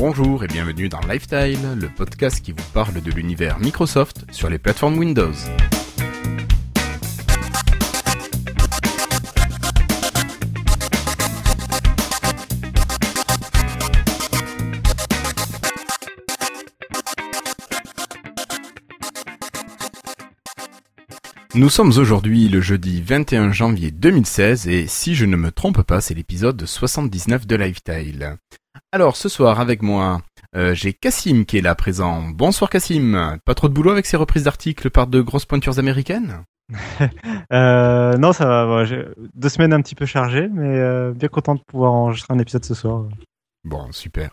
Bonjour et bienvenue dans Lifestyle, le podcast qui vous parle de l'univers Microsoft sur les plateformes Windows. Nous sommes aujourd'hui le jeudi 21 janvier 2016 et si je ne me trompe pas, c'est l'épisode 79 de Lifestyle. Alors ce soir avec moi, euh, j'ai Cassim qui est là présent. Bonsoir Cassim. Pas trop de boulot avec ces reprises d'articles par de grosses pointures américaines euh, Non, ça va. deux semaines un petit peu chargées, mais euh, bien content de pouvoir enregistrer un épisode ce soir. Bon, super.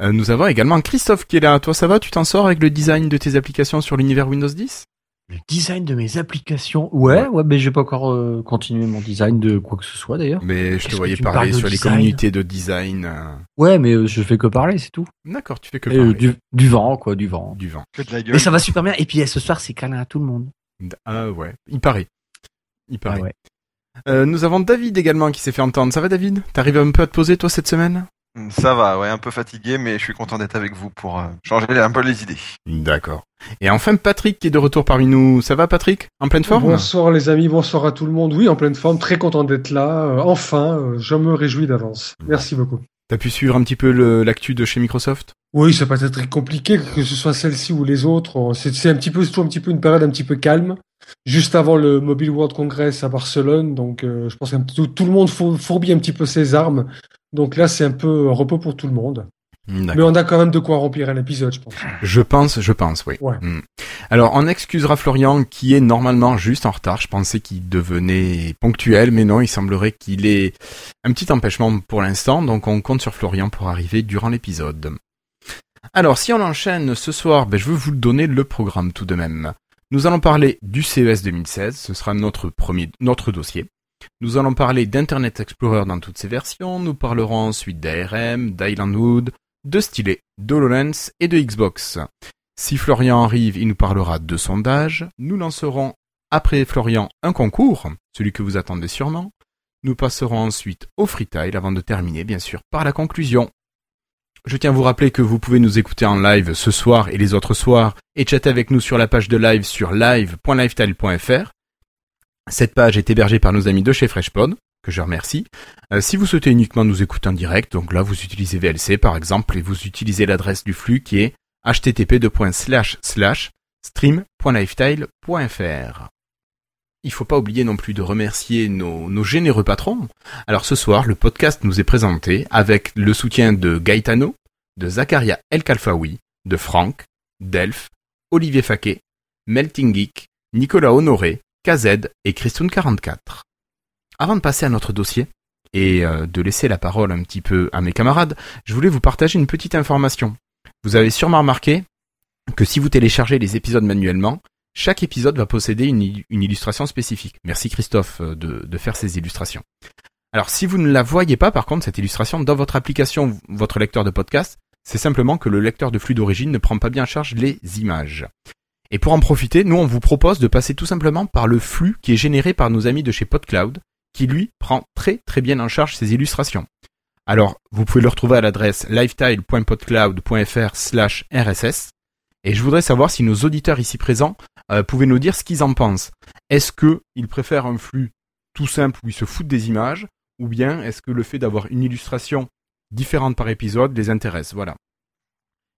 Euh, nous avons également Christophe qui est là. Toi, ça va? Tu t'en sors avec le design de tes applications sur l'univers Windows 10 le design de mes applications. Ouais, ouais, mais j'ai pas encore euh, continué mon design de quoi que ce soit d'ailleurs. Mais je te voyais parler sur les communautés de design. Euh. Ouais, mais euh, je fais que parler, c'est tout. D'accord, tu fais que parler. Du, du, vent, quoi, du vent. Du vent. Que de la gueule. Mais ça va super bien. Et puis ce soir, c'est câlin à tout le monde. Ah ouais, il paraît. Il paraît. Ah ouais. nous avons David également qui s'est fait entendre. Ça va David? T'arrives un peu à te poser toi cette semaine? Ça va, ouais, un peu fatigué, mais je suis content d'être avec vous pour euh, changer un peu les idées. D'accord. Et enfin Patrick qui est de retour parmi nous. Ça va Patrick? En pleine forme? Bonsoir les amis, bonsoir à tout le monde. Oui, en pleine forme, très content d'être là. Euh, enfin, euh, je me réjouis d'avance. Merci beaucoup. T'as pu suivre un petit peu l'actu de chez Microsoft? Oui, ça peut être très compliqué, que ce soit celle-ci ou les autres. C'est un petit peu, toujours un petit peu une période un petit peu calme, juste avant le Mobile World Congress à Barcelone. Donc, je pense que tout, tout, le monde fourbit un petit peu ses armes donc là, c'est un peu repos pour tout le monde. Mais on a quand même de quoi remplir un épisode, je pense. Je pense, je pense, oui. Hmm. Alors, on excusera Florian qui est normalement juste en retard. Je pensais qu'il devenait ponctuel, mais non, il semblerait qu'il ait un petit empêchement pour l'instant. Donc, on compte sur Florian pour arriver durant l'épisode. Alors, si on enchaîne ce soir, ben, je veux vous donner le programme tout de même. Nous allons parler du CES 2016. Ce sera notre premier, notre dossier. Nous allons parler d'Internet Explorer dans toutes ses versions, nous parlerons ensuite d'ARM, d'Islandwood, de Stylet, d'HoloLens et de Xbox. Si Florian arrive, il nous parlera de sondages. Nous lancerons après Florian un concours, celui que vous attendez sûrement. Nous passerons ensuite au freetile avant de terminer bien sûr par la conclusion. Je tiens à vous rappeler que vous pouvez nous écouter en live ce soir et les autres soirs et chatter avec nous sur la page de live sur live.lifestyle.fr cette page est hébergée par nos amis de chez FreshPod, que je remercie. Euh, si vous souhaitez uniquement nous écouter en direct, donc là vous utilisez VLC par exemple, et vous utilisez l'adresse du flux qui est http://stream.lifestyle.fr. Il faut pas oublier non plus de remercier nos, généreux patrons. Alors ce soir, le podcast nous est présenté avec le soutien de Gaetano, de Zakaria El Kalfaoui, de Franck, Delph, Olivier Faquet, Melting Geek, Nicolas Honoré, KZ et Christoun44. Avant de passer à notre dossier et euh, de laisser la parole un petit peu à mes camarades, je voulais vous partager une petite information. Vous avez sûrement remarqué que si vous téléchargez les épisodes manuellement, chaque épisode va posséder une, illustration spécifique. Merci Christophe euh, de, de, faire ces illustrations. Alors si vous ne la voyez pas par contre, cette illustration dans votre application, votre lecteur de podcast, c'est simplement que le lecteur de flux d'origine ne prend pas bien en charge les images. Et pour en profiter, nous on vous propose de passer tout simplement par le flux qui est généré par nos amis de chez PodCloud, qui lui prend très très bien en charge ces illustrations. Alors, vous pouvez le retrouver à l'adresse lifetile.podcloud.fr/rss. Et je voudrais savoir si nos auditeurs ici présents euh, pouvaient nous dire ce qu'ils en pensent. Est-ce qu'ils préfèrent un flux tout simple où ils se foutent des images, ou bien est-ce que le fait d'avoir une illustration différente par épisode les intéresse? Voilà.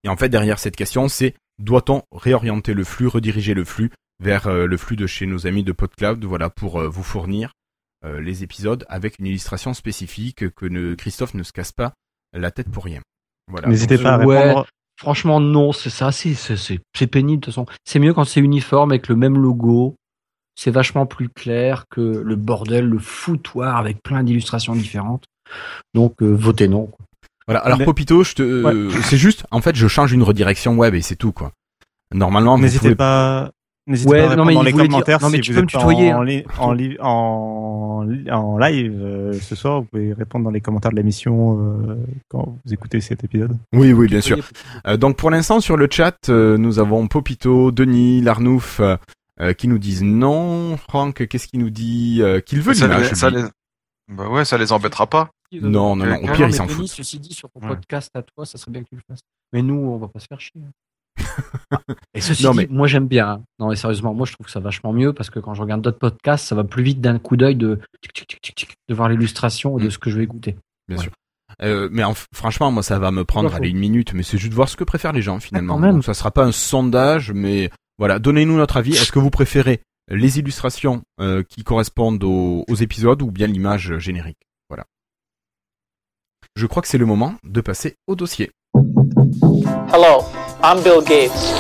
Et en fait, derrière cette question, c'est doit-on réorienter le flux, rediriger le flux vers euh, le flux de chez nos amis de PodCloud, voilà, pour euh, vous fournir euh, les épisodes avec une illustration spécifique que Christophe ne se casse pas la tête pour rien. Voilà. N'hésitez pas à répondre. Franchement, non, c'est ça, c'est, c'est, pénible de toute façon. C'est mieux quand c'est uniforme avec le même logo. C'est vachement plus clair que le bordel, le foutoir avec plein d'illustrations différentes. Donc, votez non. Quoi. Voilà. Alors Popito, je te, c'est juste, en fait, je change une redirection web et c'est tout quoi. Normalement, n'hésitez pas. N'hésitez pas à répondre dans les commentaires non, mais si tu vous peux êtes me tutoyer, en, hein. en, en, live euh, ce soir. Vous pouvez répondre dans les commentaires de l'émission euh, quand vous écoutez cet épisode. Oui, oui, bien sûr. Euh, donc pour l'instant sur le chat, nous avons Popito, Denis, Larnouf qui nous disent non. Franck, qu'est-ce qu'il nous dit Qu'il veut l'image. Ça les... Bah ouais, ça les embêtera pas. Non, non, non. Au pire, il s'en fout. Ceci dit, sur ton podcast à toi, ça serait bien que tu le fasses. Mais nous, on va pas se faire chier. Et ceci dit, moi j'aime bien. Hein. Non, mais sérieusement, moi je trouve que ça vachement mieux parce que quand je regarde d'autres podcasts, ça va plus vite d'un coup d'œil de, de voir l'illustration et de mm. ce que je vais écouter. Bien sûr. Euh, mais franchement, moi, ça va me prendre allez, une minute, mais c'est juste de voir ce que préfèrent les gens finalement. Donc, ça sera pas un sondage, mais voilà, donnez-nous notre avis. Est-ce que vous préférez les illustrations euh, qui correspondent aux, aux, épisodes ou bien l'image générique? Voilà. Je crois que c'est le moment de passer au dossier. Hello, I'm Bill Gates.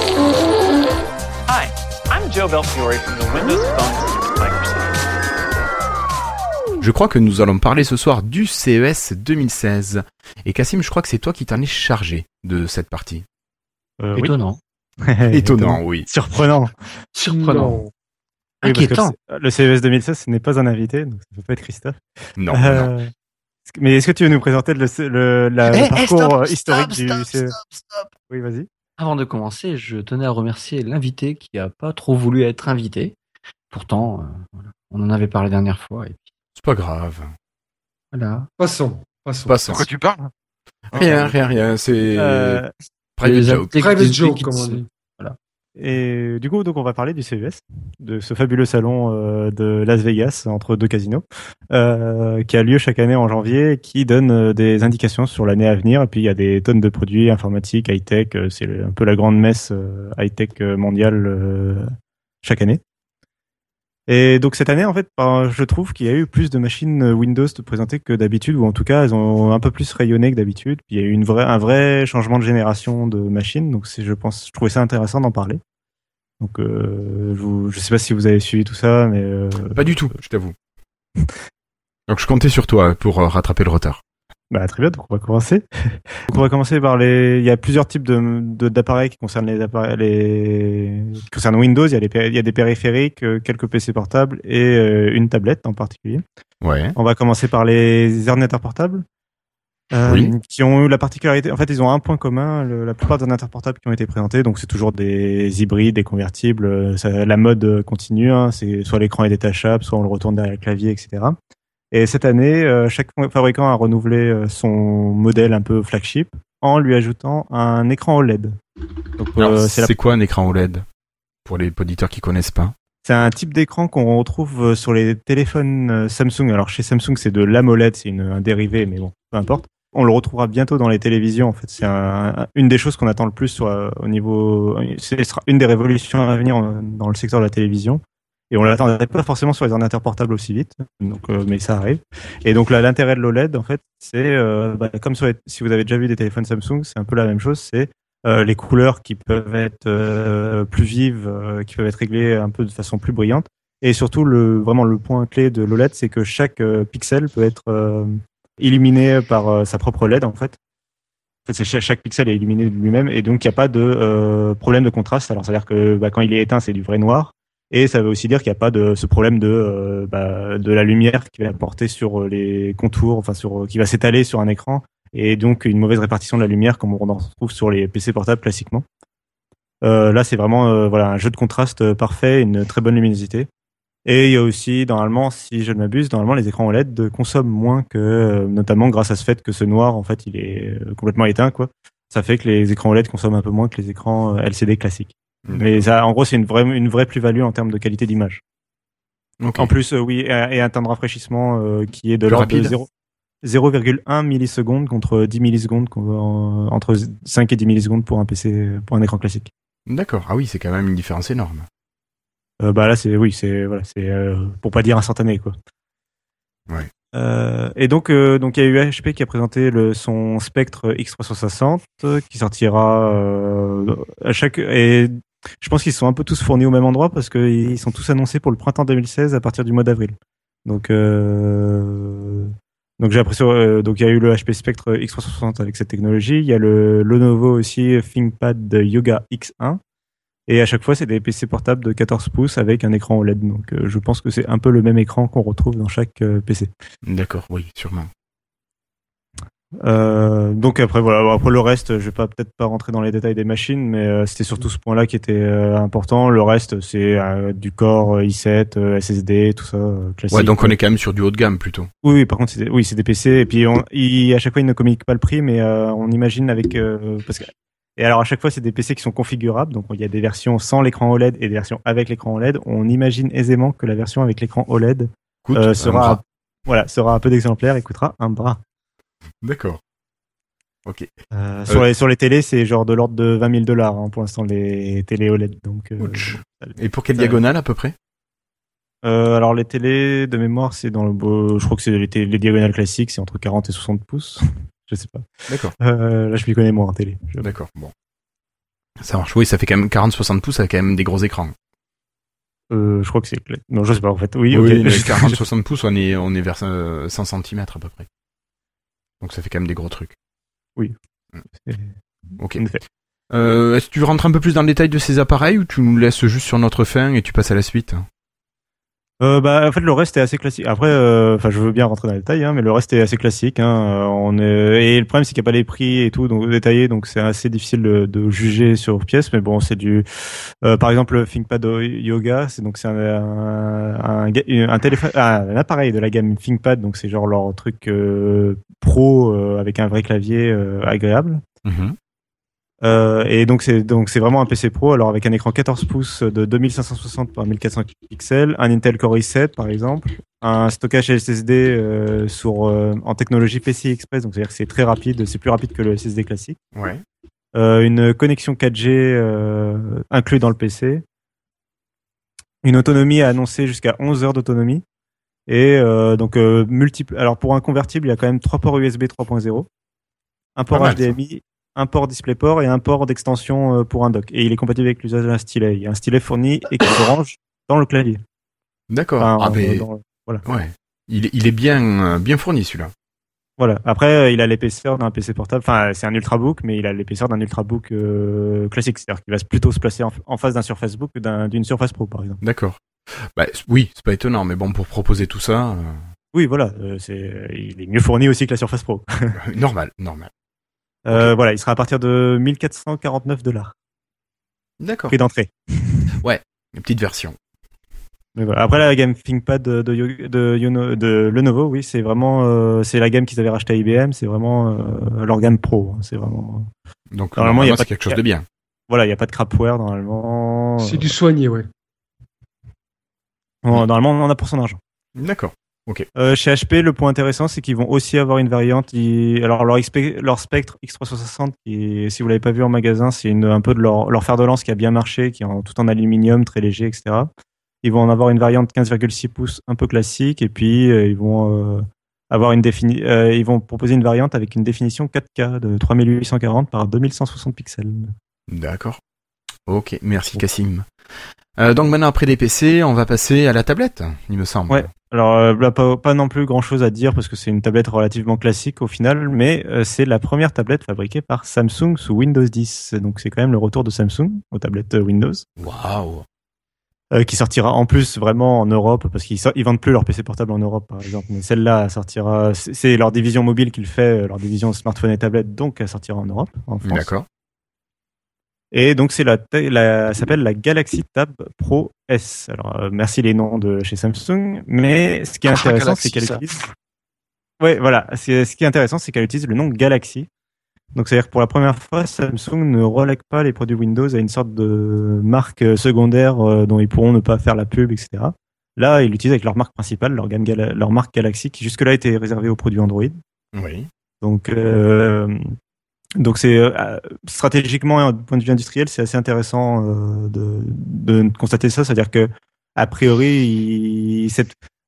Hi, I'm Joe Belfiore from the Windows Phone Microsoft. Je crois que nous allons parler ce soir du CES 2016. Et Cassim, je crois que c'est toi qui t'en es chargé de cette partie. Euh, Étonnant. Étonnant, oui. Surprenant. Surprenant. Inquiétant. le CES 2016, ce n'est pas un invité, donc ça ne peut pas être Christophe. Non. Euh, mais est-ce que tu veux nous présenter le, le, la, eh, eh, parcours euh, historique du CES Oui, vas-y. Avant de commencer, je tenais à remercier l'invité qui n'a pas trop voulu être invité. Pourtant, on en avait parlé la dernière fois. Et c'est pas grave. Voilà. Passons. Passons. Passons. Pourquoi tu parles? Rien, rien, rien. C'est euh, private joke. Private joke, comme on dit. Et du coup, donc on va parler du CES, de ce fabuleux salon euh, de Las Vegas entre deux casinos, euh, qui a lieu chaque année en janvier, qui donne euh, des indications sur l'année à venir. Et puis il y a des tonnes de produits informatiques, high tech. C'est un peu la grande messe high tech mondiale chaque année. Et donc cette année, en fait, ben, je trouve qu'il y a eu plus de machines Windows de présenter que d'habitude, ou en tout cas, elles ont un peu plus rayonné que d'habitude. il y a eu un vrai changement de génération de machines. Donc je pense, je trouvais ça intéressant d'en parler. Donc euh, je, je sais pas si vous avez suivi tout ça, mais euh... pas du tout, je t'avoue. donc je comptais sur toi pour euh, rattraper le retard. Bah, très bien, donc on va commencer. donc on va commencer par les. Il y a plusieurs types de d'appareils qui concernent les appareils, les qui concernent Windows. Il y a, les... il y a des périphériques, euh, quelques PC portables et euh, une tablette en particulier. Ouais. On va commencer par les ordinateurs portables. Euh, oui. qui ont eu la particularité, en fait, ils ont un point commun. la plupart des ordinateurs portables qui ont été présentés, donc c'est toujours des hybrides, des convertibles. Ça, la mode continue. Hein, c'est soit l'écran est détachable, soit on le retourne derrière le clavier, etc. Et cette année, euh, chaque fabricant a renouvelé euh, son modèle un peu flagship en lui ajoutant un écran OLED. Euh, c'est quoi un écran OLED Pour les auditeurs qui connaissent pas? C'est un type d'écran qu'on retrouve sur les téléphones Samsung. Alors chez Samsung, c'est de l'AMOLED, c'est un dérivé, mais bon, peu importe. On le retrouvera bientôt dans les télévisions. En fait, c'est une des choses qu'on attend le plus sur, au niveau. C'est une des révolutions à venir dans le secteur de la télévision et on l'attendait pas forcément sur les ordinateurs portables aussi vite, donc euh, mais ça arrive. Et donc là, l'intérêt de l'OLED, en fait, c'est euh, bah, comme sur si vous avez déjà vu des téléphones Samsung, c'est un peu la même chose. C'est euh, les couleurs qui peuvent être plus vives, qui peuvent être réglées un peu de façon plus brillante. Et surtout, le vraiment le point clé de l'OLED, c'est que chaque pixel peut être illuminé par sa propre LED, en fait. Chaque, chaque pixel est illuminé de lui-même, et donc il n'y a pas de problème de contraste. Alors, c'est-à-dire que bah, quand il est éteint, c'est du vrai noir. Et ça veut aussi dire qu'il n'y a pas de ce problème de euh, bah, de la lumière qui va porter sur euh, les contours, enfin sur qui va s'étaler sur un écran, et donc une mauvaise répartition de la lumière comme on en retrouve sur les PC portables classiquement. Euh, là, c'est vraiment euh, voilà un jeu de contraste parfait, une très bonne luminosité. Et il y a aussi, normalement, si je ne m'abuse, normalement les écrans OLED consomment moins que, notamment grâce à ce fait que ce noir, en fait, il est complètement éteint, quoi. Ça fait que les écrans OLED consomment un peu moins que les écrans LCD classiques. Mais ça, en gros, c'est une vraie, une vraie plus-value en termes de qualité d'image. En plus, euh, oui, et un temps de rafraîchissement euh, qui est de l'ordre de 0,1 millisecondes contre 10 millisecondes entre 5 et 10 millisecondes pour un PC pour un écran classique. D'accord. Ah oui, c'est quand même une différence énorme. Euh, bah là c'est oui, c'est voilà, c'est pour pas dire instantané quoi. Ouais. et donc donc il y a eu HP qui a présenté le son Spectre X360 qui sortira à chaque et je pense qu'ils sont un peu tous fournis au même endroit parce qu'ils sont tous annoncés pour le printemps 2016 à partir du mois d'avril. Donc, euh... donc j'ai euh, il y a eu le HP Spectre X360 avec cette technologie. Il y a le Lenovo aussi ThinkPad Yoga X1. Et à chaque fois, c'est des PC portables de 14 pouces avec un écran OLED. Donc, euh, je pense que c'est un peu le même écran qu'on retrouve dans chaque PC. D'accord, oui, sûrement. Euh, donc après voilà, après le reste, je vais pas peut-être pas rentrer dans les détails des machines, mais euh, c'était surtout ce point-là qui était euh, important. Le reste, c'est du Core i7, SSD, tout ça classique. Ouais, donc on est quand même sur du haut de gamme plutôt. Oui, oui par contre, c'est des, oui, c'est des PC. Et puis on, il, à chaque fois, ils ne communiquent pas le prix, mais on imagine avec parce que et alors à chaque fois, c'est des PC qui sont configurables. Donc il y a des versions sans l'écran OLED et des versions avec l'écran OLED. On imagine aisément que la version avec l'écran OLED sera voilà sera un peu d'exemplaire et coûtera un bras. D'accord. Ok. Euh, sur, les, sur les télés, c'est genre de l'ordre de 20 000 dollars hein, pour l'instant les télés OLED. Donc, euh, Et pour quelle diagonale à peu près? Euh, Alors les télés de mémoire, c'est dans le, je crois que c'est les, les, diagonales classiques, c'est entre 40 et 60 pouces. je sais pas. D'accord. là, je m'y connais moins en télé. D'accord. Bon. Ça marche. Oui, ça fait quand même 40-60 pouces avec quand même des gros écrans. Euh, je crois que c'est. Non, je sais pas en fait. Oui, oui 40-60 pouces, on est, on est vers 100 cm à peu près. Donc ça fait quand même des gros trucs. Oui. Mm. Ok. Euh, Est-ce que tu rentres un peu plus dans le détail de ces appareils ou tu nous laisses juste sur notre fin et tu passes à la suite? Euh, bah, en fait, le reste est assez classique. Après, euh, enfin, je veux bien rentrer dans les détails, hein, mais le reste est assez classique. Hein. Euh, on est... Et le problème, c'est qu'il n'y a pas les prix et tout, donc détaillé, donc c'est assez difficile de, de, juger sur pièce. Mais bon, c'est du, euh, par exemple, ThinkPad Yoga, c'est donc c'est un, un, un, téléphone, ah, un appareil de la gamme ThinkPad, donc c'est genre leur truc pro avec un vrai clavier agréable. Mm-hmm. Euh, et donc c'est donc c'est vraiment un PC Pro alors avec un écran 14 pouces de 2560 par 1400 pixels, un Intel Core i7 par exemple, un stockage SSD euh, sur euh, en technologie PCI Express donc c'est-à-dire que c'est très rapide, c'est plus rapide que le SSD classique. Ouais. Une connexion 4G inclus dans le PC. Une autonomie à annoncer jusqu'à 11 heures d'autonomie et donc multiple alors pour un convertible, il y a quand même trois ports USB 3.0 un port HDMI un port DisplayPort et un port d'extension euh, pour un dock. Et il est compatible avec l'usage d'un stylet. Il y a un stylet fourni et qui se range dans le clavier. D'accord. ah, voilà. Ouais. Il, il est bien, euh, bien fourni celui-là. Voilà. Après, euh, il a l'épaisseur d'un PC portable. Enfin, c'est un ultrabook, mais il a l'épaisseur d'un ultrabook classique. C'est-à-dire qu'il va plutôt se placer en, face d'un Surface Book que d'une Surface Pro, par exemple. D'accord. Bah, oui, c'est pas étonnant, mais bon, pour proposer tout ça. Oui, voilà. c'est, il est mieux fourni aussi que la Surface Pro. normal, normal. Euh, voilà, il sera à partir de 1449 dollars. D'accord. Prix d'entrée. ouais, une petite version. Mais voilà. Après la gamme ThinkPad de, de, de, de Lenovo, oui, c'est vraiment euh, c'est la gamme qu'ils avaient racheté à IBM, c'est vraiment euh, leur gamme pro. Hein. c'est vraiment. Donc normalement, il y a pas quelque chose de bien. Voilà, il n'y a pas de crapware normalement. C'est du soigné, ouais. normalement, on en a pour son argent. D'accord. Euh, chez HP, le point intéressant, c'est qu'ils vont aussi avoir une variante. Alors leur, leur Spectre X360, qui, si vous l'avez pas vu en magasin, c'est un peu de leur, leur fer de lance qui a bien marché, qui est tout en aluminium, très léger, etc. Ils vont en avoir une variante 15,6 pouces un peu classique, et puis euh, ils vont euh, avoir une défini ils vont proposer une variante avec une définition 4K de 3840 par 2160 pixels. D'accord. Ok, merci Cassim. donc maintenant après des PC, on va passer à la tablette, il me semble. Ouais. Alors euh, pas, pas, non plus grand chose à dire parce que c'est une tablette relativement classique au final, mais euh, c'est la première tablette fabriquée par Samsung sous Windows 10. Donc c'est quand même le retour de Samsung aux tablettes euh, Windows. Waouh qui sortira en plus vraiment en Europe parce qu'ils ils vendent plus leur PC portable en Europe par exemple mais celle-là sortira c'est leur division mobile qui le fait leur division smartphone et tablette donc elle sortira en Europe en France. D'accord. Et donc c'est la, la s'appelle la Galaxy Tab Pro S. Alors euh, merci les noms de chez Samsung, mais ce qui est intéressant c'est qu'elle utilise. Ouais, voilà. Ce qui est intéressant c'est qu'elle utilise le nom Galaxy. Donc c'est-à-dire que pour la première fois, Samsung ne relègue pas les produits Windows à une sorte de marque secondaire euh, dont ils pourront ne pas faire la pub, etc. Là, ils l'utilisent avec leur marque principale, leur, leur marque Galaxy, qui jusque-là était réservée aux produits Android. Oui. Donc, euh, donc c'est euh, stratégiquement, du point de vue industriel, c'est assez intéressant euh, de, de, constater ça. C'est-à-dire que a priori, il,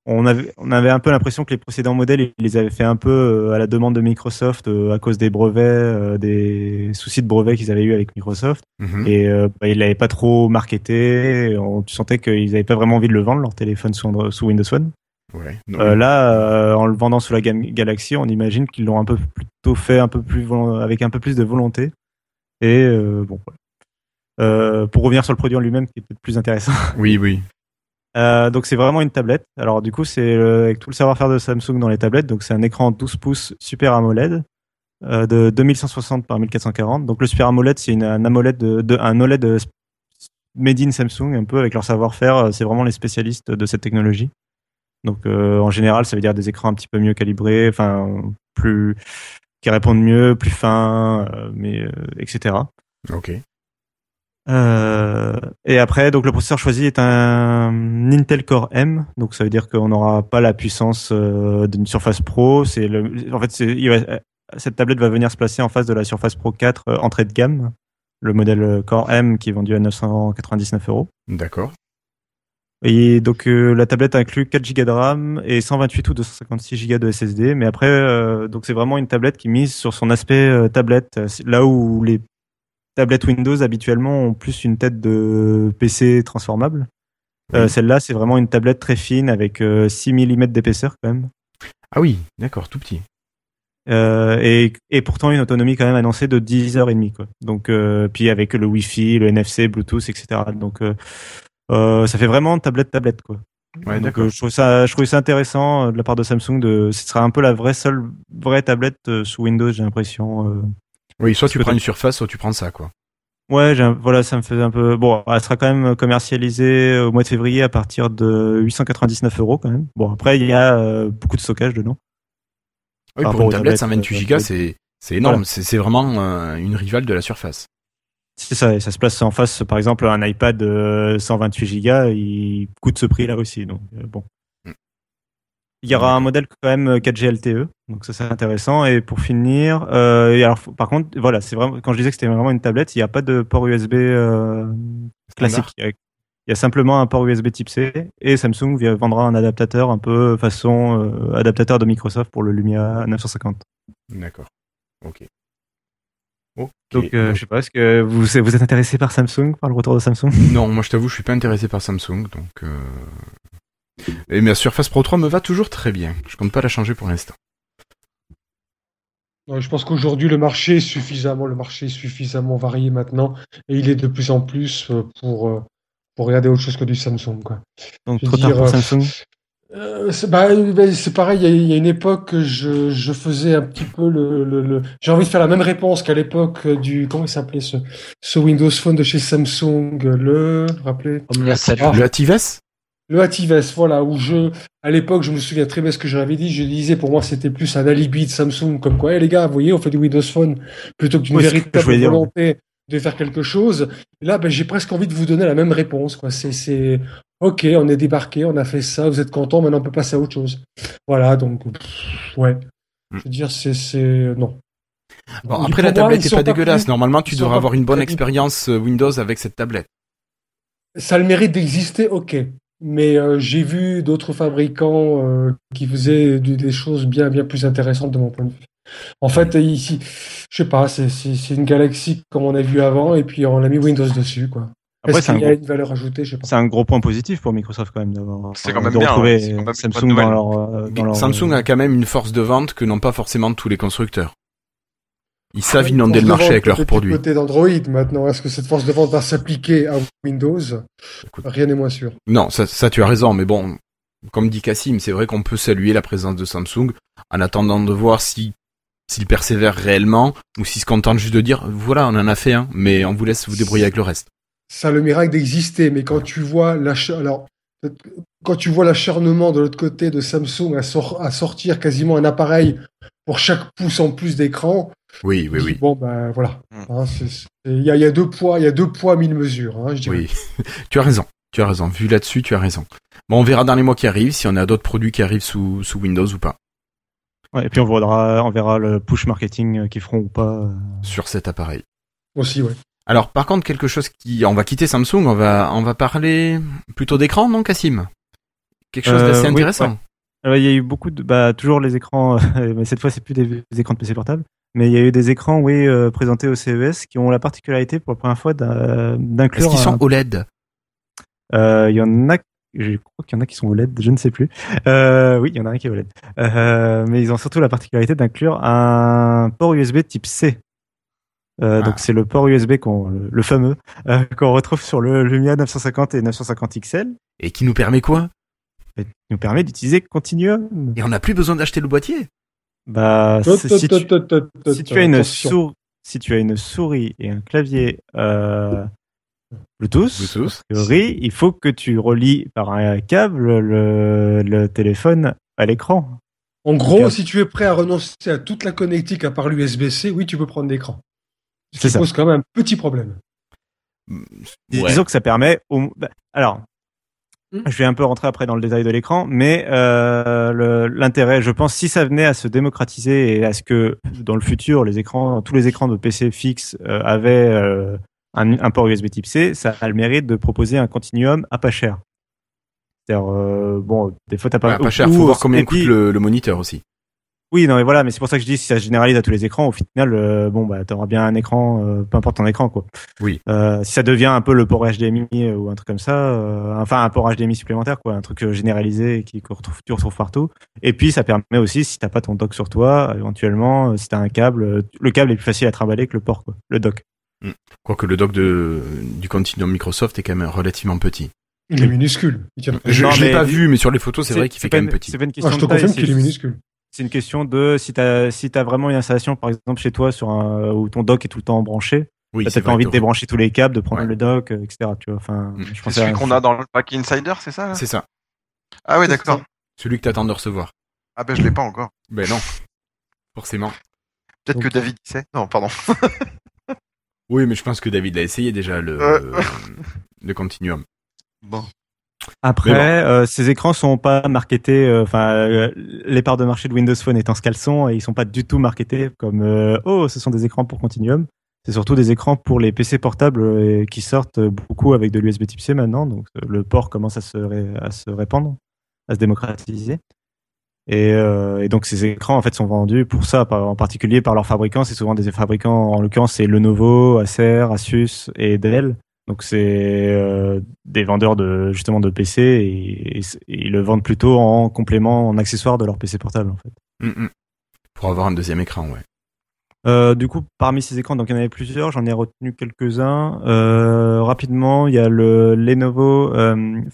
on avait, on avait un peu l'impression que les précédents modèles, ils les avaient fait un peu euh, à la demande de Microsoft à cause des brevets, des soucis de brevets qu'ils avaient eu avec Microsoft. Mhm. Et bah, ils l'avaient pas trop marketé. On, tu sentais qu'ils avaient pas vraiment envie de le vendre leur téléphone sous, sous Windows One. Euh, là, euh, en le vendant sous la gamme Galaxy, on imagine qu'ils l'ont un peu plutôt fait un peu plus avec un peu plus de volonté. Et euh, bon, pour revenir sur le produit en lui-même, qui est peut-être plus intéressant. Oui, oui. donc c'est vraiment une tablette. Alors du coup, c'est avec tout le savoir-faire de Samsung dans les tablettes. Donc c'est un écran 12 pouces Super AMOLED de 2160 par 1440. Donc le Super AMOLED, c'est un AMOLED de, de, un OLED made in Samsung, un peu avec leur savoir-faire. C'est vraiment les spécialistes de cette technologie. Donc en général, ça veut dire des écrans un petit peu mieux calibrés, enfin plus qui répondent mieux, plus fins, mais etc. Ok. Euh, et après, donc le processeur choisi est un Intel Core M, donc ça veut dire qu'on n'aura pas la puissance euh, d'une Surface Pro. C'est le, en fait, c'est, cette tablette va venir se placer en face de la Surface Pro 4 euh, entrée de gamme, le modèle Core M qui est vendu à 999 euros. D'accord. Et donc la tablette inclut 4 Go de RAM et 128 ou 256 Go de SSD. Mais après, donc c'est vraiment une tablette qui mise sur son aspect tablette, là où les tablettes Windows habituellement ont plus une tête de PC transformable. Euh, celle-là, c'est vraiment une tablette très fine avec 6 euh, mm d'épaisseur quand même. Ah oui, d'accord, tout petit. Euh, et, et, pourtant une autonomie quand même annoncée de 10 h 30 quoi. Donc puis avec le Wi-Fi, le NFC, Bluetooth, etc. Donc ça fait vraiment tablette tablette quoi. Ouais, d'accord. je trouve ça, je trouve ça intéressant de la part de Samsung de, ce sera un peu la vraie seule vraie tablette sous Windows, j'ai l'impression. Oui, soit tu prends une surface, soit tu prends ça, quoi. Ouais, voilà, ça me fait un peu. Bon, elle sera quand même commercialisée au mois de février à partir de 899 euros quand même. Bon, après il y a euh, beaucoup de stockage dedans. Oui, pour une tablette 128 Go, c'est c'est énorme. C'est vraiment euh, une rivale de la Surface. C'est ça, et ça se place en face, par exemple, un iPad 128 Go, il coûte ce prix là aussi. Donc euh, bon. Il y aura un modèle quand même 4G euh, LTE, donc ça c'est intéressant. Et pour finir, euh, et alors par contre, voilà, c'est vraiment quand je disais que c'était vraiment une tablette, il n'y a pas de port USB euh, classique. Il y a simplement un port USB Type C et Samsung vendra un adaptateur un peu façon euh, adaptateur de Microsoft pour le Lumia 950. D'accord. Ok. Donc, je sais pas, est-ce que vous, vous êtes intéressé par Samsung, par le retour de Samsung? Non, moi je t'avoue, je suis pas intéressé par Samsung, donc et ma Surface Pro 3 me va toujours très bien. Je compte pas la changer pour l'instant. Je pense qu'aujourd'hui le marché est suffisamment, le marché est suffisamment varié maintenant et il est de plus en plus euh, pour, euh, pour regarder autre chose que du Samsung. Quoi. Donc trop tard pour euh. Bah, bah, c'est pareil, il y, a une époque que je, je faisais un petit peu le, le, j'ai envie de faire la même réponse qu'à l'époque du comment il s'appelait ce, ce Windows Phone de chez Samsung, le rappelez Le Actives le Atives, voilà, où je, à l'époque, je me souviens très bien ce que j'avais dit. Je disais, pour moi, c'était plus un alibi de Samsung, comme quoi, hey, les gars, vous voyez, on fait du Windows Phone plutôt qu'une véritable volonté de faire quelque chose. là, ben, j'ai presque envie de vous donner la même réponse, quoi. C'est, c'est, ok, on est débarqué, on a fait ça, vous êtes content, maintenant on peut passer à autre chose. Voilà, donc, ouais. Hmm. Je veux dire, c'est, c'est, non. Bon, après, la tablette n'est pas dégueulasse. Normalement, tu devrais avoir une bonne expérience euh, Windows avec cette tablette. Ça a le mérite d'exister, ok mais euh, j'ai vu d'autres fabricants euh, qui faisaient des choses bien bien plus intéressantes de mon point de vue. En fait, ici, je sais pas, c'est une galaxie comme on a vu avant, et puis on a mis Windows dessus, quoi. Après, c'est une valeur ajoutée, je sais pas. C'est un gros point positif pour Microsoft quand même d'avoir. C'est quand même bien. Hein, Samsung dans leur, euh, dans leur, Samsung a quand même une force de vente que n'ont pas forcément tous les constructeurs. Ils savent inonder le marché avec leurs produits. côté d'Android maintenant, est-ce que cette force de vente va s'appliquer à Windows? Rien n'est moins sûr. Non, ça, ça tu as raison, mais bon, comme dit Cassim, c'est vrai qu'on peut saluer la présence de Samsung en attendant de voir si s'ils persévèrent réellement ou s'ils se contentent juste de dire voilà, on en a fait un, mais on vous laisse vous débrouiller avec le reste. Ça a le miracle d'exister, mais quand tu vois alors quand tu vois l'acharnement de l'autre côté de Samsung à, à sortir quasiment un appareil pour chaque pouce en plus d'écran, oui, oui, oui. Bon, ben voilà. Hmm. Hein, il y, a, deux poids, il y a deux poids, mille mesures. Hein, je oui, tu as raison. Tu as raison. Vu là-dessus, tu as raison. Bon, on verra dans les mois qui arrivent si on a d'autres produits qui arrivent sous, sous Windows ou pas. Ouais, et puis on verra, on verra le push marketing qu'ils feront ou pas. Sur cet appareil. Aussi, ouais. Alors, par contre, quelque chose qui, on va quitter Samsung, on va, on va parler plutôt d'écran, non, Cassim? Quelque chose d'assez euh, intéressant. Il y a eu beaucoup de, bah, toujours les écrans, mais cette fois c'est plus des, écrans de PC portable. Mais il y a eu des écrans, oui, euh, présentés au CES qui ont la particularité pour la première fois d'inclure. Est-ce qu'ils sont OLED euh, Il y en a, je crois qu'il y en a qui sont OLED, je ne sais plus. Euh, oui, il y en a un qui est OLED. Euh, mais ils ont surtout la particularité d'inclure un port USB type C. Euh, Donc ah. c'est le port USB qu'on, le fameux, euh, qu'on retrouve sur le Lumia 950 et 950 XL. Et qui nous permet quoi? Il nous permet d'utiliser Continuum. Et on n'a plus besoin d'acheter le boîtier Bah, si tu, as une souris, si tu as une souris et un clavier euh, Bluetooth, il faut que tu relis par un câble le, téléphone à l'écran. En gros, si tu es prêt à renoncer à toute la connectique à part l'USB-C, oui, tu peux prendre l'écran. Ce qui pose quand même un petit problème. Disons que ça permet. Au... Bah, alors, hmm. je vais un peu rentrer après dans le détail de l'écran, mais euh, l'intérêt, je pense, si ça venait à se démocratiser et à ce que dans le futur, les écrans, tous les écrans de PC fixes euh, avaient euh, un, port USB Type C, ça a le mérite de proposer un continuum à pas cher. C'est-à-dire, euh, bon, des fois t'as pas. pas cher, faut voir combien coûte le, moniteur aussi. Oui, non, mais voilà, mais c'est pour ça que je dis si ça se généralise à tous les écrans, au final, euh, bon, bah, t'auras bien un écran, euh, peu importe ton écran, quoi. Oui. si ça devient un peu le port HDMI ou un truc comme ça, enfin un port HDMI supplémentaire, quoi, un truc généralisé qui que tu retrouves partout. Et puis ça permet aussi, si t'as pas ton dock sur toi, éventuellement, si t'as un câble, le câble est plus facile à trimballer que le port, quoi, le dock. Mm. Quoique le dock de, du Continuum Microsoft est quand même relativement petit. Il est minuscule. je ne l'ai pas vu, mais sur les photos, c'est vrai qu'il fait quand même petit. C'est pas une question ah, je te confirme qu'il est minuscule. C'est une question de si tu as, si as vraiment une installation, par exemple, chez toi, sur un, où ton dock est tout le temps branché. Oui, bah, t'as pas envie de débrancher tous les câbles, de prendre le dock, etc. Tu vois, enfin, mm. je pense c'est celui qu'on a dans le pack Insider, c'est ça C'est ça. Ah oui, d'accord. Celui que t'attends de recevoir. Ah ben je l'ai pas encore. Ben non, forcément. Peut-être que David sait. Non, pardon. Oui, mais je pense que David a essayé déjà le, le Continuum. Bon. Après, euh, ces écrans sont pas marketés. Euh, enfin, euh, les parts de marché de Windows Phone étant ce qu'elles sont, et ils sont pas du tout marketés comme oh, ce sont des écrans pour Continuum. C'est surtout des écrans pour les PC portables qui sortent beaucoup avec de l'USB Type C maintenant. Donc le port commence à se, à se répandre, à se démocratiser. Et, donc ces écrans en fait sont vendus pour ça, en particulier par leurs fabricants. C'est souvent des fabricants, en l'occurrence c'est Lenovo, Acer, Asus et Dell. Donc c'est euh, des vendeurs de justement de PC et, ils le vendent plutôt en complément, en accessoire de leur PC portable en fait. Mm, mm. Pour avoir un deuxième écran, ouais. Euh, du coup, parmi ces écrans, donc il y en avait plusieurs, j'en ai retenu quelques-uns. rapidement, il y a le Lenovo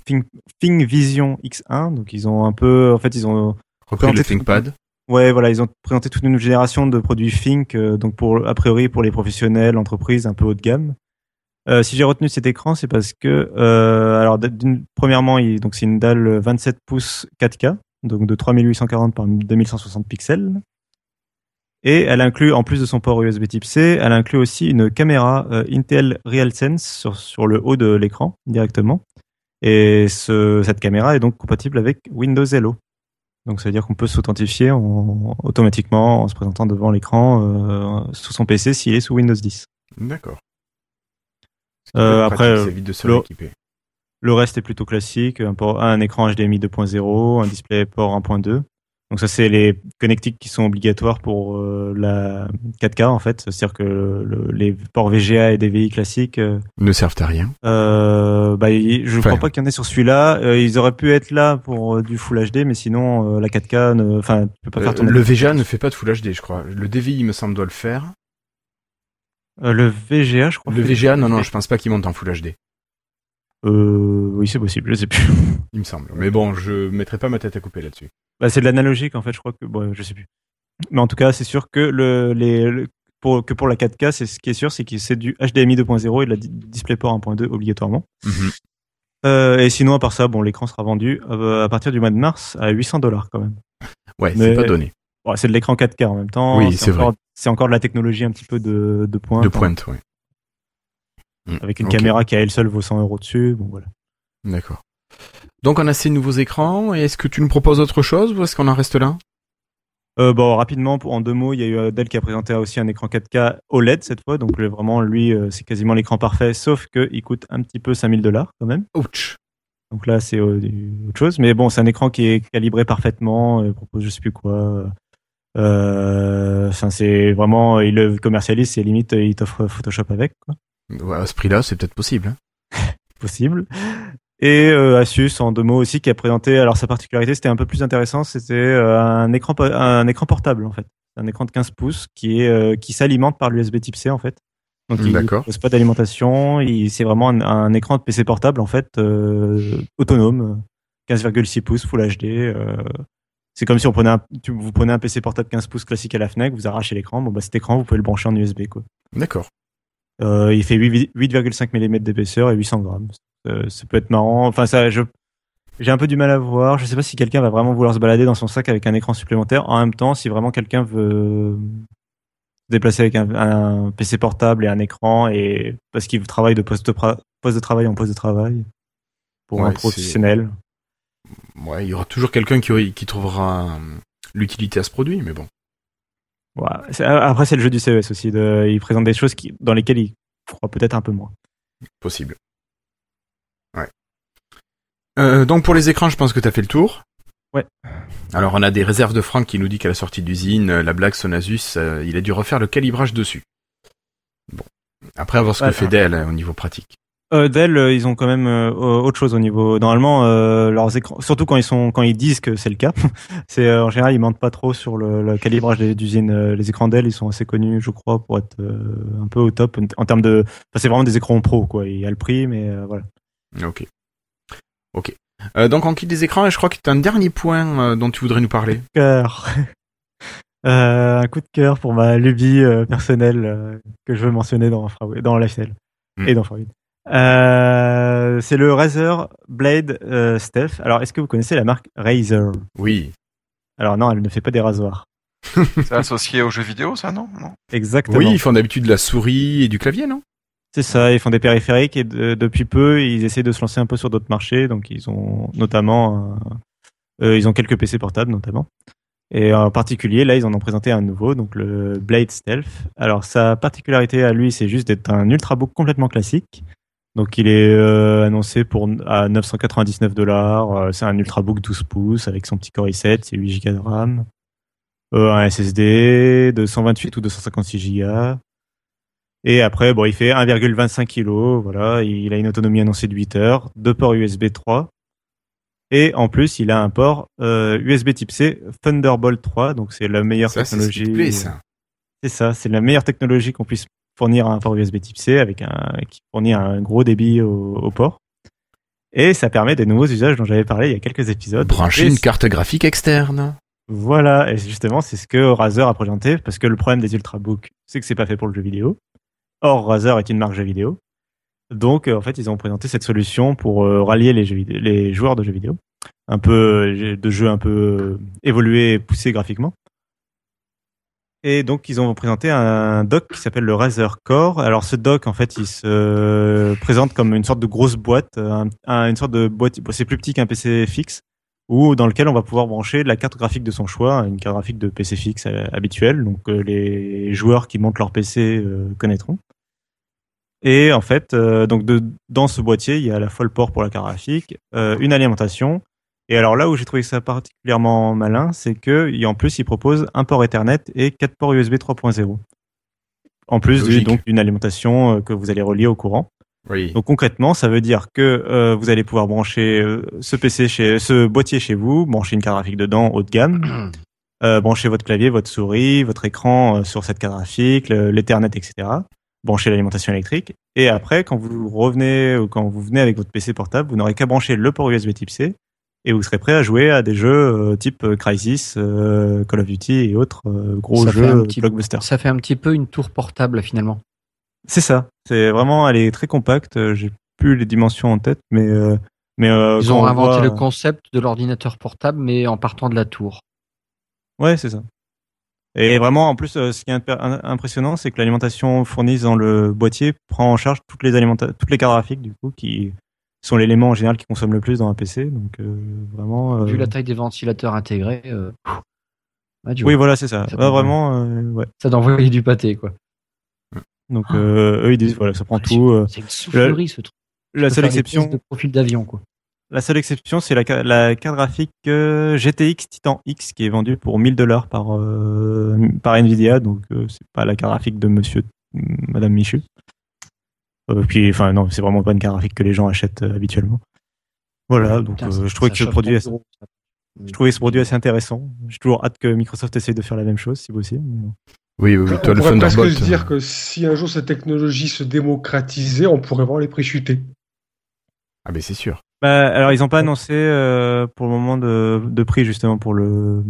Think, Vision X1. Donc ils ont un peu, en fait, ils ont Repris le ThinkPad. Ouais, voilà, ils ont présenté toute une génération de produits Think, euh, donc pour a priori pour les professionnels, entreprises un peu haut de gamme. Euh, si j'ai retenu cet écran, c'est parce que, euh, alors, premièrement, il, donc c'est une dalle 27 pouces 4K, donc de 3840 par 2160 pixels. Et elle inclut, en plus de son port USB Type C, elle inclut aussi une caméra euh, Intel RealSense sur, sur le haut de l'écran directement. Et ce, cette caméra est donc compatible avec Windows Hello. Donc ça veut dire qu'on peut s'authentifier automatiquement en se présentant devant l'écran euh, sous son PC s'il est sous Windows 10. D'accord. Euh, après, le, le, reste est plutôt classique. Un, un écran HDMI 2.0, un display port 1.2. Donc ça, c'est les connectiques qui sont obligatoires pour euh, la 4K en fait. C'est-à-dire que les ports VGA et DVI classiques euh, ne servent à rien. Euh, bah, je ne crois pas qu'il y en ait sur celui-là. Ils auraient pu être là pour du Full HD, mais sinon la 4K, enfin, tu peux pas faire ton. Le VGA ne fait pas de Full HD, je crois. Le DVI, il me semble, doit le faire. Le VGA, je crois. Le VGA, non, non, je pense pas qu'il monte en Full HD. Euh, oui, c'est possible, je sais plus. Il me semble. Mais bon, je mettrai pas ma tête à couper là-dessus. Bah, c'est de l'analogique en fait, je crois que bon, je sais plus. Mais en tout cas, c'est sûr que le, les, pour, que pour la 4K, c'est ce qui est sûr, c'est que c'est du HDMI 2.0 et de la DisplayPort 1.2 obligatoirement. Mhm. Euh, et sinon, à part ça, bon, l'écran sera vendu euh, à partir du mois de mars à 800 dollars quand même. Ouais, c'est pas donné. c'est de l'écran 4K en même temps. Oui, c'est vrai. C'est encore de la technologie un petit peu de, de pointe. De pointe, oui. Avec une caméra qui à elle seule vaut 100 euros dessus. Bon, voilà. D'accord. Donc on a ces nouveaux écrans. Est-ce que tu nous proposes autre chose ou est-ce qu'on en reste là? Euh, bon, rapidement, en deux mots, il y a eu Adèle qui a présenté aussi un écran 4K OLED cette fois. Donc vraiment, lui, euh, c'est quasiment l'écran parfait, sauf qu'il coûte un petit peu 5000 dollars quand même. Ouch. Donc là, c'est euh, autre chose. Mais bon, c'est un écran qui est calibré parfaitement. Il propose je sais plus quoi. Euh, c'est vraiment, il le commercialise, c'est limite, il t'offre Photoshop avec. Quoi. à ce prix-là, c'est peut-être possible. Hein. possible. Et euh, Asus en deux mots aussi qui a présenté alors sa particularité c'était un peu plus intéressant c'était euh, un écran un écran portable en fait un écran de 15 pouces qui est euh, qui s'alimente par l'USB Type C en fait donc il ne pose pas d'alimentation c'est vraiment un, écran de PC portable en fait autonome 15,6 pouces Full HD C'est comme si on prenait un, vous prenez un PC portable 15 pouces classique à la Fnac, vous arrachez l'écran, bon bah cet écran vous pouvez le brancher en USB quoi. D'accord. Euh, il fait 8,5 mm d'épaisseur et 800 grammes. Euh, ça peut être marrant. Enfin ça, je j'ai un peu du mal à voir. Je sais pas si quelqu'un va vraiment vouloir se balader dans son sac avec un écran supplémentaire. En même temps, si vraiment quelqu'un veut se déplacer avec un, PC portable et un écran et parce qu'il travaille de poste de, poste de travail en poste de travail pour un professionnel ouais, il y aura toujours quelqu'un qui, qui trouvera euh, l'utilité à ce produit, mais bon. Ouais, après, c'est le jeu du CES aussi. De, il présente des choses qui, dans lesquelles il croit peut-être un peu moins. Possible. Ouais. Euh, donc pour les écrans, je pense que tu as fait le tour. Ouais. Alors on a des réserves de Franck qui nous dit qu'à la sortie d'usine, la blague Sonasus, euh, il a dû refaire le calibrage dessus. Bon. Après avoir ce que fait Dell au niveau pratique. Euh, Dell, euh, ils ont quand même euh, autre chose au niveau. Normalement, leurs écrans, surtout quand ils sont, quand ils disent que c'est le cas, c'est en général ils mentent pas trop sur le, le calibrage des usines. Les écrans Dell, ils sont assez connus, je crois, pour être un peu au top en termes de. Enfin, c'est vraiment des écrans pro, quoi. Il y a le prix, mais voilà. Ok. Ok. donc on quitte des écrans je crois que tu as un dernier point dont tu voudrais nous parler. Cœur. un coup de cœur pour ma lubie personnelle que je veux mentionner dans, dans LifeCell hmm. et dans Free. Euh, c'est le Razer Blade euh, Stealth. Alors, est-ce que vous connaissez la marque Razer? Oui. Alors non, elle ne fait pas des rasoirs. c'est associé aux jeux vidéo, ça, non, non Exactement. Oui, ils font d'habitude la souris et du clavier, non? C'est ça, ils font des périphériques et depuis peu, ils essaient de se lancer un peu sur d'autres marchés. Donc, ils ont notamment, euh, ils ont quelques PC portables notamment. Et en particulier, là, ils en ont présenté un nouveau, donc le Blade Stealth. Alors, sa particularité à lui, c'est juste d'être un ultrabook complètement classique donc il est euh, annoncé pour à 999 dollars. Euh, c'est un ultrabook 12 pouces avec son petit Core i7, c'est 8 Go de RAM, euh, un SSD de 128 ou 256 Go. Et après, bon, il fait 1,25 kg. Voilà, il a une autonomie annoncée de 8 heures, deux ports USB 3. Et en plus, il a un port USB Type C Thunderbolt 3, donc c'est la meilleure technologie. C'est ça, c'est la meilleure technologie qu'on puisse fournir un port USB Type C avec un qui fournit un gros débit au, port. Et ça permet des nouveaux usages dont j'avais parlé il y a quelques épisodes. Brancher une carte graphique externe. Voilà, et justement, c'est ce que Razer a présenté, parce que le problème des ultrabooks, c'est que c'est pas fait pour le jeu vidéo. Or, Razer est une marque jeu vidéo. Donc, euh, en fait, ils ont présenté cette solution pour euh, rallier les, jeux les joueurs de jeux vidéo. Un peu, euh, de jeux un peu évolués poussés graphiquement. Et donc, ils ont présenté un dock qui s'appelle le Razer Core. Alors, ce dock, en fait, il se présente comme une sorte de grosse boîte, une sorte de boîte, c'est plus petit qu'un PC fixe, ou dans lequel on va pouvoir brancher la carte graphique de son choix, une carte graphique de PC fixe euh, habituelle, donc euh, les joueurs qui montent leur PC euh, connaîtront. Et en fait, donc dans ce boîtier, il y a à la fois le port pour la carte graphique, une alimentation, et alors là où j'ai trouvé ça particulièrement malin, c'est que en plus il propose un port Ethernet et quatre ports USB 3.0. En plus donc d'une alimentation euh, que vous allez relier au courant. Oui. Donc concrètement, ça veut dire que euh, vous allez pouvoir brancher euh, ce PC chez ce boîtier chez vous, brancher une carte graphique dedans haut de gamme, brancher votre clavier, votre souris, votre écran sur cette carte graphique, l'Ethernet, etc. Brancher l'alimentation électrique. Et après, quand vous revenez ou quand vous venez avec votre PC portable, vous n'aurez qu'à brancher le port USB Type C et vous serez prêt à jouer à des jeux euh, type euh, Crisis, euh, Call of Duty et autres gros jeux blockbusters. Ça fait un petit peu une tour portable finalement. C'est ça. C'est vraiment, elle est très compacte. J'ai plus les dimensions en tête, mais mais ils ont inventé le concept de l'ordinateur portable, mais en partant de la tour. Ouais, c'est ça. Et vraiment, en plus, ce qui est impressionnant, c'est que l'alimentation fournie dans le boîtier prend en charge toutes les toutes les cartes graphiques du coup qui sont l'élément en général qui consomme le plus dans un PC. Donc euh, vraiment. Vu euh, la taille des ventilateurs intégrés. Euh, oui, voilà, c'est ça. vraiment, ouais. Ça d'envoyer du pâté, quoi. Donc eux ils disent voilà, ça prend tout. C'est une soufflerie ce truc. La seule exception. De profil d'avion, quoi. La seule exception, c'est la, la, carte graphique GTX Titan X qui est vendue pour 1000 dollars par, par Nvidia. Donc, c'est pas la carte graphique de monsieur, madame Michu. Euh, puis, enfin, non, c'est vraiment pas une carte graphique que les gens achètent euh, habituellement. Voilà, donc euh, je trouvais que ce produit, je trouvais ce produit assez intéressant. J'ai toujours hâte que Microsoft essaye de faire la même chose, si possible. Oui, oui, oui. Toi, on pourrait presque se dire que si un jour cette technologie se démocratisait, on pourrait voir les prix chuter. Ah, ben c'est sûr. Bah, alors ils n'ont pas annoncé euh, pour le moment de, de prix justement pour le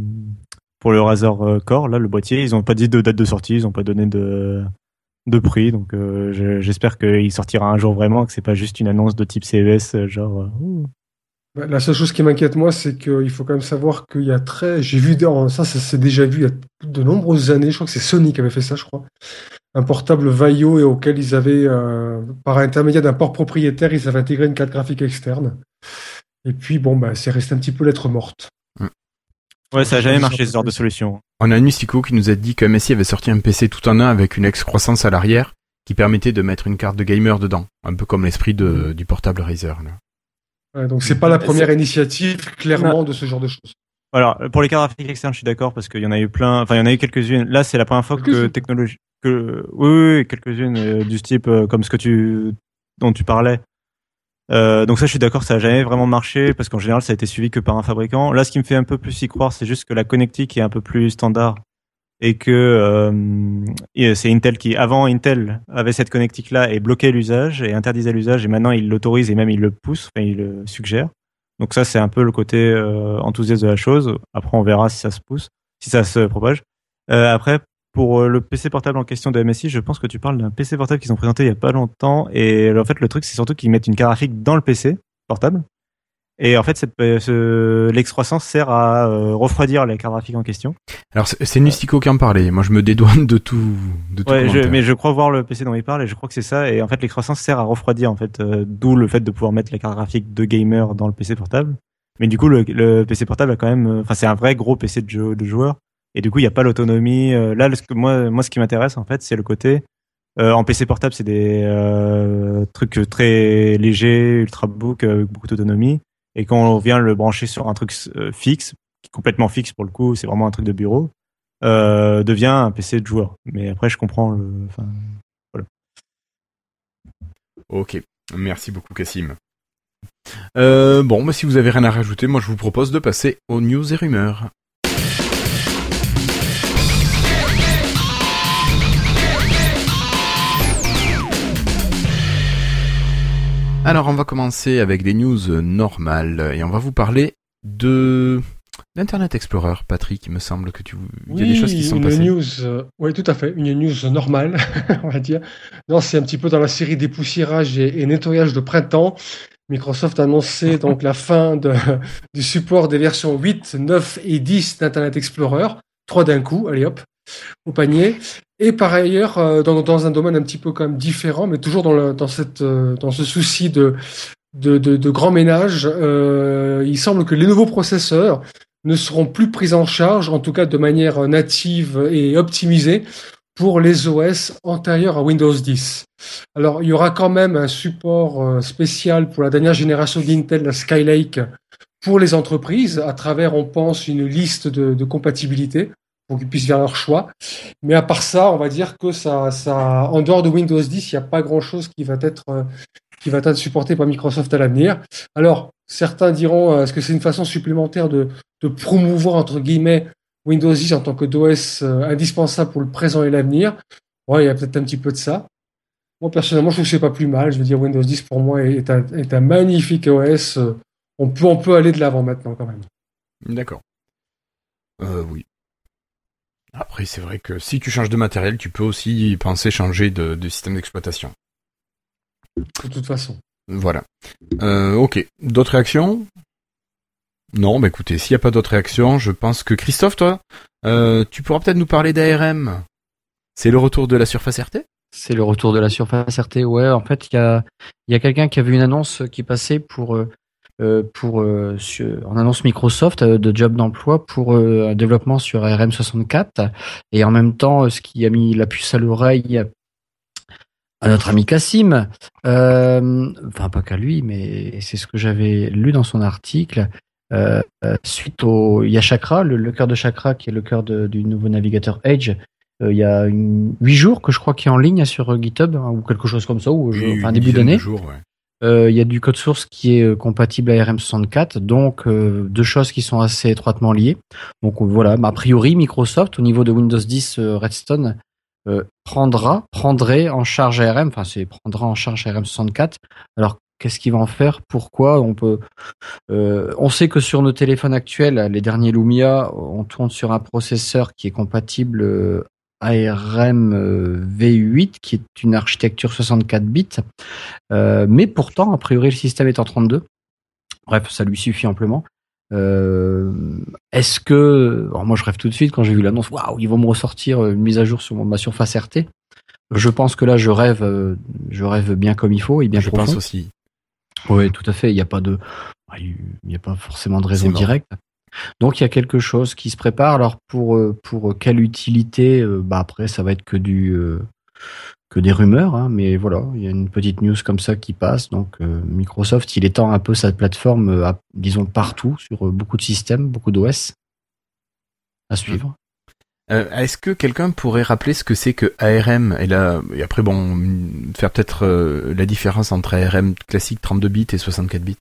pour le Razer euh, Core là le boîtier. Ils n'ont pas dit de date de sortie, ils n'ont pas donné de de prix. Donc euh, j'espère qu'il sortira un jour vraiment, que c'est pas juste une annonce de type CES genre. Bah, la seule chose qui m'inquiète moi, c'est qu'il faut quand même savoir qu'il y a très, j'ai vu ça, ça s'est déjà vu il y a de nombreuses années. Je crois que c'est Sony qui avait fait ça, je crois un portable Vaio et auquel ils avaient, euh, par intermédiaire d'un port propriétaire, ils avaient intégré une carte graphique externe. Et puis, bon, bah, c'est resté un petit peu lettre morte. Ouais, ça n'a jamais marché ce genre de solution. On a Nustico qui nous a dit que MSI avait sorti un PC tout en un avec une excroissance à l'arrière qui permettait de mettre une carte de gamer dedans. Un peu comme l'esprit de, mm. du portable Razer. Ouais, donc c'est pas la première initiative, clairement, de ce genre de choses. Alors, pour les cartes graphiques externes, je suis d'accord parce qu'il y en a eu plein. Enfin, il y en a eu quelques-unes. Là, c'est la première fois que technologie, que oui, oui quelques-unes euh, du type euh, comme ce que tu dont tu parlais. Euh, donc ça, je suis d'accord, ça a jamais vraiment marché parce qu'en général, ça a été suivi que par un fabricant. Là, ce qui me fait un peu plus y croire, c'est juste que la connectique est un peu plus standard et que euh, c'est Intel qui, avant Intel, avait cette connectique là et bloquait l'usage et interdisait l'usage et maintenant il l'autorise et même il le pousse, enfin il le suggère. Donc ça, c'est un peu le côté euh, enthousiaste de la chose. Après, on verra si ça se pousse, si ça se propage. Euh, après, pour euh, le PC portable en question de MSI, je pense que tu parles d'un PC portable qu'ils ont présenté il y a pas longtemps. Et en fait, le truc, c'est surtout qu'ils mettent une carte graphique dans le PC portable. Et en fait, cette, ce, l'ex300 sert à refroidir les cartes graphiques en question. Alors, c'est Nustico qui en parlait. Moi, je me dédouane de tout. De tout ouais, mais je crois voir le PC dont il parle et je crois que c'est ça. Et en fait, l'ex300 sert à refroidir, en fait, d'où le fait de pouvoir mettre les cartes graphiques de gamer dans le PC portable. Mais du coup, le, le PC portable a quand même, enfin, c'est un vrai gros PC de, jeu, de joueur. Et du coup, il n'y a pas l'autonomie. Là, ce que moi, moi, ce qui m'intéresse, en fait, c'est le côté. Euh, en PC portable, c'est des euh, trucs très légers, ultrabook, avec beaucoup d'autonomie. Et quand on vient le brancher sur un truc euh, fixe, complètement fixe pour le coup, c'est vraiment un truc de bureau, euh, devient un PC de joueur. Mais après, je comprends le. Voilà. Ok, merci beaucoup Cassim. Euh, bon, bah, si vous avez rien à rajouter, moi je vous propose de passer aux news et rumeurs. Alors on va commencer avec des news normales et on va vous parler de l'Internet Explorer, Patrick, il me semble que tu il y a des choses qui sont une News, euh, oui, tout à fait, une news normale, on va dire. Non, c'est un petit peu dans la série dépoussiérage et, et nettoyage de printemps. Microsoft a annoncé donc la fin de, du support des versions 8, 9 et 10 d'Internet Explorer, trois d'un coup, allez hop, au panier. Et par ailleurs, euh, dans, dans, un domaine un petit peu quand même différent, mais toujours dans, le, dans, cette, euh, dans ce souci de, de, de, de grand ménage, euh, il semble que les nouveaux processeurs ne seront plus pris en charge, en tout cas de manière native et optimisée, pour les OS antérieurs à Windows 10. Alors, il y aura quand même un support spécial pour la dernière génération d'Intel, la Skylake, pour les entreprises, à travers, on pense, une liste de, de compatibilité pour qu'ils puissent faire leur choix. Mais à part ça, on va dire que ça, ça, en dehors de Windows 10, il n'y a pas grand chose qui va être, euh, qui va être supporté par Microsoft à l'avenir. Alors, certains diront, euh, est-ce que c'est une façon supplémentaire de, de promouvoir, entre guillemets, Windows 10 en tant que d'OS euh, indispensable pour le présent et l'avenir? Ouais, il y a peut-être un petit peu de ça. Moi, personnellement, je trouve que c'est pas plus mal. Je veux dire, Windows 10 pour moi est un, est un magnifique OS. On peut, on peut aller de l'avant maintenant quand même. D'accord. Euh, oui. Après, c'est vrai que si tu changes de matériel, tu peux aussi penser changer de, système d'exploitation. De toute façon. Voilà. Euh, ok. D'autres réactions? Non, bah écoutez, s'il n'y a pas d'autres réactions, je pense que Christophe, toi, euh, tu pourras peut-être nous parler d'ARM. C'est le retour de la Surface RT C'est le retour de la Surface RT, ouais. En fait, il y a, y a quelqu'un qui a vu une annonce qui passait pour euh, euh, pour euh, en annonce Microsoft euh, de job d'emploi pour un développement sur RM64 et en même temps ce qui a mis la puce à l'oreille à notre ami Cassim, enfin pas qu'à lui, mais c'est ce que j'avais lu dans son article. suite au, il y a Chakra, le, cœur de Chakra qui est le cœur du nouveau navigateur Edge. il y a huit jours que je crois qu'il est en ligne sur GitHub hein, ou quelque chose comme ça, ou enfin début d'année. Euh, il y a du code source qui est euh, compatible à RM64, donc euh, deux choses qui sont assez étroitement liées. Donc voilà, a priori Microsoft au niveau de Windows 10 Redstone prendra, prendrait en charge ARM, enfin c'est prendra en charge ARM64. Alors qu'est-ce qu'il va en faire? Pourquoi? On peut, euh, on sait que sur nos téléphones actuels, les derniers Lumia, on tourne sur un processeur qui est compatible euh, ARM V8, qui est une architecture 64 bits, mais pourtant, a priori, le système est en 32. Bref, ça lui suffit amplement. Est-ce que, alors moi je rêve tout de suite quand j'ai vu l'annonce, waouh, ils vont me ressortir une mise à jour sur ma surface RT. Je pense que là, je rêve, euh, je rêve bien comme il faut et bien je pense aussi. Oui, tout à fait. Il n'y a pas de, il n'y a pas forcément de raison directe. Donc il y a quelque chose qui se prépare. Alors pour euh, pour quelle utilité euh, Bah après, ça va être que du que des rumeurs, hein, mais voilà, il y a une petite news comme ça qui passe. Donc Microsoft, il étend un peu sa plateforme, disons partout sur beaucoup de systèmes, beaucoup d'OS à suivre. Euh, est-ce que quelqu'un pourrait rappeler ce que c'est que ARM et là et après bon faire peut-être euh, la différence entre ARM classique 32 bits et 64 bits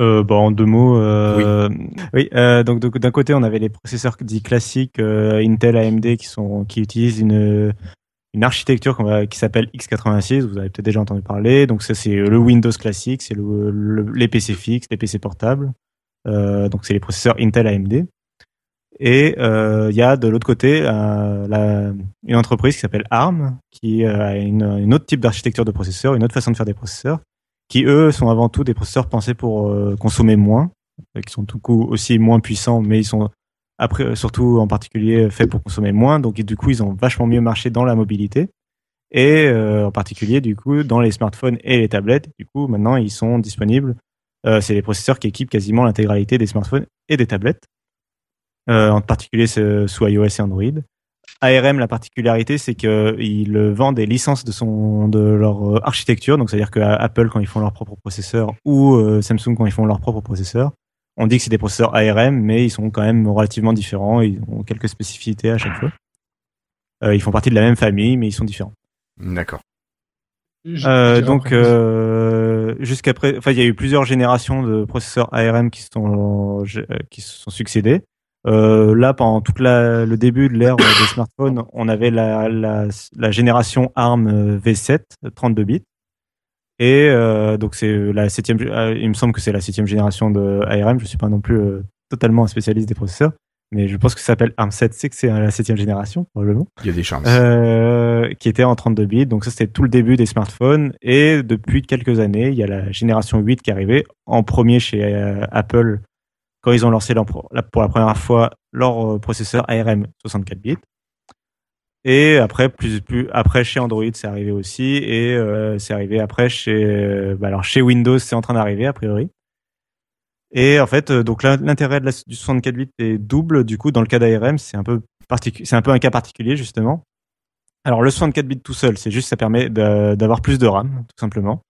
euh, bon, en deux mots, euh, oui. oui donc d'un côté, on avait les processeurs dits classiques Intel, AMD qui sont qui utilisent une une architecture qui s'appelle x86. Vous avez peut-être déjà entendu parler. Donc ça, c'est le Windows classique, c'est le, les PC fixes, les PC portables. donc c'est les processeurs Intel, AMD. Et euh, il y a de l'autre côté euh, la, une entreprise qui s'appelle ARM, qui euh, a une, une autre type d'architecture de processeurs, une autre façon de faire des processeurs, qui eux sont avant tout des processeurs pensés pour euh, consommer moins, qui sont tout coup aussi moins puissants, mais ils sont après surtout en particulier faits pour consommer moins. Donc du coup, ils ont vachement mieux marché dans la mobilité et en particulier du coup dans les smartphones et les tablettes. Du coup, maintenant, ils sont disponibles. c'est les processeurs qui équipent quasiment l'intégralité des smartphones et des tablettes. Euh, en particulier sous iOS et Android. ARM, la particularité, c'est qu'ils vendent des licences de son de leur euh, architecture. Donc, c'est-à-dire que Apple, quand ils font leur propre processeur, ou euh, Samsung, quand ils font leur propre processeur, on dit que c'est des processeurs ARM, mais ils sont quand même relativement différents. Ils ont quelques spécificités à chaque fois. ils font partie de la même famille, mais ils sont différents. D'accord. Euh, donc euh, jusqu'après, enfin il y a eu plusieurs générations de processeurs ARM qui sont qui se sont succédés. Euh, là, pendant tout le début de l'ère des smartphones, on avait la, la, la, génération ARM V7, 32 bits. Et euh, donc c'est la septième. Euh, il me semble que c'est la septième génération de ARM. Je suis pas non plus euh, totalement un spécialiste des processeurs, mais je pense que ça s'appelle ARM7, c'est que c'est la septième génération probablement. Il y a des chances. Euh, qui était en 32 bits. Donc ça c'était tout le début des smartphones. Et depuis quelques années, il y a la génération 8 qui est arrivée en premier chez Apple quand ils ont lancé pour la première fois leur euh, processeur ARM 64 bits. Et après, plus, plus après chez Android, c'est arrivé aussi, et euh, c'est arrivé après chez, euh, bah alors chez Windows, c'est en train d'arriver a priori. Et en fait, donc l'intérêt du 64 bits est double. Du coup, dans le cas d'ARM, c'est un peu un peu un cas particulier justement. Alors le 64 bits tout seul, c'est juste ça permet d'avoir plus de RAM, tout simplement.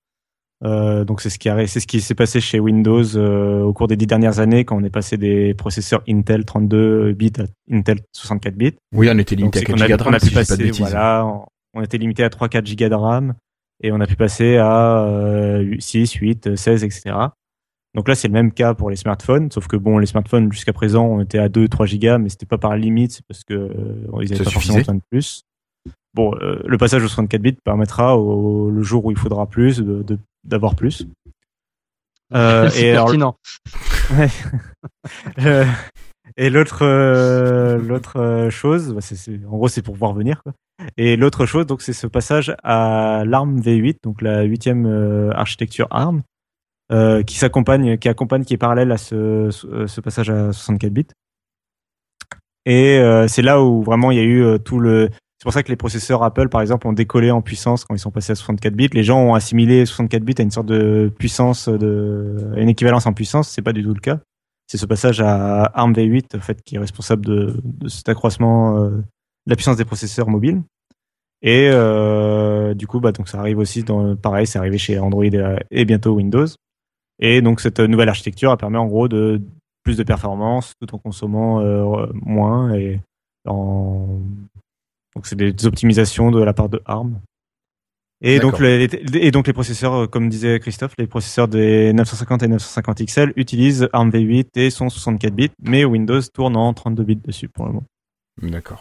Euh, donc c'est ce qui c'est ce qui s'est passé chez Windows euh, au cours des dix dernières années quand on est passé des processeurs Intel 32 bits à Intel 64 bits. Oui, on était limité à 4 Go de RAM. On a pu passer, voilà, on, était limité à 3-4 Go de RAM et on a pu passer à euh, 6, 8, 16, etc. Donc là, c'est le même cas pour les smartphones, sauf que bon, les smartphones jusqu'à présent, on était à 2, 3 Go, mais c'était pas par limite, c'est parce que euh, ils avaient pas forcément besoin de plus. Bon, euh, le passage au 64 bits permettra au, le jour où il faudra plus de, d'avoir plus. Euh, c'est pertinent. Euh, et l'autre euh, l'autre chose, bah, c'est, en gros, c'est pour voir venir. Quoi. Et l'autre chose, donc, c'est ce passage à l'ARM V8, donc la huitième architecture ARM, qui s'accompagne, qui accompagne, qui est parallèle à ce, ce passage à 64 bits. Et c'est là où vraiment il y a eu tout le c'est pour ça que les processeurs Apple, par exemple, ont décollé en puissance quand ils sont passés à 64 bits. Les gens ont assimilé 64 bits à une sorte de puissance, de, une équivalence en puissance. C'est pas du tout le cas. C'est ce passage à ARM V8, en fait, qui est responsable de, cet accroissement euh, de la puissance des processeurs mobiles. Et euh, du coup, bah, donc ça arrive aussi pareil, c'est arrivé chez Android et, bientôt Windows. Et donc cette nouvelle architecture permet en gros de plus de performance tout en consommant euh, moins et en donc c'est des optimisations de la part de ARM. Et donc, les, et donc les processeurs, euh, comme disait Christophe, les processeurs des 950 et 950 XL utilisent ARM V8 et sont 64 bits, mais Windows tourne en 32 bits dessus pour le moment. D'accord.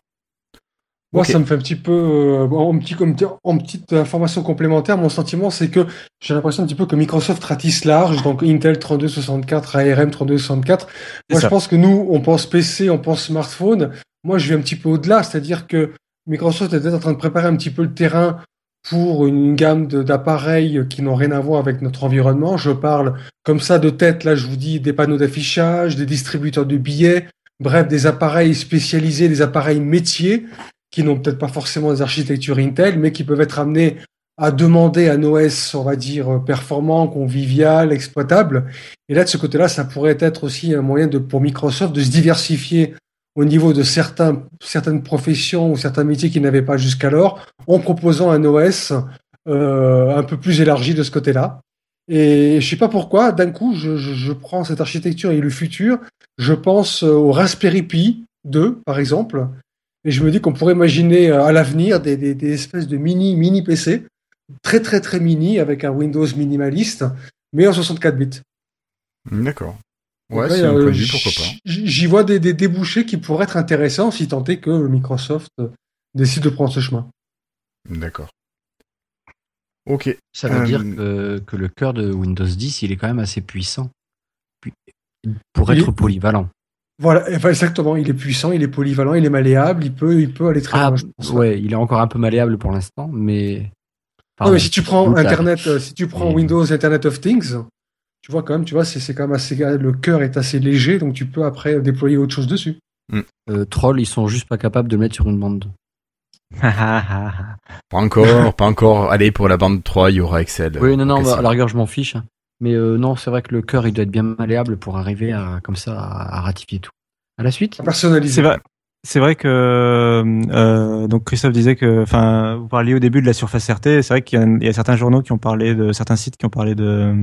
Moi, ça me fait un petit peu, euh, en, petit, en petite information complémentaire, mon sentiment, c'est que j'ai l'impression un petit peu que Microsoft ratisse large, donc Intel 3264, ARM 3264. Moi, je pense que nous, on pense PC, on pense smartphone. Moi, je vais un petit peu au-delà, c'est-à-dire que Microsoft est en train de préparer un petit peu le terrain pour une gamme d'appareils qui n'ont rien à voir avec notre environnement. Je parle comme ça de tête, là, je vous dis des panneaux d'affichage, des distributeurs de billets, bref, des appareils spécialisés, des appareils métiers qui n'ont peut-être pas forcément des architectures Intel, mais qui peuvent être amenés à demander un OS, on va dire, performant, convivial, exploitable. Et là, de ce côté-là, ça pourrait être aussi un moyen de, pour Microsoft de se diversifier au niveau de certains, certaines professions ou certains métiers qu'ils n'avaient pas jusqu'alors, en proposant un OS euh, un peu plus élargi de ce côté-là. Et je sais pas pourquoi, d'un coup, je, prends cette architecture et le futur, je pense au Raspberry Pi 2, par exemple, et je me dis qu'on pourrait imaginer euh, à l'avenir des, des, des, espèces de mini mini PC, très très très mini, avec un Windows minimaliste, mais en 64 bits. D'accord. Ouais, c'est un produit, pourquoi pas. J'y vois des, des, débouchés qui pourraient être intéressants si tant est que Microsoft euh, décide de prendre ce chemin. D'accord. Ok. Ça veut dire que, que, le cœur de Windows 10, il est quand même assez puissant pour être polyvalent. Voilà, exactement. Il est puissant, il est polyvalent, il est malléable, il peut, il peut aller très ah, loin. Je pense, ouais, il est encore un peu malléable pour l'instant, mais. non, mais si tu prends Internet, euh, si tu prends Windows Internet of Things, tu vois quand même, tu vois, c'est quand même assez, le cœur est assez léger, donc tu peux après déployer autre chose dessus. Mm. Euh, Troll, ils sont juste pas capables de le mettre sur une bande. pas encore, pas encore. Allez, pour la bande 3, il y aura Excel. Oui, non, non, bah, à la rigueur, je m'en fiche. Mais euh, non, c'est vrai que le cœur, il doit être bien malléable pour arriver à, comme ça, à, ratifier tout. À la suite? C'est vrai. C'est vrai que euh, donc Christophe disait que, enfin, vous parliez au début de la surface RT. C'est vrai qu'il y, y, a certains journaux qui ont parlé de certains sites qui ont parlé de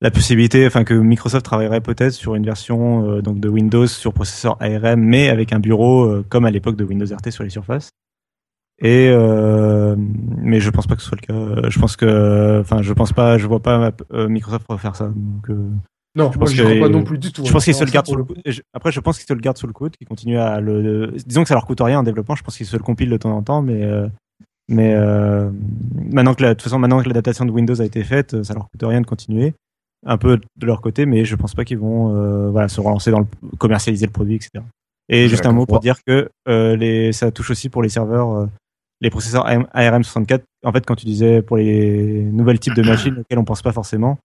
la possibilité, enfin que Microsoft travaillerait peut-être sur une version euh, donc de Windows sur processeur ARM, mais avec un bureau euh, comme à l'époque de Windows RT sur les surfaces. Et euh, mais je pense pas que ce soit le cas. Je pense que, enfin, je pense pas, je vois pas euh, Microsoft faire ça. Donc, euh, non, je pense moi, je pas non plus du tout. Je pense qu'ils se le gardent sous le coude. Après, je pense qu'ils se le gardent sous le coude, qu'ils continuent à le. Disons que ça leur coûte rien en développement. Je pense qu'ils se le compilent de temps en temps, mais euh, mais euh, maintenant que la, de toute façon, maintenant que l'adaptation de Windows a été faite, ça leur coûte rien de continuer un peu de leur côté, mais je pense pas qu'ils vont euh, voilà se relancer dans le commercialiser le produit, etc. Et juste un mot pour dire que euh, les, ça touche aussi pour les serveurs les processeurs ARM64, en fait, quand tu disais pour les nouvelles types de machines auxquelles on pense pas forcément,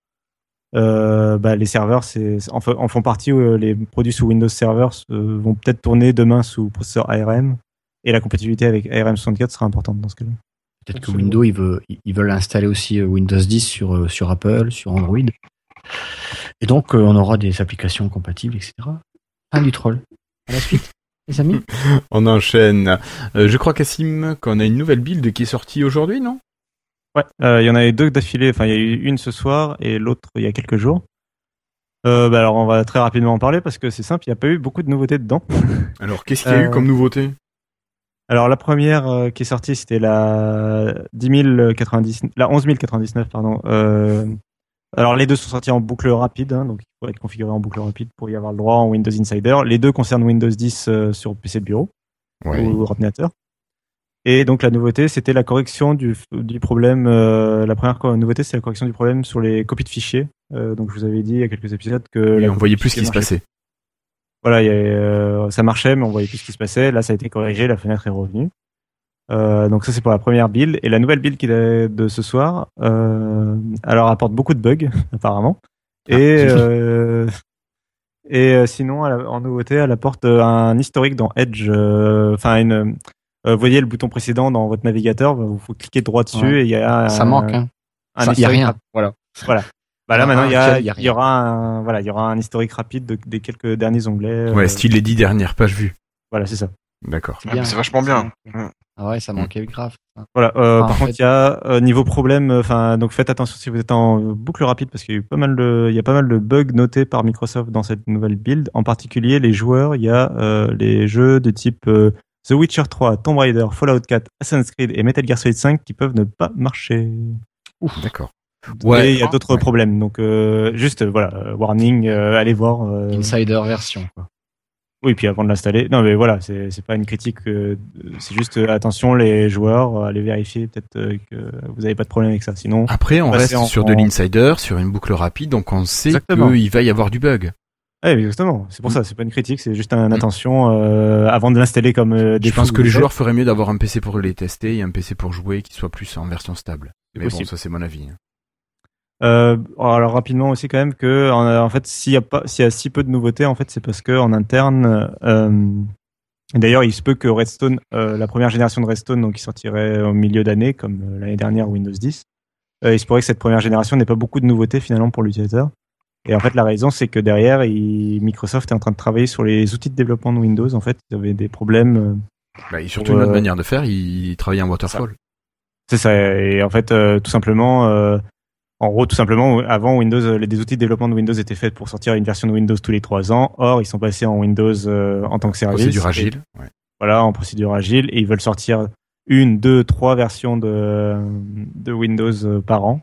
euh, bah, les serveurs, c'est en, en, font partie. Euh, les produits sous Windows Server euh, vont peut-être tourner demain sous processeur ARM, et la compatibilité avec ARM64 sera importante dans ce cas-là. Peut-être que Windows, ils veulent, ils veulent installer aussi Windows 10 sur, sur Apple, sur Android. Et donc, on aura des applications compatibles, etc. Un du troll. À la suite. Les amis On enchaîne. Euh, je crois, Cassim, qu'on a une nouvelle build qui est sortie aujourd'hui, non? Ouais, euh, il y en a eu deux d'affilée. Enfin, il y a eu une ce soir et l'autre il y a quelques jours. Euh, bah alors, on va très rapidement en parler parce que c'est simple, il n'y a pas eu beaucoup de nouveautés dedans. Alors, qu'est-ce qu'il y a eu comme nouveauté? alors la première qui est sortie, c'était la 10 la 11 099, pardon, euh, alors les deux sont sortis en boucle rapide, hein, donc il faut être configuré en boucle rapide pour y avoir le droit en Windows Insider. Les deux concernent Windows 10 euh, sur PC de bureau ou ordinateur. Et donc la nouveauté, c'était la correction du, du problème. Euh, la première nouveauté, c'est la correction du problème sur les copies de fichiers. Euh, donc je vous avais dit il y a quelques épisodes que on voyait plus ce qui se passait. Voilà, y ça marchait, mais on voyait plus ce qui se passait. Là, ça a été corrigé, la fenêtre est revenue. Euh, donc ça c'est pour la première build et la nouvelle build qui est de ce soir. Euh, alors apporte beaucoup de bugs apparemment ah. et euh, et euh, sinon en nouveauté elle apporte un historique dans Edge. Euh, enfin une vous voyez le bouton précédent dans votre navigateur, vous faut cliquer droit dessus et il y a ça manque. Hein. Un il y a rien. Voilà. Voilà. Bah là maintenant il y, a, il y, aura un voilà il y aura un historique rapide de, des quelques derniers onglets. Ouais, style les dix dernières pages vues. Voilà c'est ça. D'accord. Ah, c'est vachement bien. Ah ouais, ça manquait grave. Voilà. Euh, par contre, il y a euh, niveau problème. Euh, enfin, donc faites attention si vous êtes en boucle rapide parce qu'il y a eu pas mal de, il y a pas mal de bugs notés par Microsoft dans cette nouvelle build. En particulier, les joueurs, il y a euh, les jeux de type The Witcher 3, Tomb Raider, Fallout 4, Assassin's Creed et Metal Gear Solid 5 qui peuvent ne pas marcher. Ouf. D'accord. Ouais. il y a d'autres problèmes. Donc juste voilà, warning, allez voir. Insider version. Quoi. Oui, puis avant de l'installer. Non, mais voilà, c'est c'est pas une critique. euh, c'est juste euh, attention les joueurs, euh, allez vérifier peut-être euh, que vous avez pas de problème avec ça. Sinon, Après, on reste en- sur de l'insider, sur une boucle rapide, donc on sait qu'il va y avoir du bug. Ouais, exactement. C'est pour Mm. ça. C'est pas une critique, c'est juste un attention euh, avant de l'installer comme des Je pense que les joueurs feraient mieux d'avoir un PC pour les tester et un PC pour jouer qui soit plus en version stable. Mais bon, ça c'est mon avis. hein. Euh, alors rapidement aussi quand même que en, en fait s'il y a pas s'il y a si peu de nouveautés en fait c'est parce que en interne euh, d'ailleurs il se peut que Redstone euh, la première génération de Redstone donc qui sortirait au milieu d'année comme euh, l'année dernière Windows 10 euh, il se pourrait que cette première génération n'ait pas beaucoup de nouveautés finalement pour l'utilisateur et en fait la raison c'est que derrière il, Microsoft est en train de travailler sur les outils de développement de Windows en fait ils avaient des problèmes euh, Bah, et surtout une autre euh, manière de faire, il travaille en waterfall. C'est ça. Et en fait, euh, tout simplement, euh, en gros, tout simplement, avant Windows, euh, les des outils de développement de Windows étaient faits pour sortir une version de Windows tous les trois ans. Or, ils sont passés en Windows euh, en tant que service. Procédure Et- agile. Ouais. voilà, en procédure agile, et ils veulent sortir une, deux, trois versions de, de Windows euh, par an.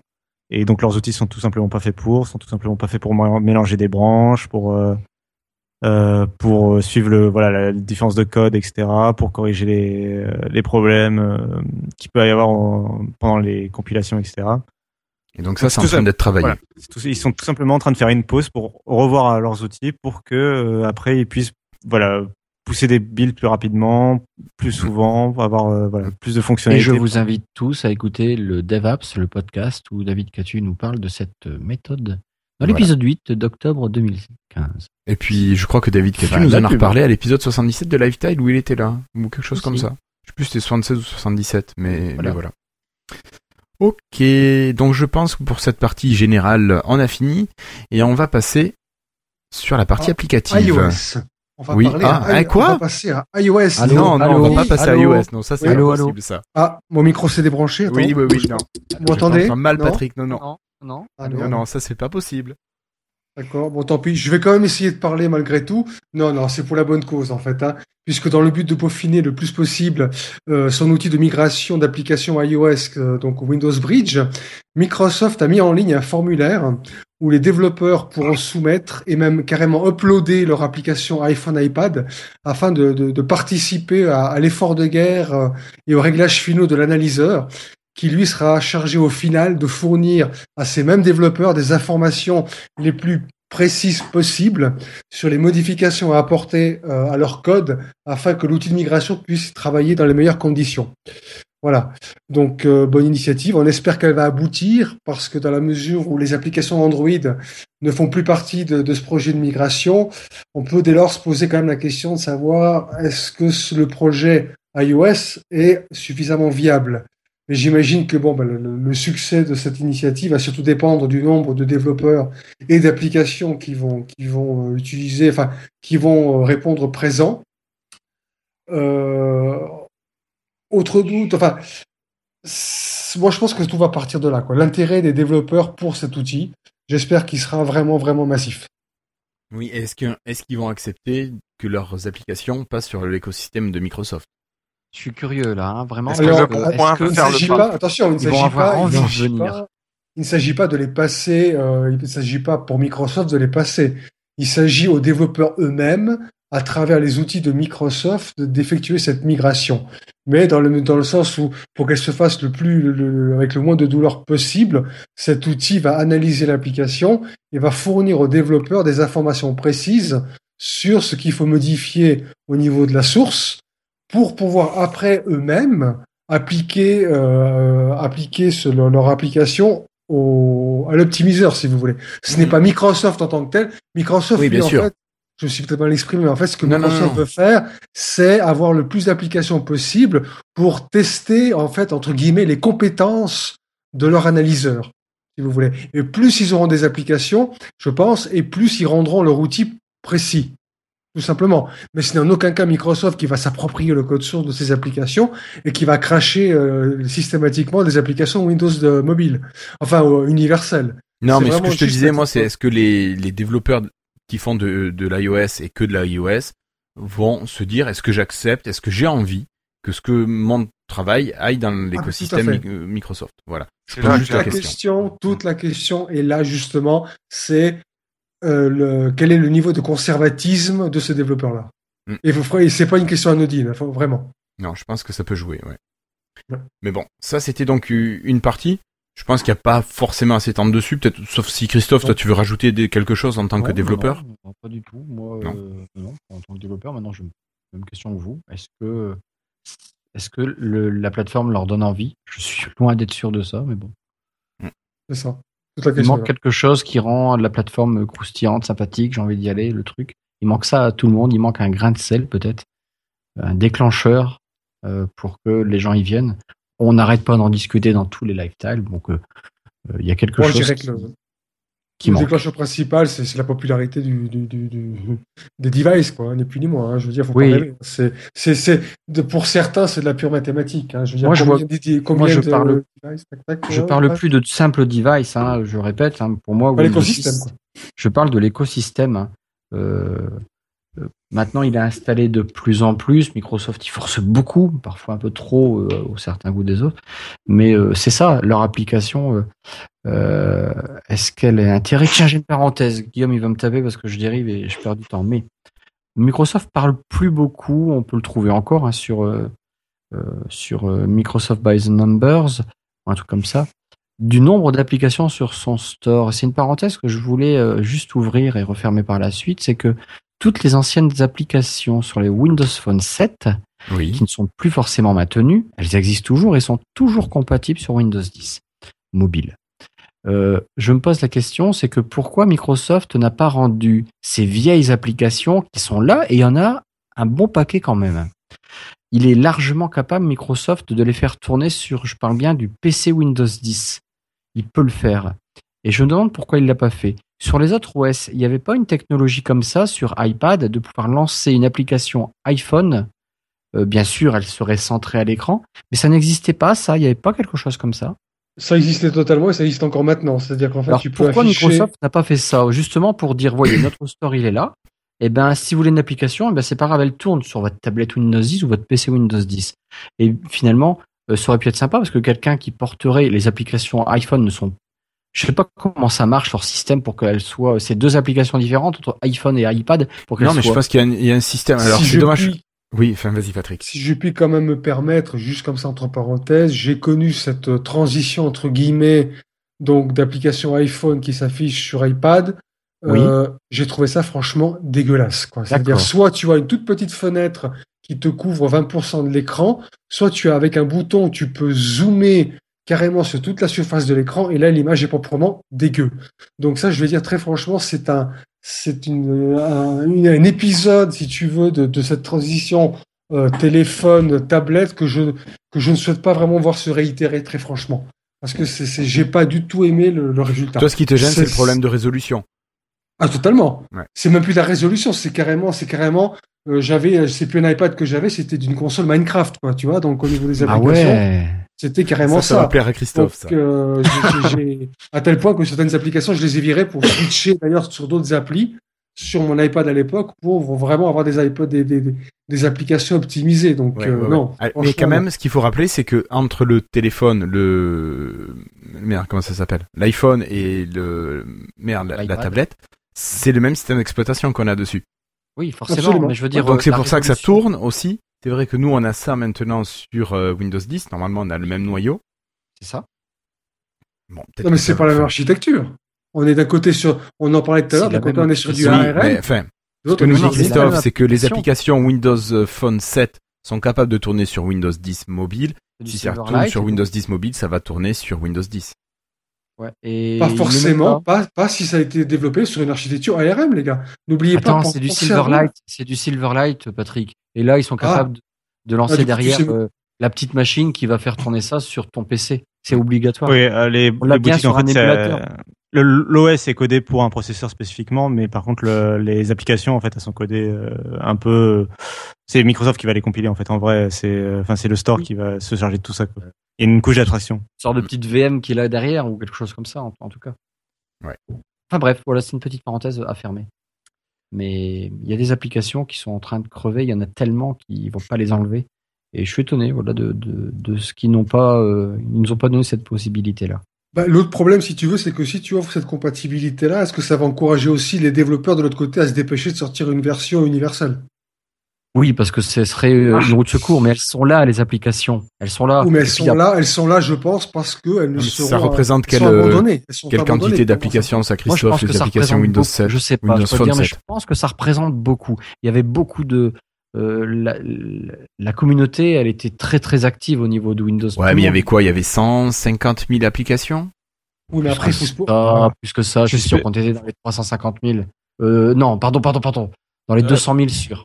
Et donc leurs outils sont tout simplement pas faits pour, sont tout simplement pas faits pour mé- mélanger des branches, pour euh, euh, pour suivre le voilà la différence de code, etc., pour corriger les les problèmes euh, qu'il peut y avoir en- pendant les compilations, etc. Et donc ça, c'est en train d'être travaillé. Voilà. C'est tout- Ils sont tout simplement en train de faire une pause pour revoir euh, leurs outils pour que euh, après ils puissent voilà pousser des builds plus rapidement, plus souvent, avoir euh, voilà plus de Et fonctionnalités. je vous invite tous à écouter le DevApps, le podcast où David Catu nous parle de cette méthode dans Voilà. l'épisode 8 d'octobre 2015. Et puis, je crois que David Catu Enfin, nous en a pub. reparlé à l'épisode 77 de Lifetime où il était là, ou quelque chose comme ça. Je sais plus si c'était 76 ou 77, mais Voilà. mais voilà. Ok, donc je pense que pour cette partie générale, on a fini et on va passer sur la partie Ah, applicative. iOS. On va Oui. parler Ah, à, hein, quoi on va passer à iOS. Allô, non, non, allô, on va pas passer allô. à iOS. Non, ça c'est Oui. pas Allô, allô. possible ça. Ah, mon micro s'est débranché. Attends. Oui, oui, oui, non. Vous m'entendez mal, Non Patrick. Non, non. Non, non. Allô Non, non, ça c'est pas possible. D'accord, bon tant pis, je vais quand même essayer de parler malgré tout. Non, non, c'est pour la bonne cause en fait, hein, puisque dans le but de peaufiner le plus possible euh, son outil de migration d'applications iOS, euh, donc Windows Bridge, Microsoft a mis en ligne un formulaire où les développeurs pourront soumettre et même carrément uploader leur application iPhone, iPad afin de, participer à, à l'effort de guerre euh, et aux réglages finaux de l'analyseur qui lui sera chargé au final de fournir à ces mêmes développeurs des informations les plus précises possibles sur les modifications à apporter euh, à leur code afin que l'outil de migration puisse travailler dans les meilleures conditions. Voilà. Donc, euh, bonne initiative. On espère qu'elle va aboutir parce que dans la mesure où les applications Android ne font plus partie de, ce projet de migration, on peut dès lors se poser quand même la question de savoir est-ce que le projet iOS est suffisamment viable. Mais j'imagine que bon, ben, le, succès de cette initiative va surtout dépendre du nombre de développeurs et d'applications qui vont, qui vont euh, utiliser, enfin, qui vont euh, répondre présent. Euh, autre doute, enfin, moi je pense que tout va partir de là. L'intérêt des développeurs pour cet outil, j'espère qu'il sera vraiment, vraiment massif. Oui, est-ce qu'ils vont accepter que leurs applications passent sur l'écosystème de Microsoft? Je suis curieux là, hein, vraiment. Est-ce que parce le que- bon est-ce point que- peut Il ne faire le s'agit pas pas, attention, il ne s'agit pas, il de s'agit venir. pas- il ne s'agit pas de les passer, euh, il ne s'agit pas pour Microsoft de les passer. Il s'agit aux développeurs eux-mêmes, à travers les outils de Microsoft, d'effectuer cette migration. Mais dans le, dans le sens où, pour qu'elle se fasse le plus, le- le- avec le moins de douleur possible, cet outil va analyser l'application et va fournir aux développeurs des informations précises sur ce qu'il faut modifier au niveau de la source pour pouvoir après eux-mêmes appliquer, euh, appliquer ce- leur, leur application au, à l'optimiseur, si vous voulez. Ce n'est Mhm. pas Microsoft en tant que tel. Microsoft, Oui, bien lui, en fait, je me suis peut-être mal exprimé, mais en fait, ce que Non, non, Microsoft non. veut faire, c'est avoir le plus d'applications possible pour tester, en fait, entre guillemets, les compétences de leur analyseur, si vous voulez. Et plus ils auront des applications, je pense, et plus ils rendront leur outil précis. Tout simplement. Mais ce n'est en aucun cas Microsoft qui va s'approprier le code source de ces applications et qui va cracher euh, systématiquement des applications Windows de mobile. Enfin, euh, universelles. Non, mais ce que je te disais, moi, c'est est-ce que les, les développeurs qui font de, de l'iOS et que de l'iOS vont se dire est-ce que j'accepte, est-ce que j'ai envie que ce que mon travail aille dans l'écosystème Ah, euh, Microsoft? Voilà. Je pose juste la question. question, toute la question est là justement, c'est euh, le, quel est le niveau de conservatisme de ce développeur-là. Mm. Et, c'est pas une question anodine, vraiment. Non, je pense que ça peut jouer, ouais. Mais bon, ça c'était donc une partie. Je pense qu'il n'y a pas forcément assez de temps dessus, peut-être, sauf si Christophe, toi, tu veux rajouter quelque chose en tant que développeur? Non, pas du tout. Moi, non. Euh, en tant que développeur, maintenant, je me même question que vous. Est-ce que, est-ce que la plateforme leur donne envie? Je suis loin d'être sûr de ça, mais bon. C'est ça. Il manque quelque chose qui rend la plateforme croustillante, sympathique, j'ai envie d'y aller, le truc. Il manque ça à tout le monde, il manque un grain de sel peut-être, un déclencheur euh, pour que les gens y viennent. On n'arrête pas d'en discuter dans tous les lifestyles, donc euh, euh, il y a quelque chose qui, le, déclencheur principal, c'est la popularité du, des devices, quoi, ni plus ni moins. Hein. Je veux dire, faut pas rêver. C'est, c'est, pour certains, c'est de la pure mathématique. Hein. Je veux dire, moi, combien, je, parle, je parle plus de simple device. Hein, je répète, hein, pour moi, l'écosystème. Je parle de l'écosystème. Euh, euh, maintenant, il est installé de plus en plus. Microsoft, il force beaucoup, parfois un peu trop euh, au certain goût des autres. Mais euh, c'est ça, leur application. Est-ce qu'elle est intéressante Tiens, j'ai une parenthèse. Guillaume, il va me taper parce que je dérive et je perds du temps. Mais Microsoft parle plus beaucoup. On peut le trouver encore hein, sur sur Microsoft by the Numbers, un truc comme ça du nombre d'applications sur son store. C'est une parenthèse que je voulais juste ouvrir et refermer par la suite, c'est que toutes les anciennes applications sur les Windows Phone 7 qui ne sont plus forcément maintenues, elles existent toujours et sont toujours compatibles sur Windows 10 mobile. Euh, je me pose la question, c'est que pourquoi Microsoft n'a pas rendu ces vieilles applications qui sont là et il y en a un bon paquet quand même. Il est largement capable, Microsoft, de les faire tourner sur, je parle bien du PC Windows 10. Il peut le faire. Et je me demande pourquoi il ne l'a pas fait. Sur les autres OS, il n'y avait pas une technologie comme ça sur iPad de pouvoir lancer une application iPhone? Euh, bien sûr, elle serait centrée à l'écran, mais ça n'existait pas, ça. Il n'y avait pas quelque chose comme ça. Ça existait totalement et ça existe encore maintenant. C'est-à-dire qu'en fait, tu peux pourquoi Microsoft n'a pas fait ça? Justement pour dire, voyez, notre store il est là. Et eh ben, si vous voulez une application, eh ben, c'est pas grave, elle tourne sur votre tablette Windows 10 ou votre PC Windows 10. Et finalement, euh, ça aurait pu être sympa parce que quelqu'un qui porterait les applications iPhone ne sont je sais pas comment ça marche leur système pour qu'elles soient ces deux applications différentes entre iPhone et iPad pour Non, mais je pense qu'il y, a un système. Alors c'est dommage. Oui, enfin vas-y Patrick. Si je puis quand même me permettre, juste comme ça entre parenthèses, j'ai connu cette transition entre guillemets donc d'application iPhone qui s'affiche sur iPad. Oui. Euh, j'ai trouvé ça franchement dégueulasse. C'est-à-dire soit tu as une toute petite fenêtre qui te couvre 20% de l'écran, soit tu as avec un bouton tu peux zoomer carrément sur toute la surface de l'écran et là l'image est proprement dégueu. Donc ça je vais dire très franchement c'est un c'est une, un, épisode si tu veux de, de cette transition euh, téléphone tablette que je que je ne souhaite pas vraiment voir se réitérer très franchement parce que c'est j'ai pas du tout aimé le, le résultat. Toi ce qui te gêne c'est le problème de résolution. Ah totalement. C'est même plus la résolution, c'est carrément, c'est carrément. Euh, j'avais, c'est plus un iPad que j'avais, c'était d'une console Minecraft, quoi, tu vois. Donc au niveau des ah applications, c'était carrément ça. Ça, va plaire à Christophe. Donc, euh, à tel point que certaines applications, je les ai virées pour switcher d'ailleurs sur d'autres applis sur mon iPad à l'époque pour vraiment avoir des iPods, des, des, des applications optimisées. Donc euh, non. Ah, mais quand même, ce qu'il faut rappeler, c'est que entre le téléphone, le merde, comment ça s'appelle, l'iPhone et le merde, la tablette, c'est le même système d'exploitation qu'on a dessus. Oui, forcément, mais je veux dire. Donc c'est pour ça que ça tourne aussi. C'est vrai que nous, on a ça maintenant sur euh, Windows 10. Normalement, on a le même noyau. C'est ça. Bon, non, mais c'est pas la même architecture. On est d'un côté sur, on en parlait tout à l'heure, d'un côté on est sur du ARM. enfin, ce que nous dit Christophe, c'est que les applications Windows Phone 7 sont capables de tourner sur Windows 10 mobile. Si ça tourne sur Windows 10 mobile, ça va tourner sur Windows 10. Et pas forcément, pas... pas, si ça a été développé sur une architecture ARM, les gars. N'oubliez pas. c'est du Silverlight, c'est du Silverlight, Patrick. Et là, ils sont ah. capables de lancer ah, derrière euh, la petite machine qui va faire tourner ça sur ton PC. C'est obligatoire. Oui, euh, les, On l'a bien sur un émulateur. L'OS est codé pour un processeur spécifiquement, mais par contre le, les applications en fait elles sont codées euh, un peu. C'est Microsoft qui va les compiler en fait. En vrai, c'est enfin c'est le store qui va se charger de tout ça. Quoi. A une couche d'attraction. Une sorte de petite VM qui est là derrière ou quelque chose comme ça, en, tout cas. Ouais. Enfin bref, voilà, c'est une petite parenthèse à fermer. Mais il y a des applications qui sont en train de crever, il y en a tellement qu'ils vont pas les enlever. Et je suis étonné voilà, de, de, de ce qu'ils n'ont pas, euh, ils nous ont pas donné cette possibilité-là. Bah, L'autre problème, si tu veux, c'est que si tu offres cette compatibilité-là, est-ce que ça va encourager aussi les développeurs de l'autre côté à se dépêcher de sortir une version universelle? Oui, parce que ce serait euh, une roue de secours, mais elles sont là, les applications. Elles sont là. Oui, mais elles sont là, elles sont là, je pense, parce qu'elles ne seront Ça représente quelle, quelle quantité d'applications, ça, Christophe, les applications Windows 7 Je sais pas, je, dire, mais je pense que ça représente beaucoup. Il y avait beaucoup de, euh, la, la, communauté, elle était très très active au niveau de Windows. Ouais, mais il y avait quoi? Il y avait 150 000 applications? Oui, mais après, ah, plus que ça, je suis sûr qu'on était dans les 350 000. Euh, non, pardon, pardon, pardon. Dans les 200 000 sûrs.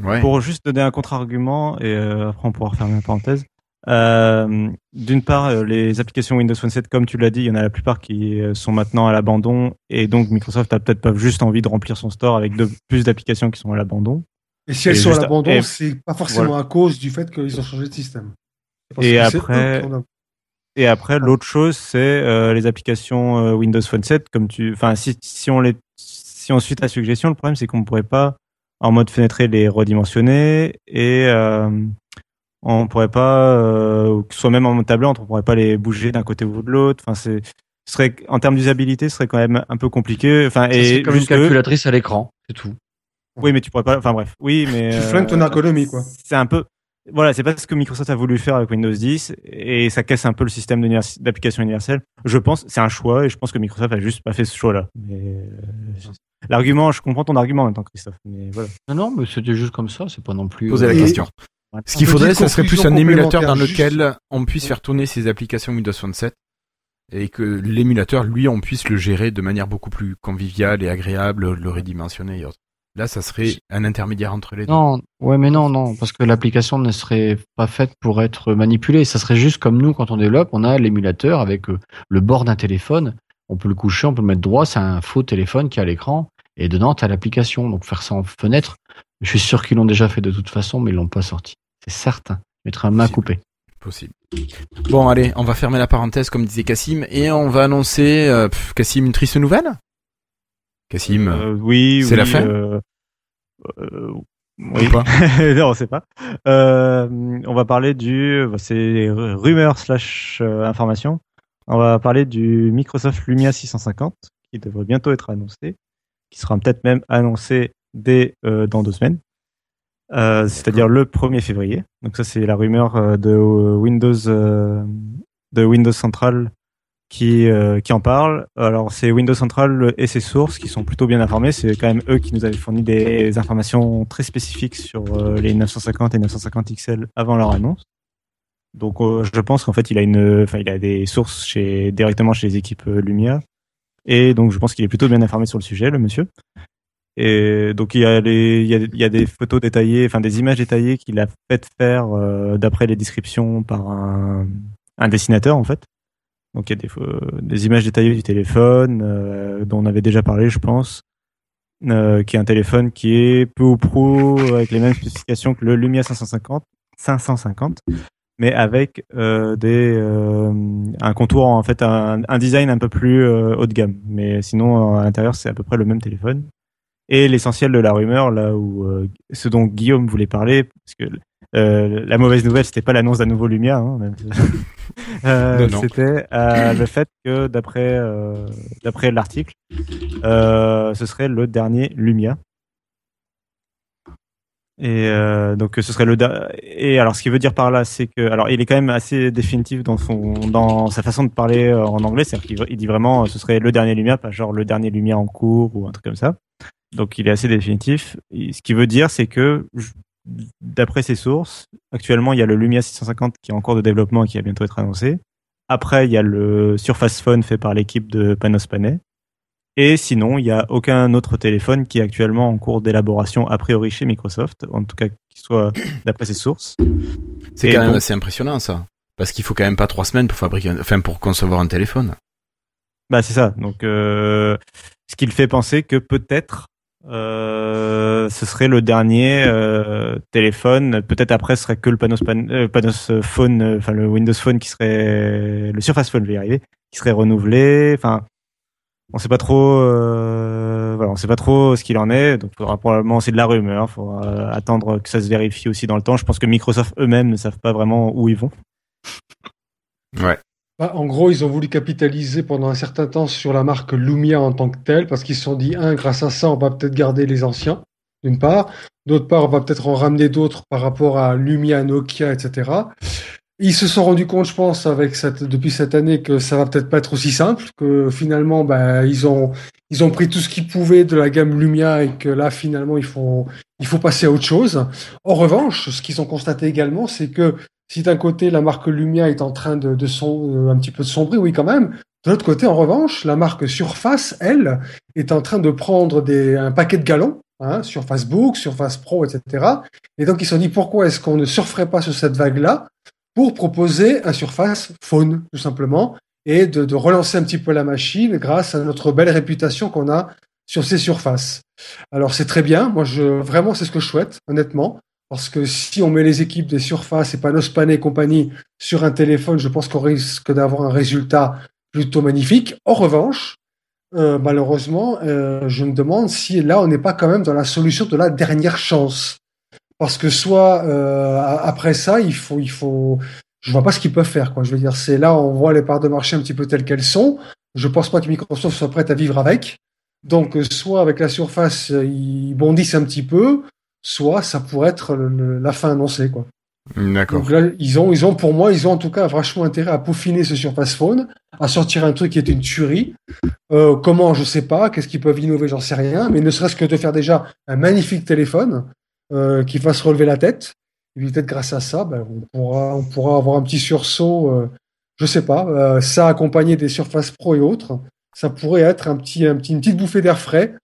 Pour juste donner un contre-argument, et euh, après on pourra refermer la parenthèse. Euh, D'une part, euh, les applications Windows Phone 7, comme tu l'as dit, il y en a la plupart qui sont maintenant à l'abandon, et donc Microsoft a peut-être pas juste envie de remplir son store avec de, plus d'applications qui sont à l'abandon. Et si elles sont à l'abandon, c'est pas forcément à cause du fait qu'ils ont changé de système. Et après, et après, l'autre chose, c'est euh, les applications Windows Phone 7, comme tu, enfin, si, si on les, si on suit ta suggestion, le problème c'est qu'on pourrait pas en mode fenêtré les redimensionner et euh, on pourrait pas, euh, soit même en mode tableur, on pourrait pas les bouger d'un côté ou de l'autre. Enfin, c'est serait en termes d'usabilité, ce serait quand même un peu compliqué. Enfin, et comme une calculatrice à l'écran, c'est tout. Oui, mais tu pourrais pas. Enfin bref, oui, mais tu flingues ton euh, ergonomie, quoi. C'est un peu. Voilà, c'est pas ce que Microsoft a voulu faire avec Windows 10 et ça casse un peu le système d'application universelle. Je pense, c'est un choix et je pense que Microsoft a juste pas fait ce choix-là. Mais euh, L'argument, je comprends ton argument en tant que Christophe, mais voilà. Non, non, mais c'était juste comme ça, c'est pas non plus. Poser la question. Ce qu'il faudrait, ce serait plus un émulateur dans lequel on puisse faire tourner ces applications Windows Phone 7 et que l'émulateur, lui, on puisse le gérer de manière beaucoup plus conviviale et agréable, le redimensionner et autres. Là, ça serait un intermédiaire entre les deux. Non, ouais, mais non, non, parce que l'application ne serait pas faite pour être manipulée. Ça serait juste comme nous, quand on développe, on a l'émulateur avec euh, le bord d'un téléphone. On peut le coucher, on peut le mettre droit. C'est un faux téléphone qui a l'écran. Et dedans, tu as l'application. Donc faire ça en fenêtre, je suis sûr qu'ils l'ont déjà fait de toute façon, mais ils l'ont pas sorti. C'est certain. Je mettrai un main coupé. Possible. Bon, allez, on va fermer la parenthèse, comme disait Cassim, et on va annoncer, euh, Cassim, une triste nouvelle? Cassim, euh, oui, c'est la fin? euh, euh, oui. Pas? Non, on sait pas. Euh, on va parler du, bah, c'est rumeur slash information. On va parler du Microsoft Lumia 650 qui devrait bientôt être annoncé qui sera peut-être même annoncé dès euh, dans deux semaines. Euh, c'est-à-dire le 1er février. Donc ça c'est la rumeur euh, de Windows de Windows Central qui qui en parle. Alors c'est Windows Central et ses sources qui sont plutôt bien informés. C'est quand même eux qui nous avaient fourni des informations très spécifiques sur les 950 et 950 XL avant leur annonce. Donc je pense qu'en fait il a une, enfin il a des sources chez directement chez les équipes Lumia et donc, je pense qu'il est plutôt bien informé sur le sujet, le monsieur. Et donc, il y a, des photos détaillées, enfin des images détaillées qu'il a fait faire euh, d'après les descriptions par un, dessinateur, en fait. Donc, il y a des, des images détaillées du téléphone, euh, dont on avait déjà parlé, je pense. Euh, qui est un téléphone qui est peu ou prou avec les mêmes spécifications que le Lumia 550, 550 mais avec euh, des euh, un contour en fait un, un design un peu plus euh, haut de gamme. Mais sinon à l'intérieur c'est à peu près le même téléphone. Et l'essentiel de la rumeur là où euh, ce dont Guillaume voulait parler, parce que euh, la mauvaise nouvelle c'était pas l'annonce d'un nouveau Lumia, hein, c'était le fait que d'après d'après l'article, ce serait le dernier Lumia et euh, donc ce serait le et alors ce qu'il veut dire par là, c'est que alors il est quand même assez définitif dans son dans sa façon de parler euh, en anglais, c'est-à-dire qu'il dit vraiment ce serait le dernier lumière, pas genre le dernier lumière en cours ou un truc comme ça. Donc il est assez définitif. ce qu'il veut dire, c'est que d'après ses sources, actuellement il y a le Lumia 650 qui est en cours de développement et qui va bientôt être annoncé. Après il y a le Surface Phone fait par l'équipe de Panos Panay et sinon, il n'y a aucun autre téléphone qui est actuellement en cours d'élaboration a priori chez Microsoft, en tout cas qui soit d'après ses sources. C'est quand même assez impressionnant ça, parce qu'il faut quand même pas trois semaines pour fabriquer, enfin pour concevoir un téléphone. Bah c'est ça. Donc euh, ce qui le fait penser que peut-être euh, ce serait le dernier euh, téléphone. Peut-être après, ce serait que le Panos, euh, Panos Phone, euh, enfin le Windows Phone qui serait le Surface Phone, je vais y arriver, qui serait renouvelé. Enfin, on sait pas trop euh, voilà on sait pas trop ce qu'il en est donc il faudra probablement c'est de la rumeur il faudra attendre que ça se vérifie aussi dans le temps je pense que Microsoft eux-mêmes ne savent pas vraiment où ils vont ouais bah, en gros, ils ont voulu capitaliser pendant un certain temps sur la marque Lumia en tant que telle, parce qu'ils se sont dit, un, grâce à ça, on va peut-être garder les anciens, d'une part. D'autre part, on va peut-être en ramener d'autres par rapport à Lumia, Nokia, etc. Ils se sont rendus compte, je pense, avec cette, depuis cette année, que ça va peut-être pas être aussi simple, que finalement, bah, ils ont, ils ont pris tout ce qu'ils pouvaient de la gamme Lumia et que là, finalement, il faut, il faut passer à autre chose. En revanche, ce qu'ils ont constaté également, c'est que si d'un côté la marque Lumia est en train de, de son, un petit peu de sombrer, oui, quand même. De l'autre côté, en revanche, la marque Surface, elle, est en train de prendre des, un paquet de galons hein, sur Facebook, sur Surface Pro, etc. Et donc ils se sont dit pourquoi est-ce qu'on ne surferait pas sur cette vague-là? Pour proposer un Surface Phone, tout simplement, et de, de, relancer un petit peu la machine grâce à notre belle réputation qu'on a sur ces surfaces. Alors c'est très bien, moi je vraiment c'est ce que je souhaite, honnêtement, parce que si on met les équipes des surfaces et Panospan et compagnie sur un téléphone, je pense qu'on risque d'avoir un résultat plutôt magnifique. En revanche, euh, malheureusement, euh, je me demande si là on n'est pas quand même dans la solution de la dernière chance. Parce que soit euh, après ça, il faut, il faut, je vois pas ce qu'ils peuvent faire. Quoi. Je veux dire, c'est là on voit les parts de marché un petit peu telles qu'elles sont. Je pense pas que Microsoft soit prête à vivre avec. Donc, soit avec la surface, ils bondissent un petit peu, soit ça pourrait être le, la fin annoncée, quoi. D'accord. Donc là, ils ont, ils ont, pour moi, ils ont en tout cas vachement intérêt à peaufiner ce Surface Phone, à sortir un truc qui est une tuerie. Euh, comment, je sais pas. Qu'est-ce qu'ils peuvent innover, j'en sais rien. Mais ne serait-ce que de faire déjà un magnifique téléphone euh, qui fasse relever la tête. Et peut-être grâce à ça, ben, on pourra, on pourra avoir un petit sursaut. Euh, je sais pas. Euh, ça accompagné des Surface Pro et autres, ça pourrait être un petit, un petit, une petite bouffée d'air frais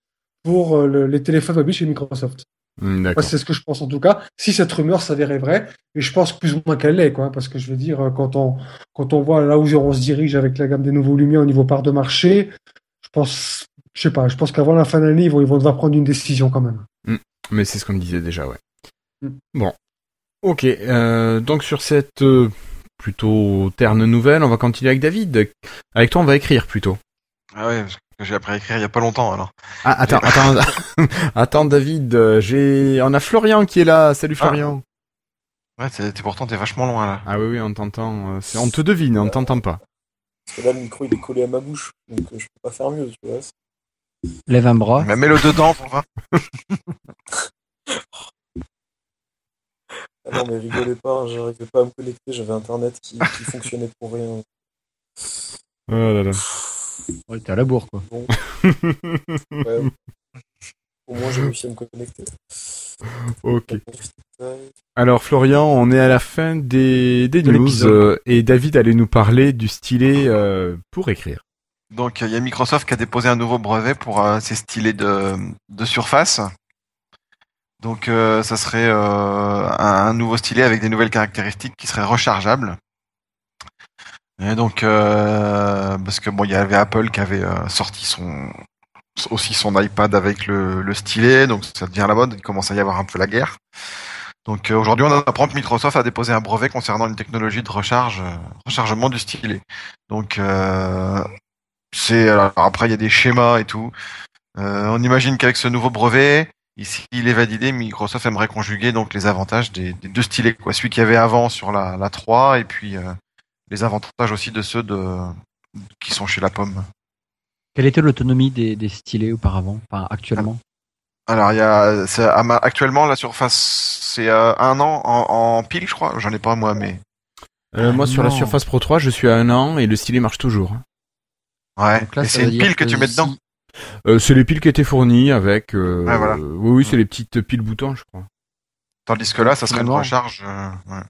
pour euh, le, les téléphones mobiles chez Microsoft. Mmh, c'est ce que je pense en tout cas. Si cette rumeur s'avérait vraie, et je pense plus ou moins qu'elle l'est, quoi, parce que je veux dire, quand on, quand on voit là où on se dirige avec la gamme des nouveaux lumières au niveau part de marché, je pense, je sais pas, je pense qu'avant la fin de l'année, ils vont, ils vont devoir prendre une décision quand même. Mais c'est ce qu'on disait déjà, ouais. Mmh. Bon. Ok, euh, donc sur cette euh, plutôt terne nouvelle, on va continuer avec David. Avec toi, on va écrire plutôt. Ah ouais, j'ai appris à écrire il y a pas longtemps alors. Ah attends, attends, attends David, j'ai, on a Florian qui est là. Salut Florian. Ah. Ouais, t'es, pourtant t'es vachement loin là. Ah oui oui, on t'entend. C'est, on te devine, on t'entend pas. Parce que là le micro il est collé à ma bouche, donc je peux pas faire mieux, tu vois. Lève un bras. Mais mets-le dedans pour voir. ah non mais rigolez pas, j'arrivais pas à me connecter, j'avais internet qui, qui fonctionnait pour rien. Oh là là. Ouais, t'es à la bourre, quoi. Bon. ouais. Au moins, j'ai réussi à me connecter. Ok. Alors, Florian, on est à la fin des, des news euh, et David allait nous parler du stylet euh, pour écrire. Donc, il y a Microsoft qui a déposé un nouveau brevet pour euh, ses stylets de, surface. Donc, euh, ça serait un, un nouveau stylet avec des nouvelles caractéristiques qui seraient rechargeables. Et donc, euh, parce que bon, il y avait Apple qui avait euh, sorti son aussi son iPad avec le, le, stylet, donc ça devient la mode. Il commence à y avoir un peu la guerre. Donc euh, aujourd'hui, on apprend que Microsoft a déposé un brevet concernant une technologie de recharge, euh, rechargement du stylet. Donc euh, c'est après il y a des schémas et tout. on imagine qu'avec ce nouveau brevet, ici il est validé, Microsoft aimerait conjuguer donc les avantages des, des deux stylets, quoi, celui qu'il y avait avant sur la, la 3 et puis les avantages aussi de ceux de qui sont chez la pomme. Quelle était l'autonomie des, des stylets auparavant, enfin actuellement? Alors il y a actuellement la surface c'est euh, un an en, en, pile je crois, j'en ai pas moi mais. Euh, moi sur la Surface Pro 3 je suis à un an et le stylet marche toujours. Ouais. c'est une pile que, que tu mets dedans. Euh, c'est les piles qui étaient fournies avec. Euh, ouais, voilà. Oui oui c'est les petites piles boutons je crois. Tandis que là ça serait une recharge. Euh, ouais.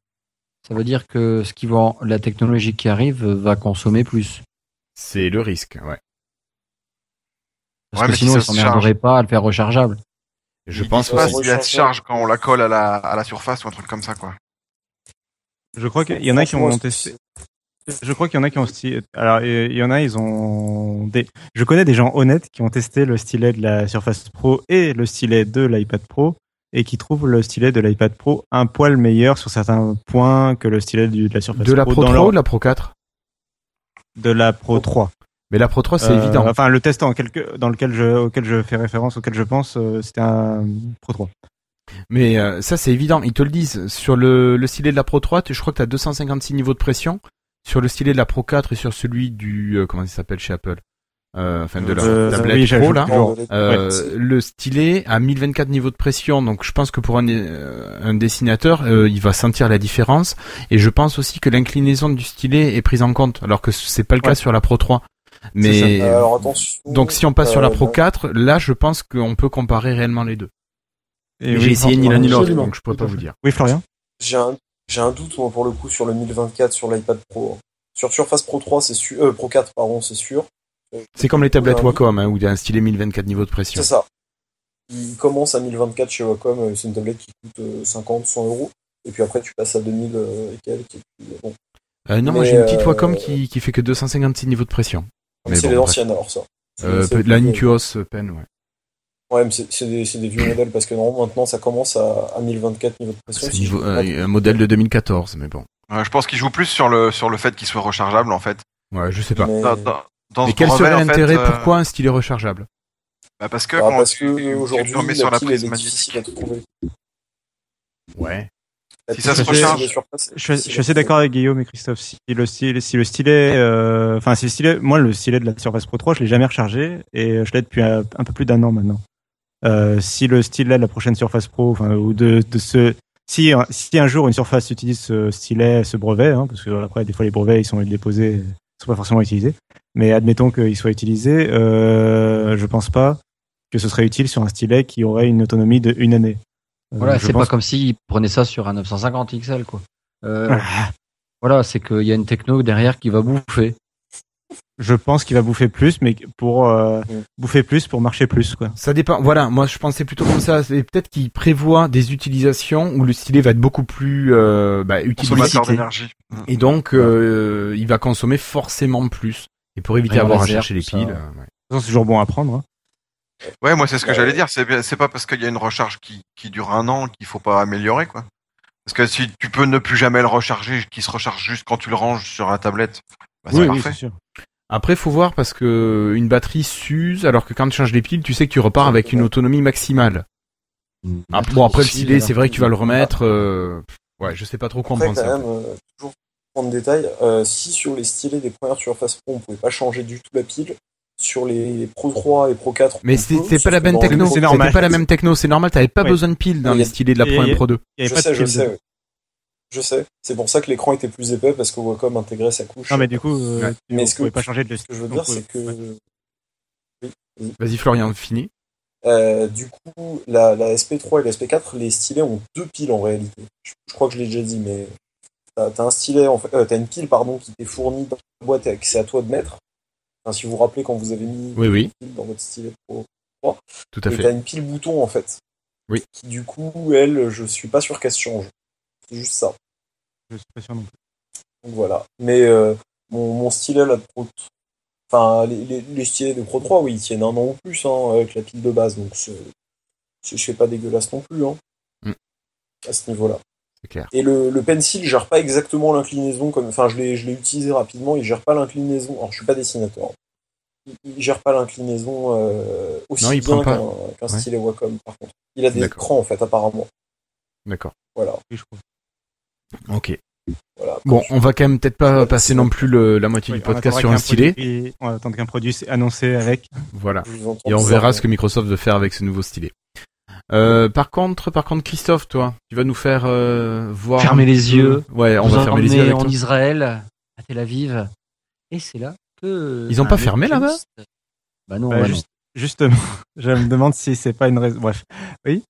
Ça veut dire que ce qui va, la technologie qui arrive va consommer plus. C'est le risque, ouais. Parce ouais, que sinon, ils s'emmerderaient pas à le faire rechargeable. Je ils pense pas si elle se charge quand on la colle à la, à la surface ou un truc comme ça, quoi. Je crois qu'il y en a qui ont testé. Je crois qu'il y en a qui ont alors il y en a ils ont des je connais des gens honnêtes qui ont testé le stylet de la Surface Pro et le stylet de l'iPad Pro et qui trouve le stylet de l'iPad Pro un poil meilleur sur certains points que le stylet de la Surface de la Pro, Pro 3 leur... ou de la Pro 4 De la Pro 3. Mais la Pro 3 c'est euh, évident. Enfin le test en quelque, dans lequel je, auquel je fais référence, auquel je pense, euh, c'était un Pro 3. Mais euh, ça c'est évident, ils te le disent. Sur le, le stylet de la Pro 3, je crois que tu as 256 niveaux de pression. Sur le stylet de la Pro 4 et sur celui du... comment il s'appelle chez Apple euh, enfin de la Euh, tablette oui, Pro là. Euh, le stylet à 1024 niveaux de pression, donc je pense que pour un, euh, un dessinateur, euh, il va sentir la différence. Et je pense aussi que l'inclinaison du stylet est prise en compte, alors que c'est pas le cas Ouais. sur la Pro 3. Mais Euh, alors donc si on passe sur la euh, Pro 4, là je pense qu'on peut comparer réellement les deux. Et Mais oui, J'ai essayé ni l'un ni l'autre, donc je pourrais pas vous dire. Oui, Florian? J'ai un, j'ai un doute moi pour le coup sur le 1024 sur l'iPad Pro. hein. Sur Surface Pro 3, c'est sûr. Euh, Pro 4, pardon, c'est sûr. C'est comme les tablettes. Wacom, hein, où il y a un stylet 1024 niveaux de pression. C'est ça. Il commence à 1024 chez Wacom, euh, c'est une tablette qui coûte euh, 50, 100 euros. Et puis après, tu passes à 2000 euh, et quelques. Et puis, euh, bon. Euh, non, moi j'ai une petite euh, Wacom qui, qui fait que 256 niveaux de pression. C'est bon, les anciennes alors ça. Euh, la Nituos Pen, ouais. Ouais, mais c'est des, c'est des vieux modèles parce que normalement maintenant ça commence à, à 1024 niveaux de pression. Si niveau- euh, un modèle de 2014, mais bon. Euh, je pense qu'il joue plus sur le sur le fait qu'il soit rechargeable en fait. Ouais, je sais pas. Mais- Dans, Mais quel serait en fait, l'intérêt? euh, Pourquoi un stylet rechargeable? Bah Parce que Ah, quand parce que aujourd'hui, la sur la prise elle est difficile magnétique. à trouver. Ouais. Si ça se recharge, Je, suis- je c'est suis assez d'accord avec Guillaume et Christophe. Si le stylet, si le stylet, euh, enfin si le stylet, moi le stylet de la Surface Pro 3, je l'ai jamais rechargé et je l'ai depuis un, un peu plus d'un an maintenant. Euh, si le stylet de la prochaine Surface Pro, enfin ou de, de ce, si si un jour une Surface utilise ce stylet, ce brevet, hein, parce que après des fois les brevets ils sont déposés, ils sont pas forcément utilisés, mais admettons qu'ils soient utilisés, euh, je pense pas que ce serait utile sur un stylet qui aurait une autonomie de une année. Euh, Voilà, c'est pense- pas comme s'ils prenaient ça sur un 950 XL, quoi. Euh, Ah. voilà, c'est qu'il y a une techno derrière qui va bouffer. Je pense qu'il va bouffer plus, mais pour euh, bouffer plus pour marcher plus, quoi. Ça dépend. Voilà, moi je pensais plutôt comme ça. C'est peut-être qu'il prévoit des utilisations où le stylet va être beaucoup plus euh, bah, consommateur utilisé. d'énergie. Et donc euh, il va consommer forcément plus. Et pour éviter d'avoir à chercher les piles. euh, ouais. De toute façon, c'est toujours bon à prendre. hein. Ouais, moi c'est ce que Ouais. j'allais dire. C'est pas parce qu'il y a une recharge qui, qui dure un an qu'il faut pas améliorer quoi. Parce que si tu peux ne plus jamais le recharger, qu'il se recharge juste quand tu le ranges sur la tablette, bah, c'est oui, parfait. c'est sûr. Après, faut voir parce que une batterie s'use, alors que quand tu changes les piles, tu sais que tu repars avec une autonomie maximale. Ah, bon, après le stylet, c'est vrai que tu vas le remettre. euh, Ouais, je sais pas trop quoi en penser. quand même, euh, toujours prendre détail, euh, si sur les stylets des premières Surface Pro, on pouvait pas changer du tout la pile, sur les Pro 3 et Pro 4, Mais on c'est peut, c'est pas la même techno. C'était pas la même techno. C'est normal. T'avais pas Ouais. besoin de piles dans Oui, les stylets de la Pro et- Pro 2. Il y avait Je pas sais, de je pile sais, ouais. Je sais. C'est pour ça que l'écran était plus épais parce que Wacom intégrait sa couche. Non, mais du coup, euh, Ouais. tu Mais ne ce que- pouvais pas changer de Ce que je veux dire, c'est que ouais. Vas-y, Florian, fini. euh, du coup, la, la SP3 et la SP4, les stylets ont deux piles en réalité. Je, je crois que je l'ai déjà dit, mais t'as as un stylet, en fait, euh, t'as une pile pardon qui t'est fournie dans la boîte et que c'est à toi de mettre. Enfin, si vous vous rappelez quand vous avez mis Oui, oui. une pile dans votre stylet Pro, Tout à et fait. t'as une pile bouton en fait. Oui. Qui du coup, elle, je suis pas sûr qu'elle se change. C'est juste ça. Je suis pas sûr non plus. Donc voilà. Mais euh, mon, mon stylet là de Pro, enfin les, les, les stylets de Pro 3, oui, ils tiennent un an ou plus hein, avec la pile de base, donc je fais pas dégueulasse non plus hein, Mm. à ce niveau-là. C'est clair. Et le, le pencil gère pas exactement l'inclinaison comme, enfin je l'ai je l'ai utilisé rapidement, il gère pas l'inclinaison. Alors je suis pas dessinateur. Il, il gère pas l'inclinaison euh, aussi Non, il bien qu'un Ouais. stylet Wacom par contre. Il a des D'accord. écrans en fait apparemment. D'accord. Voilà. Oui, je crois. Ok. voilà. Bon, on va quand même peut-être pas Ouais, passer non plus le- la moitié Oui, du podcast sur un stylet. produit- On va attendre qu'un produit soit annoncé avec. Voilà. Et on verra ce que Microsoft veut faire avec ce nouveau stylet. Euh, par contre, par contre, Christophe, toi, tu vas nous faire euh, voir. Fermer les yeux. Ouais, on Vous va fermer les yeux avec en toi. Israël, à Tel Aviv. Et c'est là que. Ils ont pas fermé, là-bas Bah non, bah juste- Justement, je me demande si c'est pas une raison. Bref. non.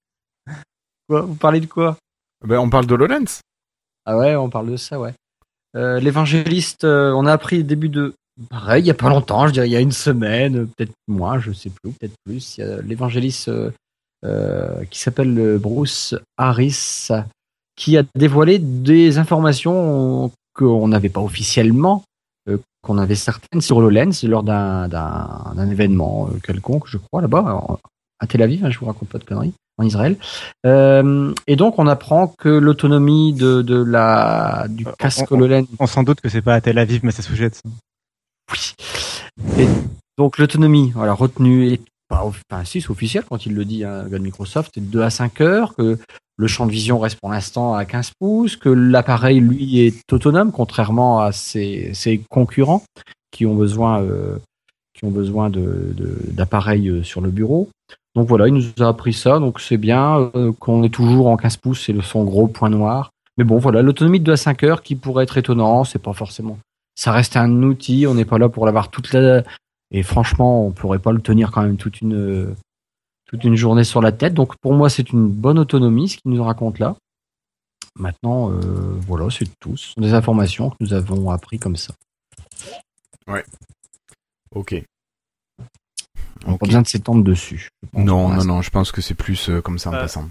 Quoi Vous parlez de quoi? Ben, on parle de HoloLens. Ah ouais, on parle de ça, ouais. Euh, L'évangéliste, euh, on a appris début de. Pareil, il y a pas longtemps, je dirais il y a une semaine, peut-être moins, je sais plus, peut-être plus. Il y a l'évangéliste euh, qui s'appelle Bruce Harris, qui a dévoilé des informations qu'on n'avait pas officiellement, qu'on avait certaines sur HoloLens lors d'un événement quelconque, je crois, là-bas, à Tel Aviv, hein, je vous raconte pas de conneries, en Israël. Euh, et donc, on apprend que l'autonomie de, de la, du Euh, casque on- on- HoloLens On s'en doute que c'est pas à Tel Aviv, mais ça se jette. oui. Et donc l'autonomie, voilà, retenue est pas, enfin, si, c'est officiel quand il le dit, hein, le gars de Microsoft, c'est de 2 à 5 heures, que le champ de vision reste pour l'instant à 15 pouces, que l'appareil, lui, est autonome, contrairement à ses, ses concurrents qui ont besoin, euh, qui ont besoin de d'appareils euh, sur le bureau. Donc voilà, il nous a appris ça, donc c'est bien euh, qu'on est toujours en 15 pouces, c'est son gros point noir. Mais bon, voilà, l'autonomie de 2 à 5 heures qui pourrait être étonnant, c'est pas forcément. Ça reste un outil, on n'est pas là pour l'avoir toute la. Et franchement, on pourrait pas le tenir quand même toute une toute une journée sur la tête. Donc pour moi, c'est une bonne autonomie, ce qu'il nous raconte là. Maintenant, euh, voilà, c'est tout. Ce sont des informations que nous avons appris comme ça. Ouais. Ok. On n'a pas besoin de s'étendre dessus. Non, non, non, je pense que c'est plus euh, comme ça en Euh, passant.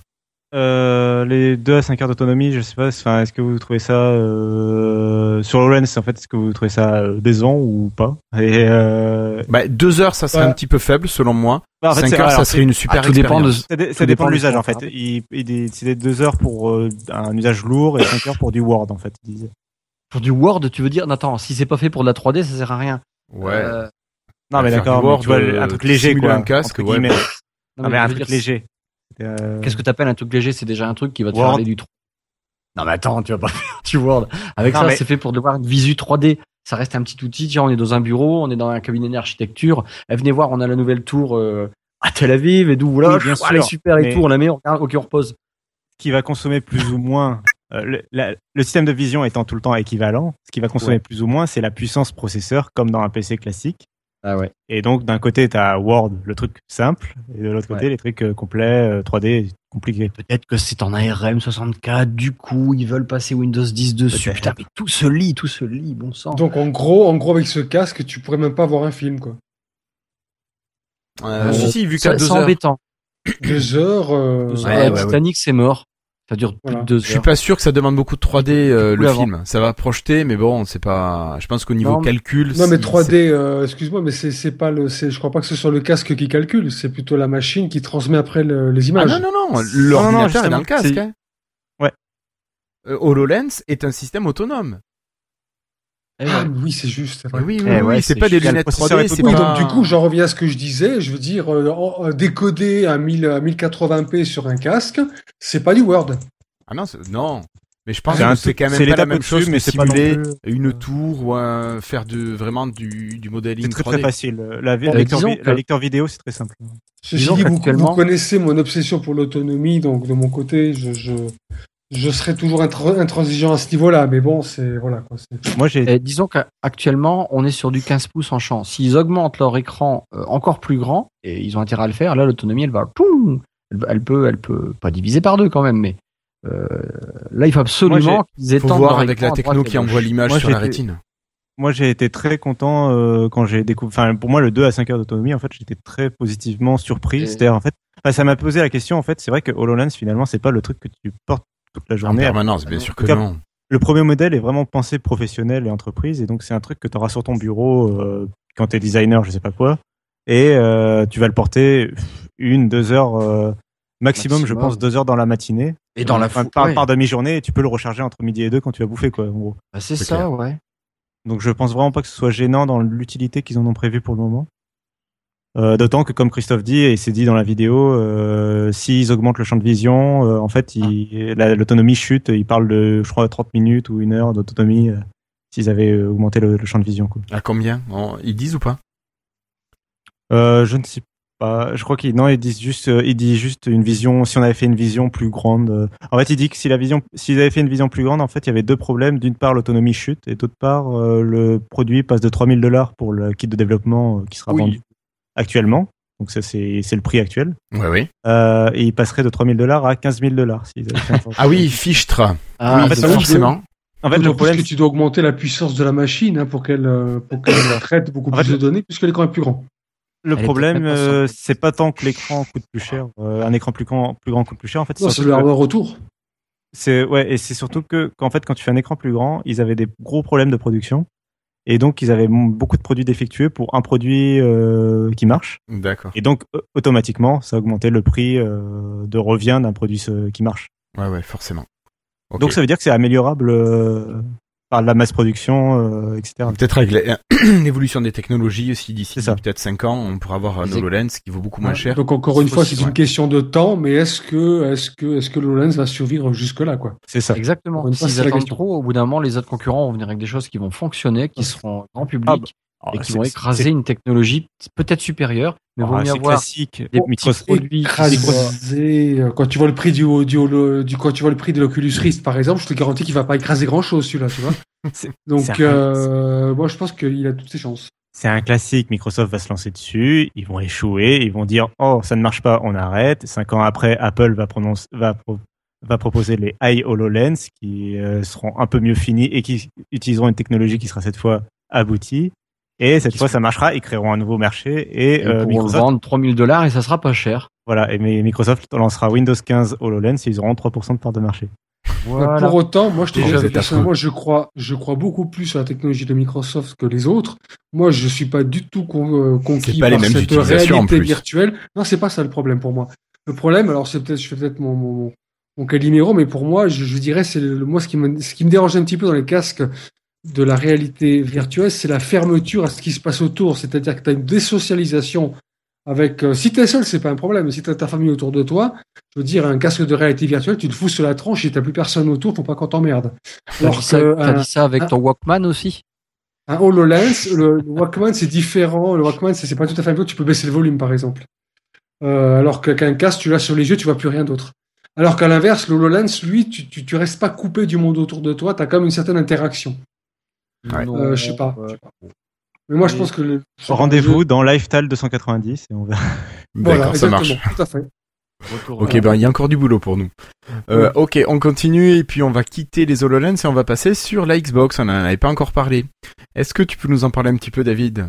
Euh, les 2 à 5 heures d'autonomie, je sais pas, enfin, est-ce que vous trouvez ça euh, sur HoloLens en fait, est-ce que vous trouvez ça euh, décevant ou pas? Et euh, Bah, deux heures, ça serait Ouais. un petit peu faible selon moi. bah, en fait, Cinq c'est- heures, alors, ça serait une super Ah, tout dépend de- expérience. Ça, dépend de l'usage du en fait. Il, il décidait deux heures pour euh, un usage lourd et 5 heures pour du Word en fait. Il disait. Pour du Word, tu veux dire? Non, Attends, si c'est pas fait pour de la 3D, ça sert à rien. Ouais. Euh, Non mais d'accord, vois euh, un truc léger quoi. un casque, ouais, non, Non, mais un truc dire, léger. Euh, Qu'est-ce que t'appelles un truc léger? C'est déjà un truc qui va te faire aller du trou. Non mais attends, tu vas pas faire du Word. Avec Non, ça, mais- c'est fait pour devoir une visu 3D. Ça reste un petit outil. Tiens, on est dans un bureau, on est dans un cabinet d'architecture. Eh, venez voir, on a la nouvelle tour euh, à Tel Aviv et d'où voilà, Oui, bien elle est super et mais- tout. On la met, on, regarde, ok, on repose. qui va consommer plus ou moins euh, le, la- le système de vision étant tout le temps équivalent, ce qui va consommer Ouais. plus ou moins, c'est la puissance processeur comme dans un PC classique. Ah ouais. Et donc d'un côté, tu as Word, le truc simple, et de l'autre côté, Ouais. les trucs euh, complets, euh, 3D, compliqués. Peut-être que c'est en ARM 64. Du coup, ils veulent passer Windows 10 dessus. Putain, mais tout se lit, tout se lit, bon sang. Donc en gros, en gros avec ce casque, tu pourrais même pas voir un film quoi. Euh, si, si, vu qu'à deux c'est heures. embêtant. Deux heures. euh, Ouais, Ouais, ouais, Titanic, c'est mort. Ça dure plus Voilà. de deux Je suis pas sûr que ça demande beaucoup de 3D euh, le avant. film. Ça va projeter, mais bon, c'est pas. Je pense qu'au niveau Non, calcul. Non mais si- 3D, euh, excuse-moi, mais c'est c'est pas le, c'est, je crois pas que ce soit le casque qui calcule, c'est plutôt la machine qui transmet après le- les Ah images. non non non, non, l'ordinateur est dans le casque. hein. Ouais. Euh, HoloLens est un système autonome. Eh Ah ouais. oui, c'est juste. Oui oui, Eh oui, ouais, oui, c'est pas des lunettes Le processeur 3D, est c'est Oui, pas. donc du coup, j'en reviens à ce que je disais. Je veux dire, euh, décoder à 1000, à 1080p sur un casque, c'est pas du Word. Ah non. Mais je pense que c'est quand même pas la même chose mais c'est pas plus, une euh, tour ou un- faire de vraiment du, du modeling C'est très 3D. très facile. La, vi- lecteur, disons vi- que- la lecteur vidéo, c'est très simple. Ceci dit, vous, vous connaissez mon obsession pour l'autonomie, donc de mon côté, je, je, je serai toujours intr- intransigeant à ce niveau-là. Mais bon, c'est voilà quoi. Moi, j'ai Eh, disons qu'actuellement, on est sur du 15 pouces en champ. S'ils augmentent leur écran euh, encore plus grand, et ils ont intérêt à le faire, là, l'autonomie, elle va, poum, elle, elle peut, elle peut pas diviser par deux quand même, mais euh, là, il faut absolument qu'ils Faut étendent voir leur avec écran la techno qui envoie l'image sur la rétine. Moi, j'ai été très content euh, quand j'ai découvert. Enfin, pour moi, le 2 à 5 heures d'autonomie, en fait, j'étais très positivement surpris. Et- C'est-à-dire, en fait, enfin, ça m'a posé la question. En fait, c'est vrai que HoloLens, finalement, c'est pas le truc que tu portes toute la En journée. permanence, bien sûr que non. Le premier modèle est vraiment pensé professionnel et entreprise, et donc c'est un truc que tu auras sur ton bureau euh, quand tu es designer, je sais pas quoi, et euh, tu vas le porter une, deux heures euh, maximum, je pense, deux heures dans la matinée. Et dans la fou- par, ouais. par demi-journée, et tu peux le recharger entre midi et deux quand tu vas bouffer, quoi, en gros. Bah, c'est C'est ça, clair. ouais. Donc je pense vraiment pas que ce soit gênant dans l'utilité qu'ils en ont prévu pour le moment. Euh, D'autant que, comme Christophe dit, et c'est dit dans la vidéo, euh, s'ils augmentent le champ de vision, euh, en fait, la- l'autonomie chute. Ils parlent de, je crois, 30 minutes ou une heure d'autonomie euh, s'ils avaient euh, augmenté le, le champ de vision. Quoi. À combien? Ils disent ou pas? Euh, je ne sais pas. Je crois qu'ils non, ils disent juste, ils disent juste une vision. Si on avait fait une vision plus grande, en fait, il dit que si la vision, s'ils avaient fait une vision plus grande, en fait, il y avait deux problèmes. D'une part, l'autonomie chute, et d'autre part, le produit passe de 3000 dollars pour le kit de développement qui sera Oui. vendu actuellement. Donc ça, c'est c'est le prix actuel. Oui, oui. Euh, et il passerait de 3000 dollars à 15 000 dollars. Ah oui, Fichtre. Ah, oui, en fait, ça, forcément. En fait, le plus problème, que tu dois augmenter la puissance de la machine hein, pour qu'elle euh, pour qu'elle traite beaucoup En plus fait, de données, puisque l'écran est plus grand. le Elle problème, euh, c'est pas tant que l'écran coûte plus cher. euh, un écran plus grand, plus grand coûte plus cher. En fait, Non, c'est le que- hardware retour. C'est ouais, et c'est surtout que qu'en fait, quand tu fais un écran plus grand, ils avaient des gros problèmes de production, et donc ils avaient beaucoup de produits défectueux pour un produit euh, qui marche, D'accord. et donc automatiquement, ça augmentait le prix euh, de revient d'un produit qui marche. Ouais, ouais, forcément. Donc ça veut dire que c'est améliorable euh, par la masse production, euh, etc. Peut-être avec l'évolution des technologies aussi d'ici peut-être 5 ans, on pourra avoir un. HoloLens qui vaut beaucoup moins Ouais. cher. Donc encore une fois, c'est une question de temps, mais est-ce que est-ce que est-ce que l'HoloLens va survivre jusque là quoi? C'est ça. Exactement. S'ils attendent trop, au bout d'un moment, les autres concurrents vont venir avec des choses qui vont fonctionner, qui seront grand public, Ah bah. Oh, et qui vont écraser une technologie peut-être supérieure, mais vont y avoir classique. des Microsoft produits. Écraser, euh, quand tu vois le prix du, du, du, quand tu vois le prix de l'Oculus Rift par exemple, je te garantis qu'il va pas écraser grand chose celui-là, tu vois. Donc euh, moi je pense qu'il a toutes ses chances. C'est un classique. Microsoft va se lancer dessus, ils vont échouer, ils vont dire oh ça ne marche pas, on arrête. Cinq ans après, Apple va, prononcer, va, va proposer les HoloLens qui euh, seront un peu mieux finis et qui utiliseront une technologie qui sera cette fois aboutie. Et cette fois, ça marchera. Ils créeront un nouveau marché et, euh, Microsoft le vendre 3000 dollars et ça sera pas cher. Voilà. Et Microsoft lancera Windows 15 HoloLens et ils auront 3% de part de marché. Pour autant, moi je te personnellement, je crois, je crois beaucoup plus sur la technologie de Microsoft que les autres. Moi, je suis pas du tout con, conquis par cette réalité virtuelle. Non, c'est pas ça le problème pour moi. Le problème, alors c'est peut-être, je fais peut-être mon, mon, mon Calimero, mais pour moi, je, je dirais, c'est le, moi ce qui me, ce qui me dérange un petit peu dans les casques de la réalité virtuelle, c'est la fermeture à ce qui se passe autour. C'est-à-dire que tu as une désocialisation avec. Euh, si tu es seul, c'est pas un problème. Si tu as ta famille autour de toi, je veux dire, un casque de réalité virtuelle, tu te fous sur la tranche et tu plus personne autour, faut pas qu'on t'emmerde. Tu as, dit ça avec ton Walkman aussi? Un HoloLens, le, Walkman c'est différent. Le Walkman, c'est pas tout à fait un Tu peux baisser le volume par exemple. Euh, alors qu'un casque, tu l'as sur les yeux, tu vois plus rien d'autre. Alors qu'à l'inverse, le HoloLens, lui, tu, tu, tu, restes pas coupé du monde autour de toi, tu as comme une certaine interaction. Euh, je sais pas. Mais moi, je pense que. Le... Rendez-vous dans Lifestyle 290 et on verra. D'accord, ça marche. Tout à fait. ok, ben il y a encore du boulot pour nous. Euh, Ok, on continue et puis on va quitter les HoloLens et on va passer sur la Xbox. On n'en avait pas encore parlé. Est-ce que tu peux nous en parler un petit peu, David?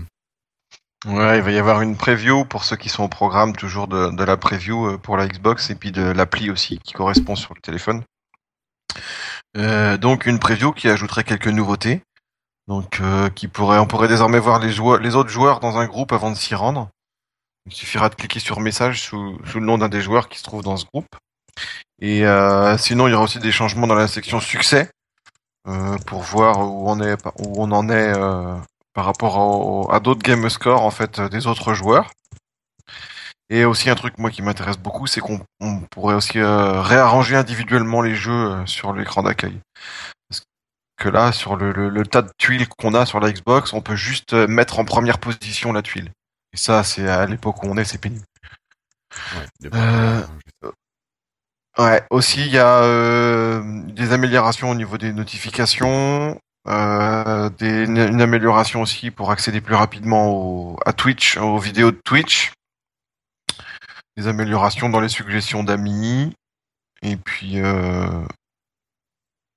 Ouais, il va y avoir une preview pour ceux qui sont au programme, toujours de, de la preview euh, pour la Xbox et puis de l'appli aussi qui correspond sur le téléphone. Euh, donc une preview qui ajouterait quelques nouveautés. Donc, euh, qui pourrait, on pourrait désormais voir les, autres joueurs dans un groupe avant de s'y rendre. Il suffira de cliquer sur message sous, le nom d'un des joueurs qui se trouve dans ce groupe. Et euh, sinon, il y aura aussi des changements dans la section succès euh, pour voir où on en est par rapport à d'autres game score en fait des autres joueurs. Et aussi un truc moi qui m'intéresse beaucoup, c'est qu'on pourrait aussi réarranger individuellement les jeux sur l'écran d'accueil que là, sur le, tas de tuiles qu'on a sur la Xbox, on peut juste euh, mettre en première position la tuile. Et ça, c'est à l'époque où on est, c'est pénible. Ouais, euh, ouais, aussi il y a euh, des améliorations au niveau des notifications, des, une amélioration aussi pour accéder plus rapidement à Twitch, aux vidéos de Twitch, des améliorations dans les suggestions d'amis, et puis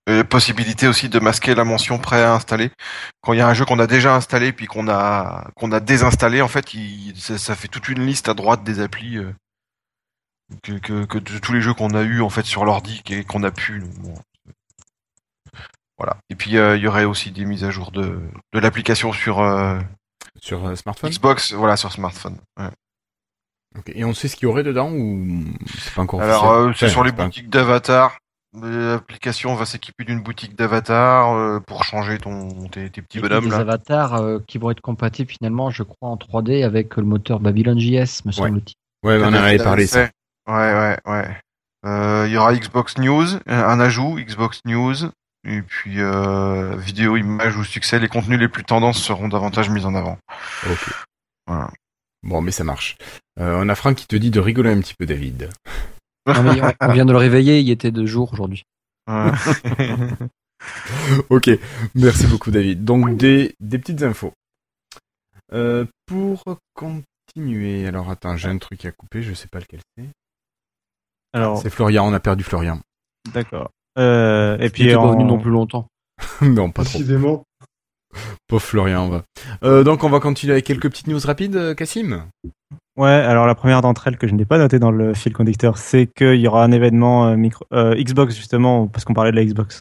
euh, possibilité aussi de masquer la mention prêt à installer. Quand il y a un jeu qu'on a déjà installé puis qu'on a qu'on a désinstallé, en fait, il, ça, fait toute une liste à droite des applis euh, que, que, de tous les jeux qu'on a eu en fait sur l'ordi et qu'on a pu. Voilà. Et puis euh, il y aurait aussi des mises à jour de, de l'application sur sur smartphone? Xbox, voilà, sur smartphone. Et on sait ce qu'il y aurait dedans ou c'est pas encore Alors c'est sur les boutiques d'avatar. L'application va s'équiper d'une boutique d'avatar euh, pour changer ton, tes, petits bonhommes. Des avatars euh, qui vont être compatibles finalement, je crois, en 3D avec le moteur JS, me semble-t-il. Ouais, on en avait parlé ça. Ouais, ouais, ouais. Euh, il y aura Xbox News, un ajout, Xbox News, et puis vidéo, image ou succès, les contenus les plus tendances seront davantage mis en avant. Ok. Voilà. Bon, mais ça marche. on a Franck qui te dit de rigoler un petit peu, David on vient de le réveiller, il était de jour aujourd'hui. ok, merci beaucoup David. Donc des, des petites infos. Euh, pour continuer, alors attends, j'ai un truc à couper, je sais pas lequel c'est. Alors, c'est Florian, on a perdu Florian. D'accord. Euh, et puis il pas venu non plus longtemps. non, pas trop. Pauvre Florian, on va. Euh, donc on va continuer avec quelques petites news rapides, Cassim. Ouais, alors la première d'entre elles que je n'ai pas notée dans le fil conducteur, c'est qu'il y aura un événement euh, micro, euh, Xbox justement, parce qu'on parlait de la Xbox.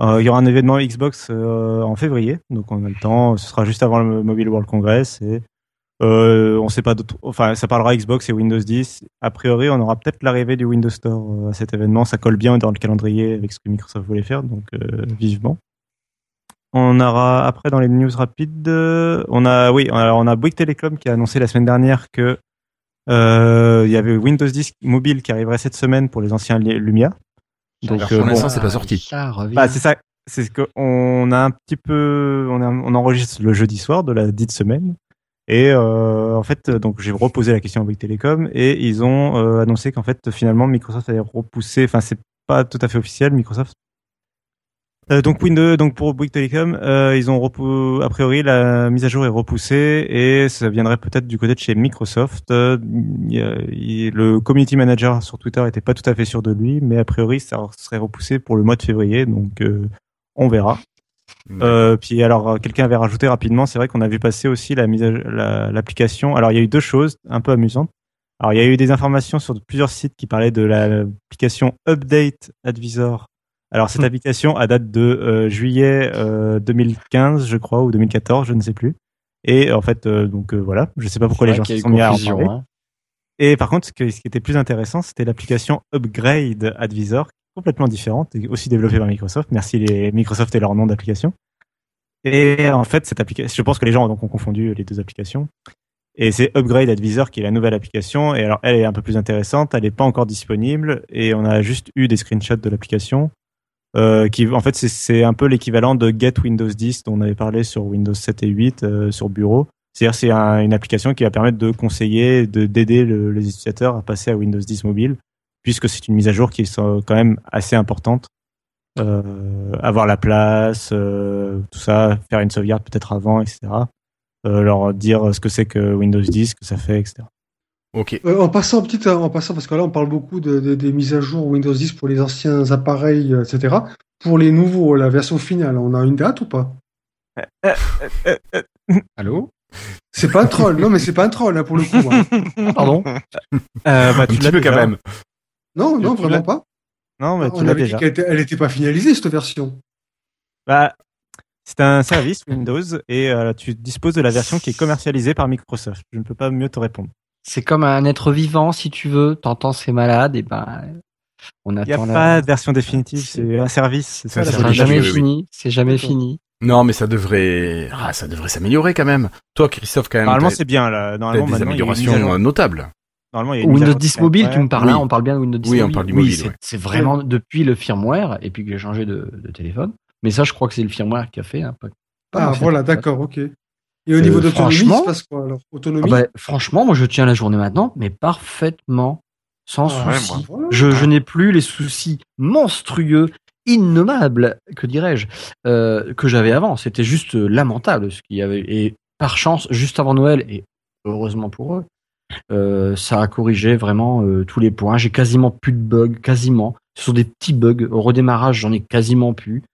Euh, il y aura un événement Xbox en février, donc on a le temps. Ce sera juste avant le Mobile World Congress et on sait pas. Enfin, ça parlera Xbox et Windows 10. A priori, on aura peut-être l'arrivée du Windows Store à cet événement. Ça colle bien dans le calendrier avec ce que Microsoft voulait faire, donc vivement. On aura après dans les news rapides, on a oui, alors on a Bouygues Telecom qui a annoncé la semaine dernière que euh, il y avait Windows 10 mobile qui arriverait cette semaine pour les anciens Lumia. Donc euh, pour l'instant c'est pas sorti. Bah, c'est ça. c'est ce qu'on a un petit peu, on, on enregistre le jeudi soir de la dite semaine. Et euh, en fait, donc j'ai reposé la question à Bouygues Telecom et ils ont euh, annoncé qu'en fait finalement Microsoft allait repousser. Enfin, c'est pas tout à fait officiel. Microsoft euh, donc Windows, donc pour Bouygues Telecom, euh, ils ont a priori la mise à jour est repoussée et ça viendrait peut-être du côté de chez Microsoft. Euh, le community manager sur Twitter était pas tout à fait sûr de lui, mais a priori ça serait repoussé pour le mois de février, donc on verra. puis alors quelqu'un avait rajouté rapidement, c'est vrai qu'on a vu passer aussi la mise l'application. alors il y a eu deux choses un peu amusantes. Alors il y a eu des informations sur plusieurs sites qui parlaient de l'application Update Advisor alors cette hmm. application a date de euh, juillet 2015, euh, je crois, ou 2014, je ne sais plus. Et en fait, euh, donc voilà, je ne sais pas pourquoi les gens se sont mis à en parler. Hein. Et par contre, ce, qui était plus intéressant, c'était l'application Upgrade Advisor, complètement différente, et aussi développée par Microsoft. Merci les Microsoft et leur nom d'application. Et en fait, cette application, je pense que les gens donc, ont confondu les deux applications. Et c'est Upgrade Advisor qui est la nouvelle application. Et alors, elle est un peu plus intéressante. Elle n'est pas encore disponible. Et on a juste eu des screenshots de l'application. Euh, qui en fait c'est un peu l'équivalent de Get Windows 10 dont on avait parlé sur Windows 7 et 8 euh, sur bureau. C'est-à-dire c'est une application qui va permettre de conseiller, de d'aider les utilisateurs à passer à Windows 10 mobile, puisque c'est une mise à jour qui est quand même assez importante. Euh, avoir la place, euh, tout ça, faire une sauvegarde peut-être avant, etc. leur dire ce que c'est que Windows 10, ce que ça fait, etc. Ok. Euh, en passant petite, en passant parce que là on parle beaucoup de, des mises à jour Windows 10 pour les anciens appareils, euh, etc. Pour les nouveaux, la version finale, on a une date ou pas? Allô? C'est pas un troll, non mais c'est pas un troll là pour le coup. Hein. Pardon? Euh, bah, tu l'as quand même. Non, non, vraiment pas. Non, mais tu l'as déjà. elle était pas finalisée cette version. Bah, c'est un service Windows et tu disposes de la version qui est commercialisée par Microsoft. Je ne peux pas mieux te répondre. C'est comme un être vivant, si tu veux. T'entends c'est malade, et ben on attend. Il n'y a pas de version définitive, c'est un service. C'est jamais fini. C'est jamais fini. Non, mais ça devrait, ah, ça devrait s'améliorer quand même. Toi, Christophe, quand même. Normalement, c'est bien là. Normalement, des améliorations notables. Normalement, Windows 10 mobile, tu me parles là, on parle bien de Windows 10 oui, mobile. on parle du mobile. c'est vraiment depuis le firmware et puis que j'ai changé de, téléphone. Mais ça, je crois que c'est le firmware qui a fait. Hein, ah, voilà, d'accord, ok. Et au niveau euh, d'autonomie, il se passe quoi alors Autonomie ah bah, Franchement, moi je tiens la journée maintenant, mais parfaitement, sans ah, souci. Je, n'ai plus les soucis monstrueux, innommables, que dirais-je, euh, que j'avais avant. C'était juste lamentable ce qu'il y avait. Et par chance, juste avant Noël, et heureusement pour eux, euh, ça a corrigé vraiment tous les points. J'ai quasiment plus de bugs, quasiment. Ce sont des petits bugs. Au redémarrage, j'en ai quasiment plus.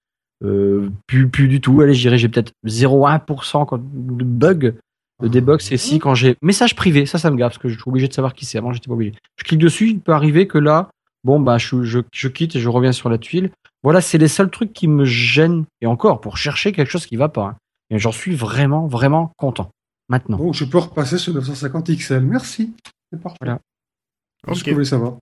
Euh, plus, plus du tout. Allez, j'irai, j'ai peut-être 0,1% de bug. De debug, c'est si quand j'ai message privé, ça, ça me gaffe parce que je suis obligé de savoir qui c'est. Avant, j'étais pas obligé. Je clique dessus, il peut arriver que là, bon, bah, je, je, je quitte et je reviens sur la tuile. Voilà, c'est les seuls trucs qui me gênent. Et encore, pour chercher quelque chose qui va pas. Hein. Et j'en suis vraiment, vraiment content. Maintenant. Donc, je peux repasser sur 950 XL. Merci. C'est parfait. Voilà. Ce que je voulais savoir?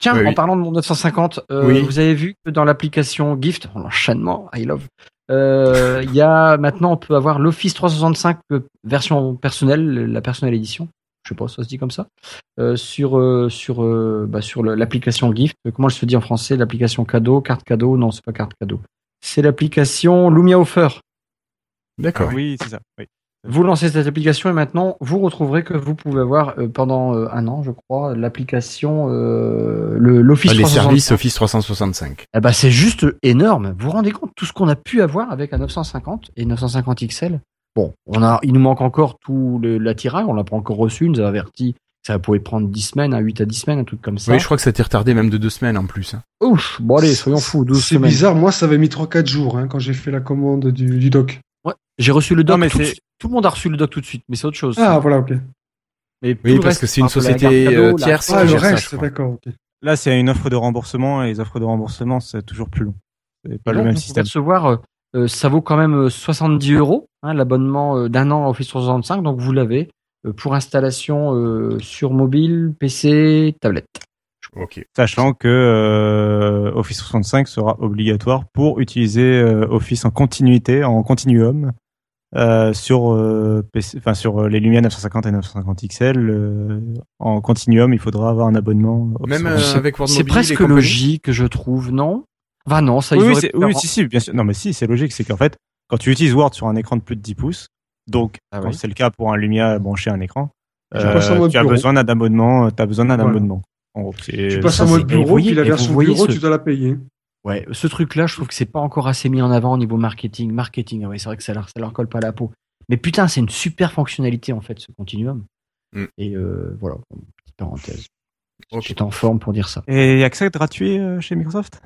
Tiens, en parlant de mon 950, euh, vous avez vu que dans l'application Gift, l'enchaînement, I love, euh, il y a maintenant on peut avoir l'Office 365 euh, version personnelle, la personnelle édition. Je sais pas, ça se dit comme ça. sur sur bah, sur l'application Gift. Comment elle se dit en français L'application cadeau, carte cadeau? Non, c'est pas carte cadeau. C'est l'application Lumia Offer. D'accord. oui, c'est ça. Oui. Vous lancez cette application et maintenant vous retrouverez que vous pouvez avoir euh, pendant euh, un an, je crois, l'application euh, le l'Office ah, les services Office 365. Eh ben c'est juste énorme. Vous vous rendez compte tout ce qu'on a pu avoir avec un 950 et 950 XL. Bon, on a, il nous manque encore tout l'attirail, on l'a pas encore reçu, il nous a averti ça pouvait prendre 10 semaines, à 8 à 10 semaines, un truc comme ça. Oui, je crois que ça a été retardé même de 2 semaines en plus. Hein. Ouf, bon allez, soyons fous, 12 semaines. C'est bizarre, moi ça avait mis 3-4 jours hein, quand j'ai fait la commande du, du doc. Ouais, j'ai reçu le doc mais tout, le monde a reçu le doc tout de suite, mais c'est autre chose. Ah, voilà, ok. Mais oui, parce que c'est une société euh, tierce. Ah, le reste, d'accord, ok. Là, c'est une offre de remboursement et les offres de remboursement, c'est toujours plus long. C'est pas le même système. Recevoir, euh, euh, ça vaut quand même 70 euros, hein, l'abonnement d'un an à Office 365, donc vous l'avez pour installation sur mobile, PC, tablette. Okay. Sachant que Office 365 sera obligatoire pour utiliser Office en continuité, en continuum, euh, sur euh, enfin sur euh, les Lumia 950 et 950 XL en continuum, il faudra avoir un abonnement. Même avec C'est presque logique, je trouve, non? Va non, ça oui, oui, oui, si, si, bien sûr. Non, mais si, c'est logique. C'est qu'en fait, quand tu utilises Word sur un écran de plus de 10 pouces, donc Ah quand oui. c'est le cas pour un Lumia branché à un écran, Tu passes en euh, mode tu as bureau. besoin d'un abonnement. Tu as besoin d'un Voilà. abonnement. En gros, c'est- Tu passes en mode et bureau, voyez- puis la et version bureau, ce- tu dois la payer. Ouais, ce truc-là, je trouve que c'est pas encore assez mis en avant au niveau marketing. Marketing, ah ouais, c'est vrai que ça leur, ça leur colle pas à la peau. Mais putain, c'est une super fonctionnalité en fait, ce continuum. Mm. Et euh, voilà, petite parenthèse. Ok. J'étais en forme pour dire ça. Et il y a que ça de gratuit euh, chez Microsoft?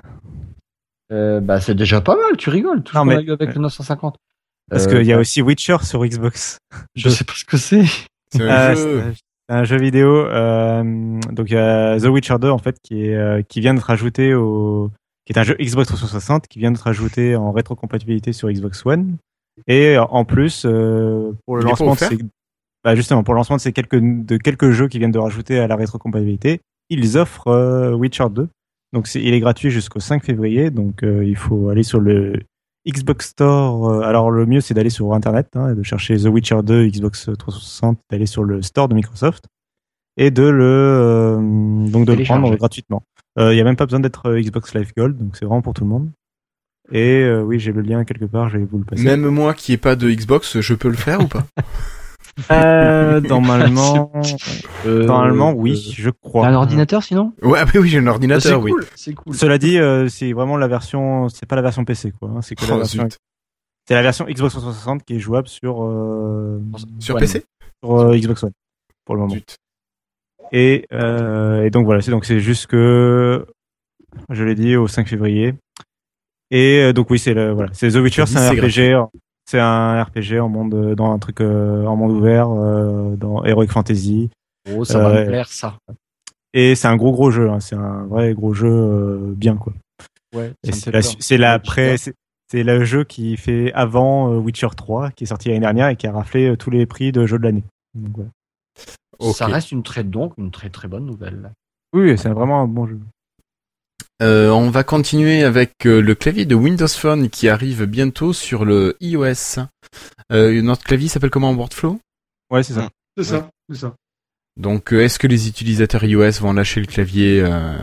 Euh, bah, c'est déjà pas mal, tu rigoles. Tout Non, mais- avec le 950. Parce Euh, qu'il y a aussi Witcher sur Xbox. Je sais pas ce que c'est. C'est un jeu. un jeu vidéo. euh, donc il y a The Witcher 2 en fait qui est euh, qui vient d'être ajouté au qui est un jeu Xbox 360 qui vient d'être ajouté en rétrocompatibilité sur Xbox One. Et euh, en plus euh, pour le Il lancement de ces bah, justement pour le lancement de ces quelques de quelques jeux qui viennent de rajouter à la rétrocompatibilité, ils offrent euh, Witcher 2. Donc il est gratuit jusqu'au 5 février. Donc euh, il faut aller sur le Xbox Store. euh, alors le mieux c'est d'aller sur internet, hein, et de chercher The Witcher 2 Xbox 360, d'aller sur le store de Microsoft et de le euh, donc de le prendre gratuitement. Euh, Il y a même pas besoin d'être euh, Xbox Live Gold, donc c'est vraiment pour tout le monde. Et euh, oui, j'ai le lien quelque part, je vais vous le passer. Même moi qui ai pas de Xbox, je peux le faire ou pas? Euh, normalement, Euh, normalement oui, euh, je T'as crois. un ordinateur sinon? Ouais, ah bah oui, j'ai un ordinateur, oui. cool, c'est cool. Cela dit, euh, c'est vraiment la version, c'est pas la version PC quoi, hein, c'est que la Oh, version, c'est la version Xbox 360 qui est jouable sur euh, Sur Ouais, PC sur euh, Xbox One pour le moment. Zut. Et, euh, et donc voilà, c'est donc c'est juste que je l'ai dit au 5 février. Et euh, donc oui, c'est le voilà, c'est The Witcher, c'est un RPG, c'est un RPG en monde dans un truc euh, en monde ouvert dans Heroic Fantasy Oh, ça va me plaire ça. et c'est un gros gros jeu, hein, c'est un vrai gros jeu euh, bien quoi. Ouais, c'est la c'est la Ouais, pré- c'est le jeu qui fait avant Witcher 3 qui est sorti l'année dernière et qui a raflé tous les prix de jeu de l'année. Ça reste une très donc une très très bonne nouvelle. Oui, c'est vraiment un bon jeu. Euh, on va continuer avec euh, le clavier de Windows Phone qui arrive bientôt sur le iOS. Euh, notre clavier s'appelle comment Wordflow Ouais, c'est ça. C'est ça, c'est ça. Donc est-ce que les utilisateurs iOS vont lâcher le clavier euh,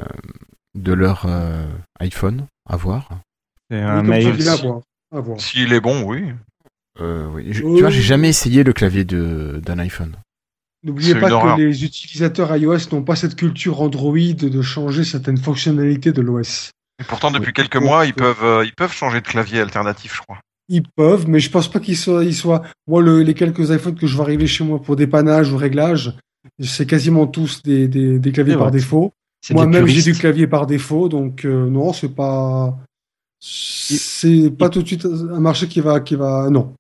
de leur euh, iPhone? À voir. C'est un mail. S'il est bon, oui. Euh, oui. Je- Oui. Tu vois, j'ai jamais essayé le clavier de d'un iPhone. N'oubliez pas que horreur. les utilisateurs iOS n'ont pas cette culture Android de changer certaines fonctionnalités de l'OS. Et pourtant, depuis quelques mois, ils peuvent, euh, ils peuvent changer de clavier alternatif, je crois. Ils peuvent, mais je pense pas qu'ils soient, ils soient. Moi, le- les quelques iPhones que je vois arriver chez moi pour dépannage ou réglage, c'est quasiment tous des, des, des claviers par défaut. Moi-même, j'ai du clavier par défaut, donc euh, non, c'est pas. C'est pas tout de suite un marché qui va, qui va. Non.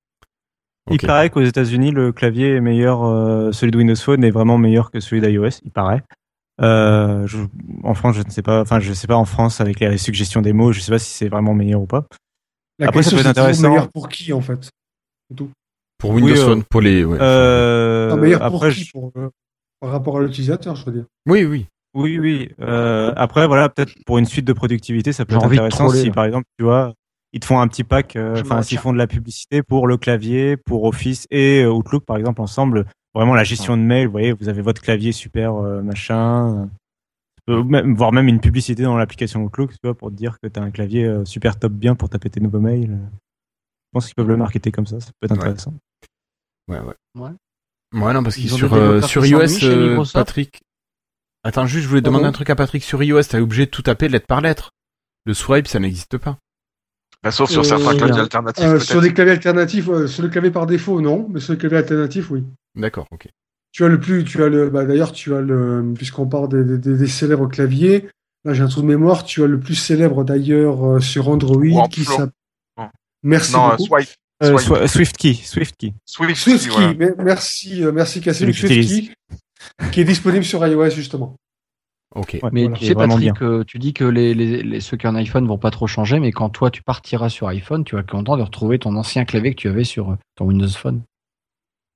Il paraît qu'aux États-Unis, le clavier est meilleur, euh, celui de Windows Phone est vraiment meilleur que celui d'iOS, il paraît. Euh, je- en France, je ne sais pas, enfin, je sais pas en France avec les suggestions des mots, je sais pas si c'est vraiment meilleur ou pas. La Après, ça peut être intéressant. meilleur pour qui, en fait? Pour Windows Oui, euh, Phone, pour les. ouais. Euh, Non, meilleur pour qui je- pour, euh, Par rapport à l'utilisateur, je veux dire. Oui, oui. oui, oui. Euh, après, voilà, peut-être pour une suite de productivité, ça peut J'ai être intéressant troller, si, là. par exemple, tu vois, ils te font un petit pack, euh, enfin, s'ils font de la publicité pour le clavier, pour Office et euh, Outlook, par exemple, ensemble, vraiment la gestion de mail, vous voyez, vous avez votre clavier super euh, machin, euh, même, voire même une publicité dans l'application Outlook, tu vois, pour te dire que tu as un clavier euh, super top bien pour taper tes nouveaux mails. Je pense qu'ils peuvent le marketer comme ça, ça peut être intéressant. Ouais, ouais. Ouais. Ouais, non, parce que Ils ont sur, euh, sur iOS, euh, Patrick. Attends, juste, je voulais demander un truc à Patrick. Sur iOS, t'es obligé de tout taper lettre par lettre. Le swipe, ça n'existe pas. Bah, sauf sur Euh, certains claviers bien. alternatifs, Euh, sur des claviers alternatifs, euh, sur le clavier par défaut, non, mais sur les claviers alternatifs, oui. D'accord, ok. Tu as le plus, tu as le, bah d'ailleurs, tu as le, puisqu'on parle des, des, des célèbres claviers, là j'ai un trou de mémoire, tu as le plus célèbre d'ailleurs euh, sur Android qui s'appelle. Non. Merci Non, euh, beaucoup. swipe. Euh, SwiftKey, SwiftKey. Swift, SwiftKey, voilà. mais- merci, euh, merci Cassim. SwiftKey, qui est disponible sur iOS justement. Ok. Ouais, Mais Voilà. tu sais, Patrick, euh, tu dis que les, les, les- ceux qui ont un iPhone vont pas trop changer, mais quand toi tu partiras sur iPhone, tu vas être content de retrouver ton ancien clavier que tu avais sur euh, ton Windows Phone.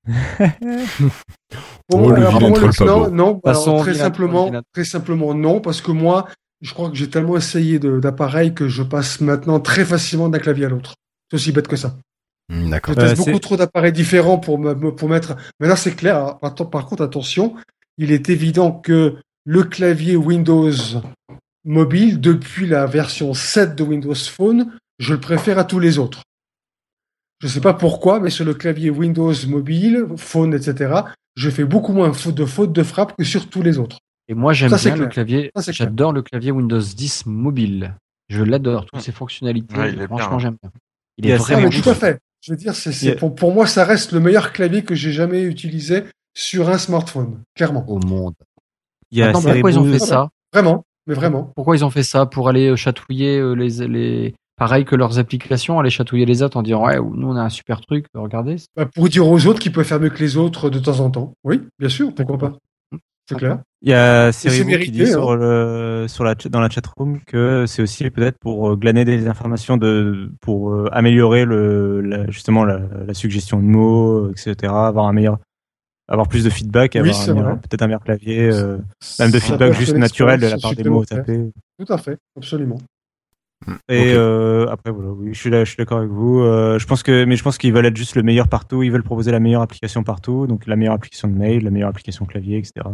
Oh, alors, moi, troll pas non, non, Passons alors, au très vilain simplement, vilain. très simplement non, parce que moi, je crois que j'ai tellement essayé d'appareils que je passe maintenant très facilement d'un clavier à l'autre. C'est aussi bête que ça. Hmm, Je D'accord. teste Euh, beaucoup trop d'appareils différents pour me, pour mettre. Maintenant, c'est clair. Alors, par contre, attention, il est évident que le clavier Windows mobile, depuis la version 7 de Windows Phone, je le préfère à tous les autres. Je ne sais pas pourquoi, mais sur le clavier Windows mobile, phone, etc., je fais beaucoup moins de fautes de frappe que sur tous les autres. Et moi, j'aime bien le clavier. J'adore le clavier Windows 10 mobile. Je l'adore, toutes ses fonctionnalités. franchement, j'aime bien. Il, est vraiment tout à fait. Je veux dire, c'est, pour, pour, moi, ça reste le meilleur clavier que j'ai jamais utilisé sur un smartphone, clairement. Au monde. Il y a pourquoi ils ont fait ça Vraiment, mais vraiment. Pourquoi ils ont fait ça Pour aller euh, chatouiller euh, les, les, pareil que leurs applications, aller chatouiller les autres en disant ouais, nous on a un super truc, regardez. Bah, pour dire aux autres qu'ils peuvent faire mieux que les autres de temps en temps. Oui, bien sûr, pourquoi pas. C'est clair. Il y a Cyril qui dit hein. sur le, sur la, dans la chatroom que c'est aussi peut-être pour euh, glaner des informations de, pour euh, améliorer le, justement la, suggestion de mots, etc. Avoir un meilleur, avoir plus de feedback, avoir peut-être un meilleur clavier, euh, même de feedback juste naturel de la part des mots tapés. Tout à fait, absolument. Mm. Et euh, après voilà, oui, je suis là, je suis d'accord avec vous. Euh, je pense que, mais je pense qu'ils veulent être juste le meilleur partout. Ils veulent proposer la meilleure application partout, donc la meilleure application de mail, la meilleure application clavier, etc.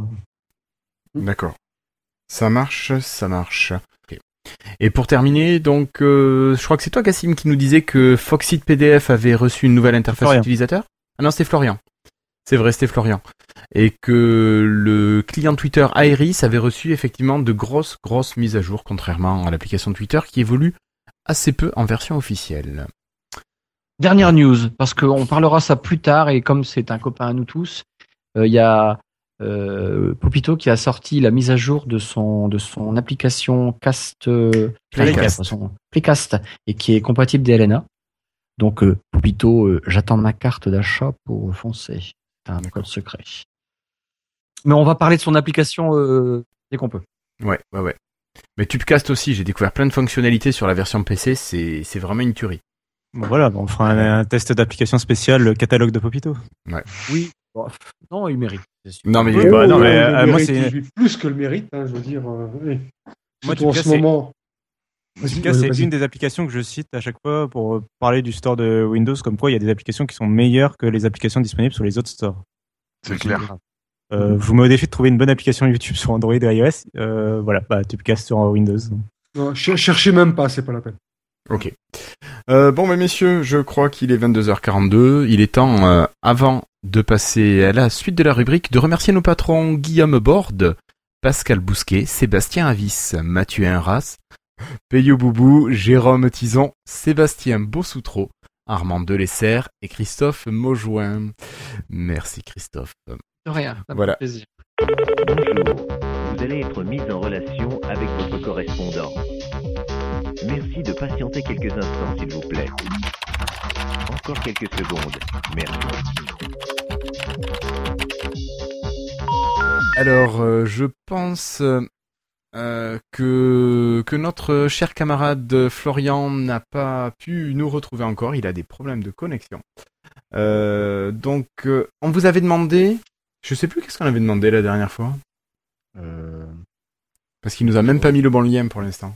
D'accord. Ça marche, ça marche. Et pour terminer, donc, euh, je crois que c'est toi, Cassim, qui nous disait que Foxit PDF avait reçu une nouvelle interface utilisateur. Ah non, c'était Florian. C'est vrai, c'était Florian. Et que le client Twitter Iris avait reçu effectivement de grosses, grosses mises à jour, contrairement à l'application Twitter qui évolue assez peu en version officielle. Dernière news, parce qu'on parlera ça plus tard, et comme c'est un copain à nous tous, euh, il y a euh, Popito qui a sorti la mise à jour de son, de son application Cast, euh, Playcast. et qui est compatible DLNA. Donc, euh, Popito, j'attends ma carte d'achat pour foncer. C'est un code secret. Mais on va parler de son application euh, dès qu'on peut. Ouais, ouais, ouais. Mais Tubecast aussi, j'ai découvert plein de fonctionnalités sur la version PC, c'est, c'est vraiment une tuerie. Bon voilà, on fera un, test d'application spéciale, le catalogue de Popito. Ouais. Oui. non, il mérite. Non mais, bah, non, mais euh, moi c'est plus que le mérite, hein, je veux dire. Euh, moi, en ce moment. En tout cas, c'est une des applications que je cite à chaque fois pour parler du store de Windows, comme quoi il y a des applications qui sont meilleures que les applications disponibles sur les autres stores. C'est clair. Euh, je vous mets au défi de trouver une bonne application YouTube sur Android et iOS. Euh, voilà, bah, Tubecast sur Windows. Non, cherchez même pas, c'est pas la peine. Ok. Euh, bon, mais messieurs, je crois qu'il est 22h42. Il est temps, euh, avant de passer à la suite de la rubrique, de remercier nos patrons Guillaume Borde, Pascal Bousquet, Sébastien Avis, Mathieu Inras, Peyo Boubou, Jérôme Tison, Sébastien Bossoutreau, Armand Delessert et Christophe Maujoin. Merci Christophe. De rien, ça voilà. plaisir. Bonjour, vous allez être mis en relation avec votre correspondant. Merci de patienter quelques instants, s'il vous plaît. Encore quelques secondes. Merci. Alors, euh, je pense euh, que, que notre cher camarade Florian n'a pas pu nous retrouver encore. Il a des problèmes de connexion. Euh, donc, euh, on vous avait demandé. Je sais plus qu'est-ce qu'on avait demandé la dernière fois. Euh, parce qu'il nous a même pas mis le bon lien pour l'instant.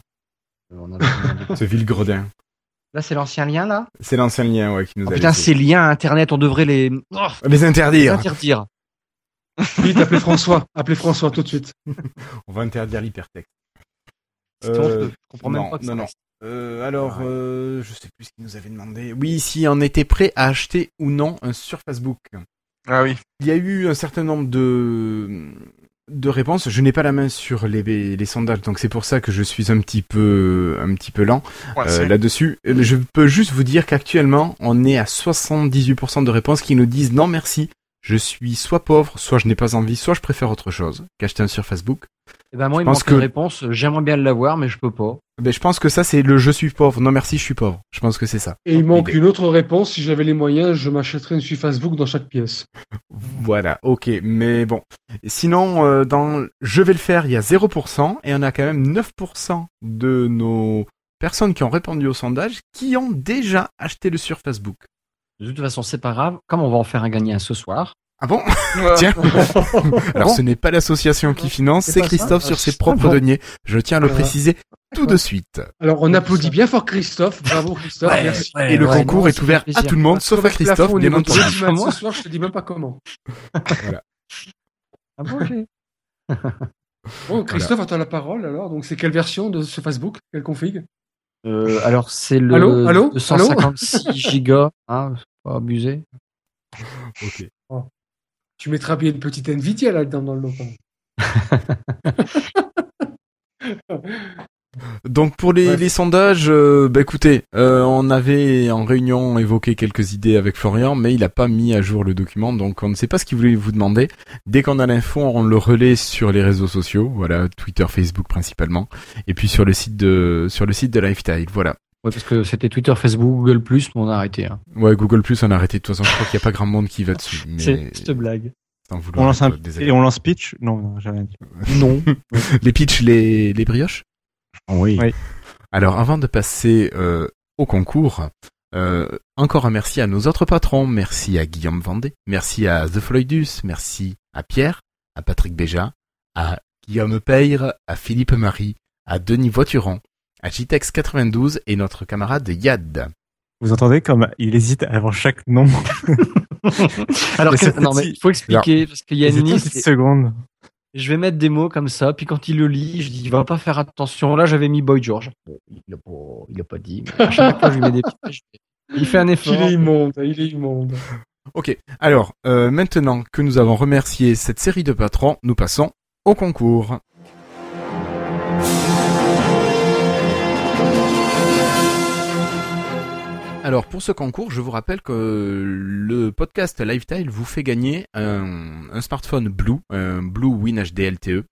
Ce vil gredin. Là, c'est l'ancien lien, là? C'est l'ancien lien, ouais, qui nous oh, a Putain, ces liens Internet, on devrait les... Oh, les interdire. Les interdire. Vite, appelez François. Appelez François tout de suite. on va interdire l'hypertexte. Euh, je comprends même non, pas que non, non. Euh, alors, euh, je sais plus ce qu'il nous avait demandé. Oui, si on était prêt à acheter ou non un sur Facebook. Ah oui. Il y a eu un certain nombre de de réponses. Je n'ai pas la main sur les, les sondages, donc c'est pour ça que je suis un petit peu un petit peu lent euh, là-dessus. Je peux juste vous dire qu'actuellement, on est à 78% de réponses qui nous disent non merci. Je suis soit pauvre, soit je n'ai pas envie, soit je préfère autre chose qu'acheter un sur Facebook. Eh ben moi, il manque que... une réponse. J'aimerais bien l'avoir, mais je peux pas. Ben, je pense que ça, c'est le je suis pauvre. Non, merci, je suis pauvre. Je pense que c'est ça. Et il manque une autre réponse. Si j'avais les moyens, je m'achèterais une suite Facebook dans chaque pièce. Voilà, ok. Mais bon. Sinon, euh, dans je vais le faire, il y a 0%. Et on a quand même 9% de nos personnes qui ont répondu au sondage qui ont déjà acheté le sur Facebook. De toute façon, c'est pas grave. Comme on va en faire un gagnant ce soir, ah bon Tiens. Alors ce n'est pas l'association qui finance, c'est Christophe sur ses propres deniers. Je tiens à le préciser tout de suite. Alors on applaudit bien fort Christophe. Bravo Christophe. merci. Et le concours est ouvert à tout le monde, sauf à Christophe, bien entendu. Ce soir, je te dis même pas comment. voilà. Ah bon, Bon, Christophe, attends la parole alors. Donc, c'est quelle version de ce Facebook Quelle config? Euh, alors, c'est le Allô Allô 256 gigas. Hein, pas abusé. Ok. Tu mettras bien une petite Nvidia là-dedans dans le lot. Donc pour les, sondages, euh, bah écoutez, euh, on avait en réunion évoqué quelques idées avec Florian, mais il a pas mis à jour le document, donc on ne sait pas ce qu'il voulait vous demander. Dès qu'on a l'info, on le relaie sur les réseaux sociaux, voilà, Twitter, Facebook principalement, et puis sur le site de sur le site de Lifetime, voilà. Ouais, parce que c'était Twitter, Facebook, Google+, mais on a arrêté. Hein. Ouais, Google Plus, on a arrêté. De toute façon, je crois qu'il n'y a pas grand monde qui va dessus. Mais C'est cette blague. sans vouloir On lance un et on lance pitch Non, non, j'ai rien dit. Non. Les pitchs, les les brioches? Oui. Oui. Alors, avant de passer euh, au concours, euh, encore un merci à nos autres patrons. Merci à Guillaume Vendée, merci à The Floydus, merci à Pierre, à Patrick Béja, à Guillaume Peyre, à Philippe Marie, à Denis Voituron, à Jitex92 et notre camarade Yad. Vous entendez comme il hésite avant chaque nom? Alors, que- non, mais il faut expliquer, parce qu'il y a une liste. secondes. Je vais mettre des mots comme ça, puis quand il le lit, je dis, il va pas faire attention. Là, j'avais mis Boy George. Il a pas, il a pas dit. mais à chaque fois, je lui mets des petits. Il fait un effort. Il est immonde, il est immonde. Ok, alors euh, maintenant que nous avons remercié cette série de patrons, nous passons au concours. Alors pour ce concours, je vous rappelle que le podcast Lifetile vous fait gagner un, smartphone Blue, un Blue Win HD LTE.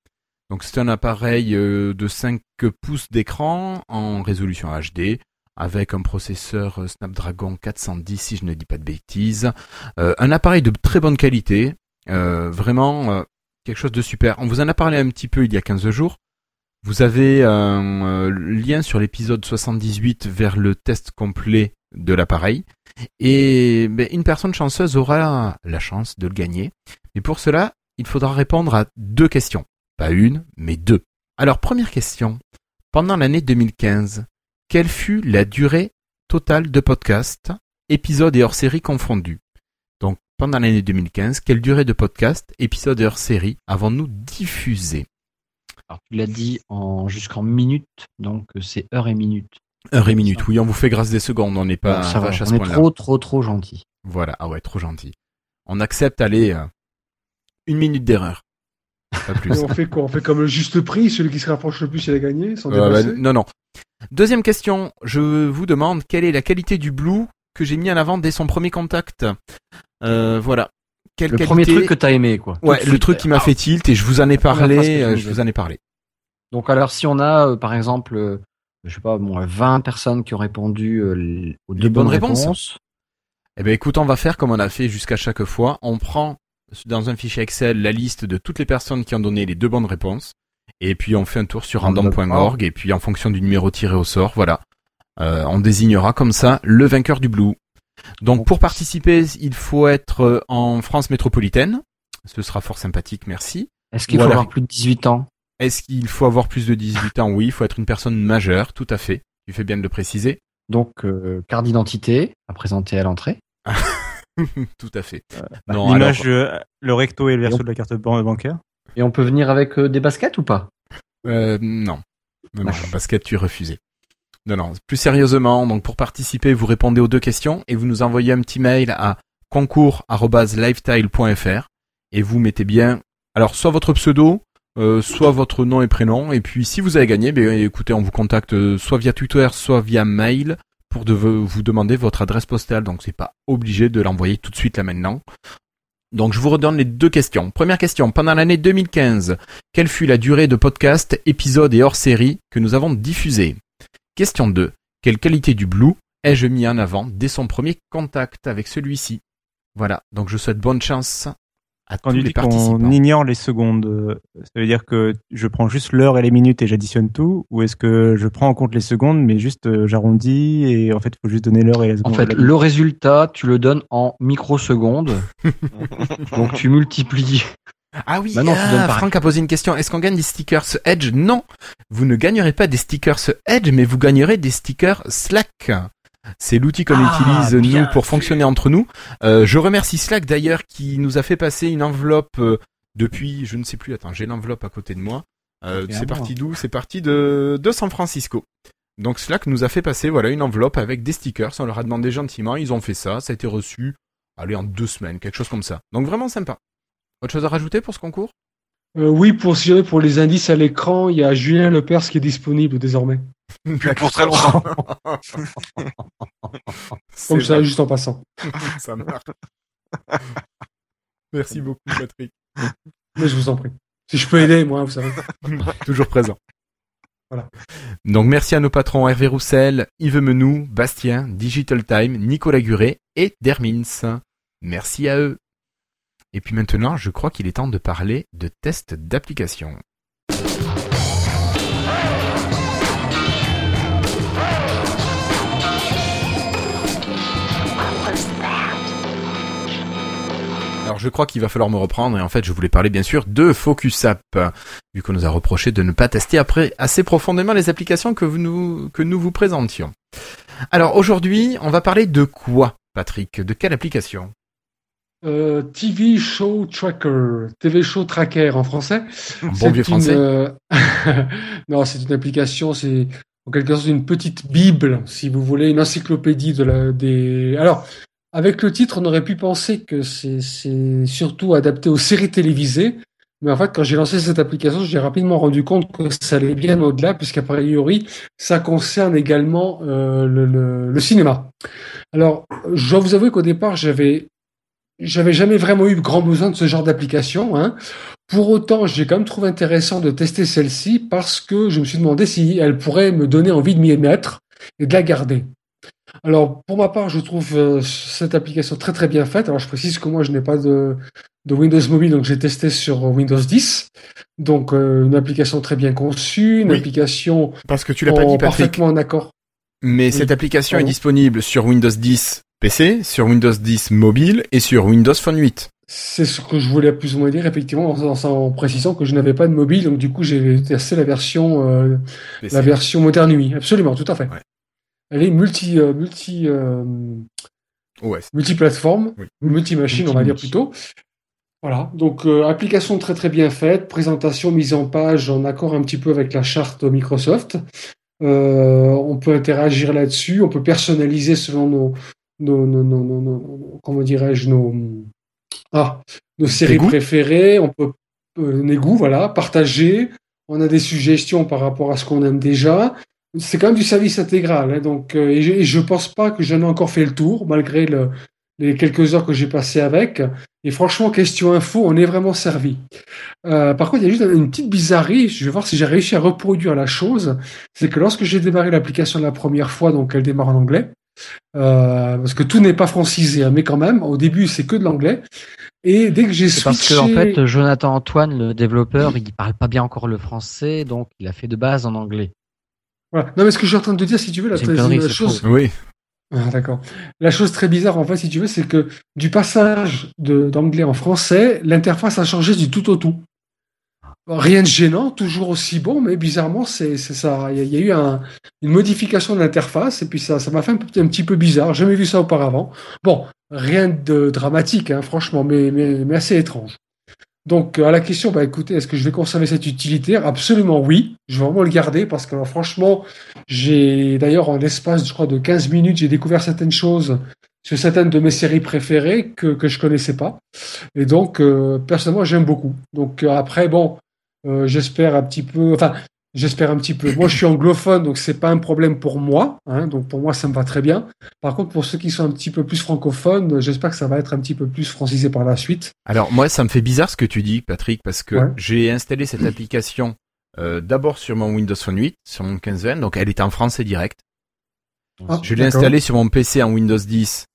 Donc c'est un appareil euh, de 5 pouces d'écran en résolution HD avec un processeur euh, Snapdragon 410 si je ne dis pas de bêtises. Euh, un appareil de très bonne qualité, vraiment quelque chose de super. On vous en a parlé un petit peu il y a 15 jours. Vous avez un lien sur l'épisode 78 vers le test complet de l'appareil. Et ben, une personne chanceuse aura la chance de le gagner. Mais pour cela, il faudra répondre à deux questions. Pas une, mais deux. Alors, première question. Pendant l'année 2015, quelle fut la durée totale de podcast, épisodes et hors-série confondus? Donc, pendant l'année 2015, quelle durée de podcast, épisodes et hors-série avons-nous diffusé? Alors, tu l'as dit en jusqu'en minutes, donc euh, c'est heure et minute. Heure et minute, oui, on vous fait grâce des secondes, on n'est pas ça va, à on ce est point-là. trop, trop, trop gentil. Voilà, ah ouais, trop gentil. On accepte, allez, euh, une minute d'erreur. Pas plus. On fait quoi? On fait comme le juste prix, celui qui se rapproche le plus, il a gagné, sans Euh, bah, non, non. Deuxième question, je vous demande quelle est la qualité du Blue que j'ai mis en avant dès son premier contact. Euh, voilà. Quelle Le qualité... premier truc que t'as aimé, quoi. Ouais, le suite. truc qui m'a Ah, fait tilt et je vous en ai parlé. euh, je vous en ai parlé. Donc alors si on a euh, par exemple, euh, je sais pas, bon, euh, 20 personnes qui ont répondu euh, aux deux bonnes bonnes réponses. réponses, Eh ben écoute, on va faire comme on a fait jusqu'à chaque fois. On prend dans un fichier Excel la liste de toutes les personnes qui ont donné les deux bonnes réponses. Et puis on fait un tour sur random.org et puis en fonction du numéro tiré au sort, voilà. Euh, on désignera comme ça le vainqueur du Blue. Donc pour participer, il faut être en France métropolitaine. Ce sera fort sympathique, merci. est-ce qu'il faut avoir plus de 18 ans? Est-ce qu'il faut avoir plus de 18 ans? Oui, il faut être une personne majeure, tout à fait. Tu fais bien de le préciser. Donc euh, carte d'identité à présenter à l'entrée. tout à fait. bah, non, L'image, alors, euh, le recto et le verso de la carte ban- bancaire? Et on peut venir avec euh, des baskets ou pas? Euh, non. Non, non, basket, tu es refusé. Non, non. Plus sérieusement, donc pour participer, vous répondez aux deux questions et vous nous envoyez un petit mail à concours@lifetile.fr et vous mettez bien, alors soit votre pseudo, euh, soit votre nom et prénom. Et puis si vous avez gagné, ben écoutez, on vous contacte euh, soit via Twitter, soit via mail pour vous demander votre adresse postale. Donc c'est pas obligé de l'envoyer tout de suite là maintenant. Donc je vous redonne les deux questions. Première question, pendant l'année 2015, quelle fut la durée de podcast, épisodes et hors-série que nous avons diffusés? Question 2. Quelle qualité du Blue ai-je mis en avant dès son premier contact avec celui-ci? Voilà, donc je souhaite bonne chance à Quand tous tu les dis participants. qu'on ignore les secondes, euh, ça veut dire que je prends juste l'heure et les minutes et j'additionne tout Ou est-ce que je prends en compte les secondes mais juste euh, j'arrondis et en fait il faut juste donner l'heure et les En secondes fait, le résultat, tu le donnes en microsecondes. donc tu multiplies. Ah oui, Bah non, ah. Franck a posé une question. Est-ce qu'on gagne des stickers Edge? Non, vous ne gagnerez pas des stickers Edge, mais vous gagnerez des stickers Slack. C'est l'outil qu'on Ah, utilise bien nous pour fonctionner entre nous. Euh, je remercie Slack d'ailleurs qui nous a fait passer une enveloppe euh, depuis, je ne sais plus. Attends, j'ai l'enveloppe à côté de moi. Euh, c'est parti d'où? C'est parti de, de San Francisco. Donc Slack nous a fait passer voilà une enveloppe avec des stickers. On leur a demandé gentiment, ils ont fait ça. Ça a été reçu, allez en deux semaines, quelque chose comme ça. Donc vraiment sympa. Autre chose à rajouter pour ce concours? Euh, Oui, pour pour les indices à l'écran, il y a Julien Lepers qui est disponible désormais. Pour très longtemps. Comme ça, juste en passant. ça marche. Merci beaucoup, Patrick. Mais je vous en prie. Si je peux aider, moi, vous savez. Toujours présent. Voilà. Donc merci à nos patrons Hervé Roussel, Yves Menou, Bastien, Digital Time, Nicolas Guré et Dermins. Merci à eux. Et puis maintenant, je crois qu'il est temps de parler de tests d'application. Alors je crois qu'il va falloir me reprendre et en fait je voulais parler bien sûr de Focus App, vu qu'on nous a reproché de ne pas tester après assez profondément les applications que, nous, que nous vous présentions. Alors aujourd'hui on va parler de quoi Patrick? De quelle application? Euh, TV Show Tracker, TV Show Tracker en français. bon vieux français. Euh, non, c'est une application, c'est en quelque sorte une petite bible, si vous voulez, une encyclopédie de la, des. Alors, avec le titre, on aurait pu penser que c'est surtout adapté aux séries télévisées. Mais en fait, quand j'ai lancé cette application, j'ai rapidement rendu compte que ça allait bien au-delà, puisqu'à priori, ça concerne également euh, le, le, cinéma. Alors, je dois vous avouer qu'au départ, j'avais j'avais jamais vraiment eu grand besoin de ce genre d'application. Hein. Pour autant, j'ai quand même trouvé intéressant de tester celle-ci parce que je me suis demandé si elle pourrait me donner envie de m'y mettre et de la garder. Alors, pour ma part, je trouve euh, cette application très très bien faite. Alors, je précise que moi, je n'ai pas de, de Windows Mobile, donc j'ai testé sur Windows 10. Donc, euh, une application très bien conçue, une application parce que tu l'as pas dit, parfaitement en accord. Mais cette application est disponible sur Windows 10 PC, sur Windows 10 mobile et sur Windows Phone 8. C'est ce que je voulais plus ou moins dire, effectivement, en, précisant que je n'avais pas de mobile, donc du coup j'ai testé la version, euh, la version Modern UI. Absolument, tout à fait. Elle est multi, euh, multi, euh, multi-plateforme, multi-machine, on va dire plutôt. Voilà, donc euh, application très très bien faite, présentation mise en page en accord un petit peu avec la charte Microsoft. on peut interagir là-dessus, on peut personnaliser selon nos, nos, nos, nos, comment dirais-je, nos, ah, nos séries préférées. On peut euh, goûts, voilà, partager. On a des suggestions par rapport à ce qu'on aime déjà c'est quand même du service intégral. Hein, donc, euh, et, je, ne pense pas que j'en ai encore fait le tour, malgré le, les quelques heures que j'ai passées avec. Et franchement, question info, on est vraiment servi. Euh, par contre, il y a juste une petite bizarrerie. Je vais voir si j'ai réussi à reproduire la chose. C'est que lorsque j'ai démarré l'application la première fois, donc elle démarre en anglais, euh, parce que tout n'est pas francisé, hein, mais quand même, au début, c'est que de l'anglais. Et dès que j'ai switché... Parce que en fait, Jonathan Antoine, le développeur, il parle pas bien encore le français, donc il a fait de base en anglais. Non, mais ce que je suis en train de te dire, si tu veux, la, la chose. Oui. Ah, d'accord. La chose très bizarre, en fait, si tu veux, c'est que du passage d'anglais en français, l'interface a changé du tout au tout. Rien de gênant, toujours aussi bon, mais bizarrement, c'est ça. Il y, a eu une modification de l'interface, et puis ça ça m'a fait un, un, petit peu bizarre. Jamais vu ça auparavant. Bon, rien de dramatique, hein, franchement, mais, mais, mais assez étrange. Donc à la question, bah écoutez, est-ce que je vais conserver cette utilitaire Absolument oui. Je vais vraiment le garder parce que franchement, j'ai d'ailleurs en l'espace, je crois, de 15 minutes, j'ai découvert certaines choses sur certaines de mes séries préférées que que je connaissais pas. Et donc euh, personnellement, j'aime beaucoup. Donc euh, après, bon, euh, j'espère un petit peu. Enfin, J'espère un petit peu. Moi, je suis anglophone, donc c'est pas un problème pour moi. Hein, donc pour moi, ça me va très bien. Par contre, pour ceux qui sont un petit peu plus francophones, j'espère que ça va être un petit peu plus francisé par la suite. Alors moi, ça me fait bizarre ce que tu dis, Patrick, parce que j'ai installé cette application euh, d'abord sur mon Windows Phone 8, sur mon 15 donc elle était en français direct. Ah, je l'ai installée sur mon PC en Windows 10,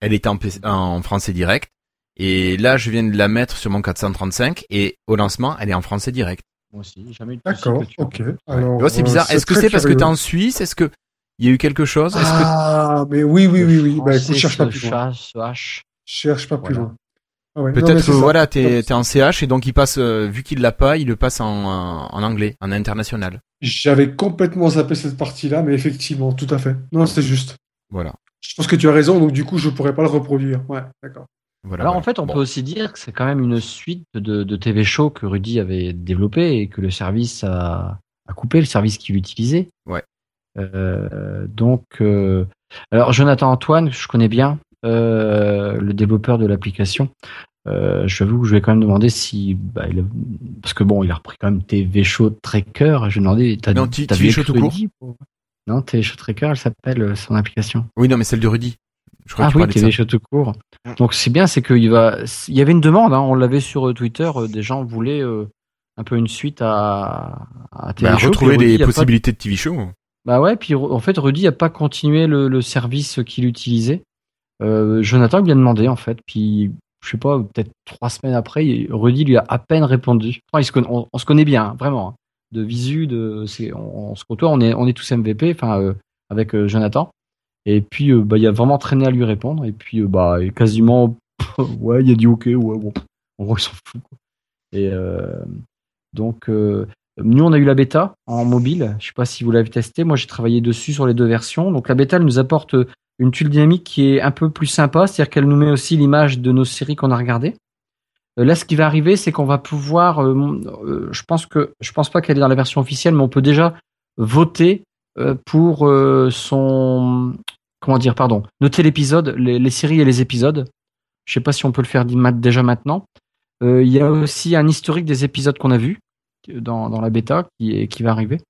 elle en, en français direct. Et là, je viens de la mettre sur mon 435 et au lancement, elle est en français direct. Moi aussi, jamais eu de D'accord, ok. c'est bizarre. Euh, Est-ce que c'est parce que tu es en Suisse? Est-ce que il y a eu quelque chose? Ah, mais oui, oui, oui, oui. Bah écoute, cherche pas plus loin. Cherche pas plus loin. Ah Peut-être que voilà, t'es es en CH et donc il passe, euh, vu qu'il l'a pas, il le passe en, en anglais, en international. J'avais complètement zappé cette partie-là, mais effectivement, tout à fait. Non, c'est juste. Voilà. Je pense que tu as raison, donc du coup, je pourrais pas le reproduire. Ouais, d'accord. Voilà, Alors en fait, on Bon. peut aussi dire que c'est quand même une suite de, de TV show que Rudy avait développé et que le service a, a coupé, le service qu'il utilisait. Ouais. Euh, donc, euh, alors Jonathan Antoine, je connais bien, euh, le développeur de l'application. Je vous, je vais quand même demander si, bah, il a- parce que bon, il a repris quand même TV Show Tracker. Je vais demander, t'as Non, TV vu Show tout court. Non, TV Show Tracker, elle s'appelle son application. Oui, non, mais celle de Rudy. Je crois Ah que oui, TV. Show tout court. Donc c'est bien, c'est qu'il va. Il y avait une demande, hein, on l'avait sur euh, Twitter, euh, des gens voulaient euh, un peu une suite à, à TV Bah, Show, retrouver Rudy des pas- possibilités de TV show. Bah ouais, puis en fait Rudy a pas continué le, le service qu'il utilisait. Euh, Jonathan lui a demandé en fait, puis je sais pas, peut-être trois semaines après, Rudy lui a à peine répondu. Enfin, il se conna- on, on se connaît bien, hein, vraiment. hein. De visu, de, on, on se côtoie, on est, on est tous MVP, enfin euh, avec Jonathan. Et puis euh, bah il a vraiment traîné à lui répondre. Et puis euh, bah quasiment, ouais, il a dit ok, ouais bon, en gros il s'en fout. Et euh, donc euh, nous, on a eu la bêta en mobile. Je sais pas si vous l'avez testé. Moi, j'ai travaillé dessus sur les deux versions. Donc, la bêta, elle nous apporte une tuile dynamique qui est un peu plus sympa. C'est-à-dire qu'elle nous met aussi l'image de nos séries qu'on a regardées. Là, ce qui va arriver, c'est qu'on va pouvoir. je pense que je pense pas qu'elle est dans la version officielle, mais on peut déjà voter pour euh, son comment dire, pardon, noter l'épisode, les, séries et les épisodes. Je sais pas si on peut le faire déjà maintenant. Euh, Il y a aussi un historique des épisodes qu'on a vus dans, dans la bêta qui, qui va arriver.